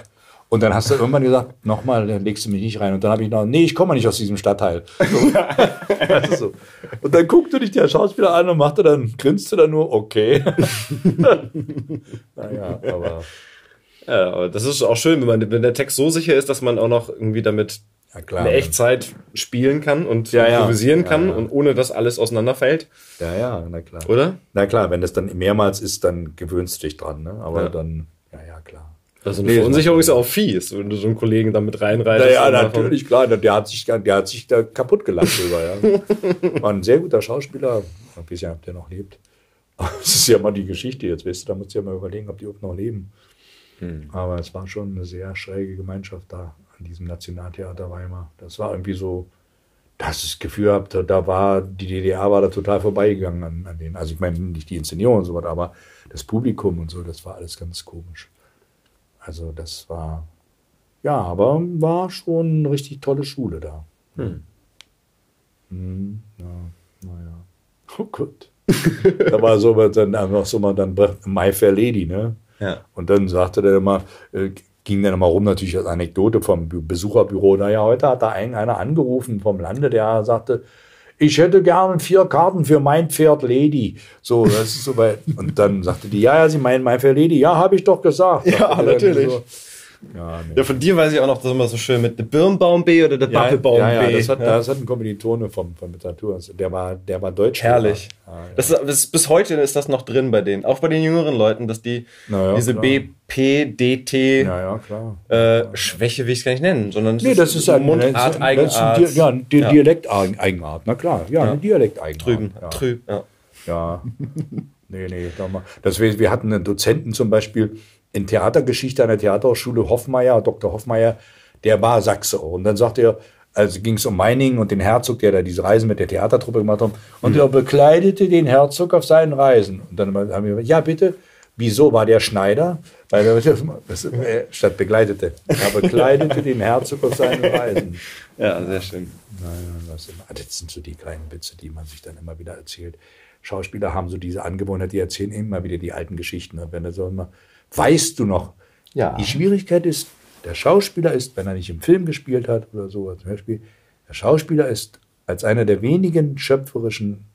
Und dann hast du irgendwann gesagt, nochmal, dann legst du mich nicht rein. Und dann habe ich noch, nee, ich komme nicht aus diesem Stadtteil. *laughs* So. So. Und dann guckte dich der Schauspieler an und machte dann, grinste dann nur, okay. *laughs* naja, aber. Ja, aber das ist auch schön, wenn, man, wenn der Text so sicher ist, dass man auch noch irgendwie damit klar. in Echtzeit spielen kann und Ja, ja. improvisieren Ja, kann ja. und ohne dass alles auseinanderfällt, Ja, ja, na klar. oder? Na klar, wenn das dann mehrmals ist, dann gewöhnst du dich dran, ne? Aber dann, ja, ja, klar. Also eine Nee, Verunsicherung ist ja auch fies, wenn du so einen Kollegen damit reinreitest. Naja, davon- natürlich, klar, der hat sich, der hat sich da kaputt gelacht drüber, ja. *laughs* War ein sehr guter Schauspieler. Weiß ja, ob der noch lebt. *laughs* Das ist ja mal die Geschichte jetzt, weißt du, da musst du ja mal überlegen, ob die überhaupt noch leben. Aber es war schon eine sehr schräge Gemeinschaft da an diesem Nationaltheater Weimar. Das war irgendwie so, dass ich das Gefühl habe, da war, die DDR war da total vorbeigegangen an, an denen. Also ich meine nicht die Inszenierung und so was, aber das Publikum und so, das war alles ganz komisch. Also das war, ja, aber war schon eine richtig tolle Schule da. Hm, ja, naja. Oh Gott. *laughs* da war so dann einfach so mal dann My Fair Lady, ne? Ja. Und dann sagte der immer, äh, ging dann immer rum, natürlich als Anekdote vom Be- Besucherbüro, naja, heute hat da ein, einer angerufen vom Lande, der sagte, ich hätte gerne vier Karten für mein Pferd Lady. So, das ist so weit. Und dann sagte die, ja, ja, Sie meinen mein Pferd Lady. Ja, habe ich doch gesagt. Ja, natürlich. So. Ja, nee. ja, von dir weiß ich auch noch, das ist immer so schön mit der Birnbaum B oder der ja, Bappelbaum ja, ja, B. Das hat, ja. das hat ein Kommilitone vom, vom Literatur. Der war, der war deutsch. Herrlich. Ah, ja. das, ist, das bis heute ist das noch drin bei denen. Auch bei den jüngeren Leuten, dass die diese klar. BPDT ja, äh, Schwäche will ich es gar nicht nennen, sondern nee, das ist eine Mundart, Eigenart. Ein, ja, die Dialekt-Eigenart. Na klar, ja, eine Dialekt-Eigenart. Drüben, trüb, ja. Ja. *laughs* nee, nee, das, wir, wir hatten einen Dozenten zum Beispiel, in Theatergeschichte an der Theaterhochschule Hoffmeier, Dr. Hoffmeier, der war Sachse. Und dann sagte er, also ging es um Meiningen und den Herzog, der da diese Reisen mit der Theatertruppe gemacht hat. Und mhm. er bekleidete den Herzog auf seinen Reisen. Und dann haben wir gesagt, ja bitte, wieso war der Schneider? Weil er äh, statt begleitete. Er bekleidete den Herzog auf seinen Reisen. *laughs* Ja, sehr schön. Naja, das, immer, das sind so die kleinen Witze, die man sich dann immer wieder erzählt. Schauspieler haben so diese Angewohnheit, die erzählen immer wieder die alten Geschichten. Und wenn er so immer weißt du noch. Ja. Die Schwierigkeit ist, der Schauspieler ist, wenn er nicht im Film gespielt hat oder so zum Beispiel, der Schauspieler ist als einer der wenigen schöpferischen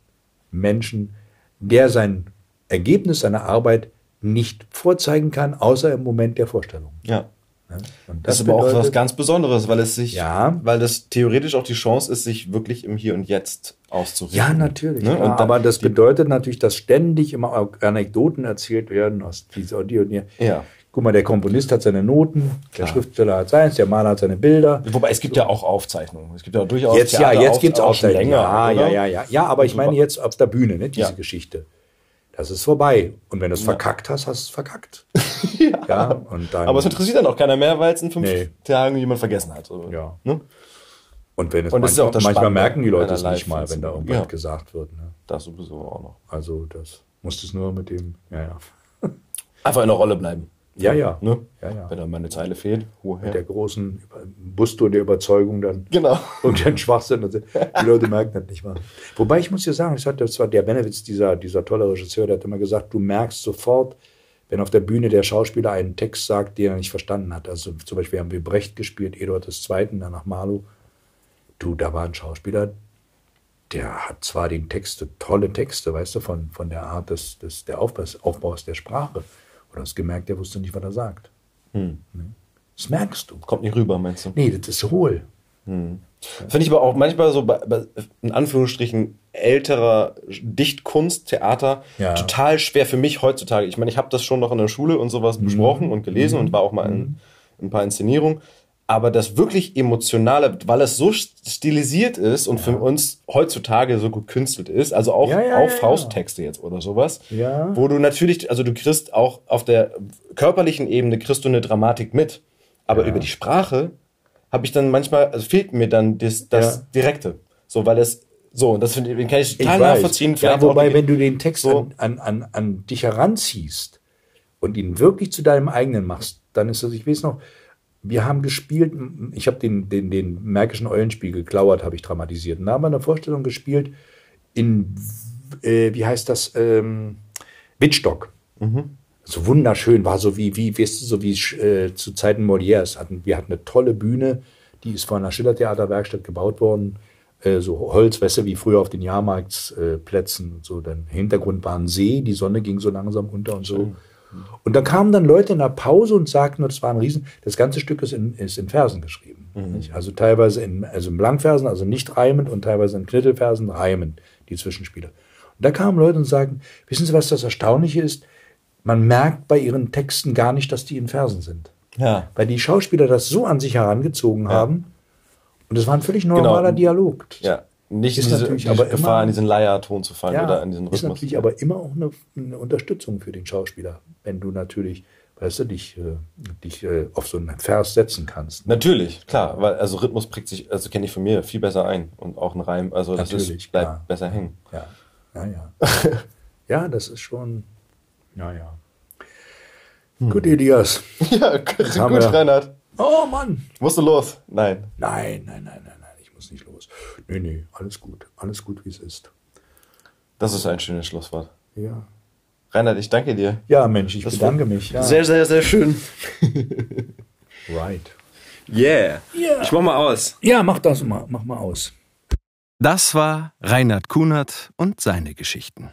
Menschen, der sein Ergebnis seiner Arbeit nicht vorzeigen kann, außer im Moment der Vorstellung. Ja. Ja, das, das, ist aber bedeutet, auch was ganz Besonderes, weil es sich, ja, weil das theoretisch auch die Chance ist, sich wirklich im Hier und Jetzt auszurichten. Ja, natürlich. Ne? Ja, aber das bedeutet natürlich, dass ständig immer Anekdoten erzählt werden aus dieser die und die. Ja. Guck mal, der Komponist hat seine Noten, Klar. der Schriftsteller hat seins, der Maler hat seine Bilder. Wobei es gibt so. ja auch Aufzeichnungen. Es gibt ja durchaus jetzt Theater ja, jetzt gibt es auch schon länger. Ja, ja, ja, ja. Ja, aber ich meine jetzt auf der Bühne, ne, diese Geschichte das ist vorbei. Und wenn du es ja. verkackt hast, hast du es verkackt. *laughs* ja. ja. dann, Aber es interessiert dann auch keiner mehr, weil es in fünf nee. Tagen jemand vergessen hat. So. Ja. Ne? Und wenn es und manchmal, manchmal Spannende merken die Leute es nicht mal, wenn da irgendwas ja. gesagt wird. Ne? Das sowieso auch noch. Also das musst es nur mit dem, ja, ja. *laughs* Einfach in der Rolle bleiben. Ja, ja. Ne? ja, ja. Wenn da meine Zeile fehlt, woher? Mit der großen Busto der Überzeugung dann. Genau. *laughs* Und den Schwachsinn. *laughs* Die Leute merken das nicht mal. Wobei ich muss dir sagen, das, hat, das war der Benewitz, dieser, dieser tolle Regisseur, der hat immer gesagt, du merkst sofort, wenn auf der Bühne der Schauspieler einen Text sagt, den er nicht verstanden hat. Also zum Beispiel haben wir Brecht gespielt, Eduard II., danach Marlow. Du, da war ein Schauspieler, der hat zwar den Texte, tolle Texte, weißt du, von, von der Art des, des, der Aufbaus, Aufbaus der Sprache oder hast gemerkt, der wusste nicht, was er sagt. Hm. Das merkst du. Kommt nicht rüber, meinst du? Nee, das ist hohl. Hm. Finde ich aber auch manchmal so bei, bei, in Anführungsstrichen älterer Dichtkunst, Theater ja. total schwer für mich heutzutage. Ich meine, ich habe das schon noch in der Schule und sowas mhm. besprochen und gelesen mhm. und war auch mal in, mhm. in ein paar Inszenierungen aber das wirklich Emotionale, weil es so stilisiert ist und ja. für uns heutzutage so gekünstelt ist, also auch, ja, ja, auch Fausttexte jetzt oder sowas, wo du natürlich, also du kriegst auch auf der körperlichen Ebene kriegst du eine Dramatik mit, aber über die Sprache habe ich dann manchmal, also fehlt mir dann das, das Direkte, so, weil es so, und das finde ich, kann ich total ich nachvollziehen. Ja, wobei, wenn du den Text so an, an, an dich heranziehst und ihn wirklich zu deinem eigenen machst, dann ist das, ich weiß noch, wir haben gespielt, ich habe den, den, den Märkischen Eulenspiegel, Klauert habe ich dramatisiert. Und da haben wir eine Vorstellung gespielt in, äh, wie heißt das, ähm, Wittstock. Mhm. So wunderschön, war so wie, wie, weißt du, so wie äh, zu Zeiten Molières hatten. Wir hatten eine tolle Bühne, die ist von einer Schillertheaterwerkstatt gebaut worden. Äh, so Holzwässer wie früher auf den Jahrmarktsplätzen. so, dann Hintergrund war ein See, die Sonne ging so langsam unter und so. Schön. Und da kamen dann Leute in der Pause und sagten, das war ein Riesen, das ganze Stück ist in, ist in Versen geschrieben. Mhm. Also teilweise in, also in Blankversen, also nicht reimend und teilweise in Knittelversen reimend, die Zwischenspiele. Und da kamen Leute und sagten, wissen Sie, was das Erstaunliche ist? Man merkt bei ihren Texten gar nicht, dass die in Versen sind. Ja. Weil die Schauspieler das so an sich herangezogen ja. haben. Und es war ein völlig normaler genau. Dialog. Ja nicht ist in diese, natürlich aber Gefahr, immer, in diesen Leierton zu fallen ja, oder in diesen Rhythmus. Ist natürlich aber immer auch eine, eine, Unterstützung für den Schauspieler, wenn du natürlich, weißt du, dich, äh, dich äh, auf so einen Vers setzen kannst. Natürlich, klar, weil also Rhythmus prägt sich, also kenne ich von mir viel besser ein und auch ein Reim, also das natürlich, ist, bleibt klar. besser hängen. Ja, ja, ja. *laughs* ja, das ist schon, ja, ja. Hm. Gut, Elias. *laughs* Ja, gut, gut Reinhard. Oh Mann. Musst du los? Nein. Nein, nein, nein, nein, nein, ich muss nicht los. Nee, nee, alles gut. Alles gut, wie es ist. Das ist ein schönes Schlusswort. Ja. Reinhard, ich danke dir. Ja, Mensch, ich das bedanke mich. Ja. Sehr, sehr, sehr schön. *laughs* right. Yeah. yeah. Ich mach mal aus. Ja, mach das mal. Mach mal aus. Das war Reinhard Kunert und seine Geschichten.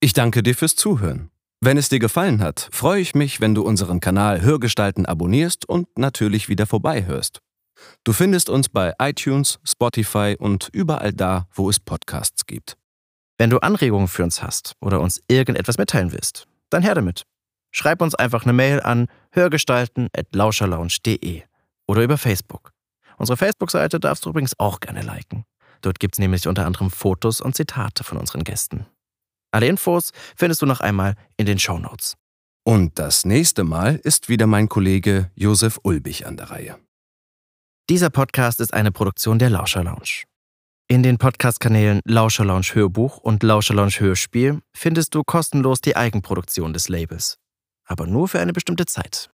Ich danke dir fürs Zuhören. Wenn es dir gefallen hat, freue ich mich, wenn du unseren Kanal Hörgestalten abonnierst und natürlich wieder vorbeihörst. Du findest uns bei iTunes, Spotify und überall da, wo es Podcasts gibt. Wenn du Anregungen für uns hast oder uns irgendetwas mitteilen willst, dann her damit. Schreib uns einfach eine Mail an hörgestalten.lauscherlounge.de oder über Facebook. Unsere Facebook-Seite darfst du übrigens auch gerne liken. Dort gibt es nämlich unter anderem Fotos und Zitate von unseren Gästen. Alle Infos findest du noch einmal in den Show Notes. Und das nächste Mal ist wieder mein Kollege Josef Ulbich an der Reihe. Dieser Podcast ist eine Produktion der Lauscher Lounge. In den Podcast-Kanälen Lauscher Lounge Hörbuch und Lauscher Lounge Hörspiel findest du kostenlos die Eigenproduktion des Labels. Aber nur für eine bestimmte Zeit.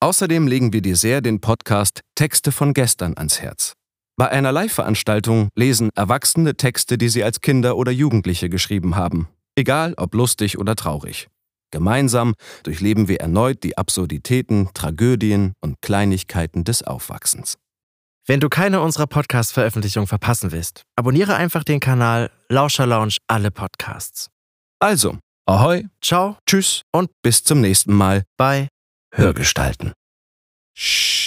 Außerdem legen wir dir sehr den Podcast Texte von gestern ans Herz. Bei einer Live-Veranstaltung lesen Erwachsene Texte, die sie als Kinder oder Jugendliche geschrieben haben, egal ob lustig oder traurig. Gemeinsam durchleben wir erneut die Absurditäten, Tragödien und Kleinigkeiten des Aufwachsens. Wenn du keine unserer Podcast-Veröffentlichungen verpassen willst, abonniere einfach den Kanal Lauscher Lounge alle Podcasts. Also, ahoi, ciao, tschüss und bis zum nächsten Mal bei Hörgestalten. Shh.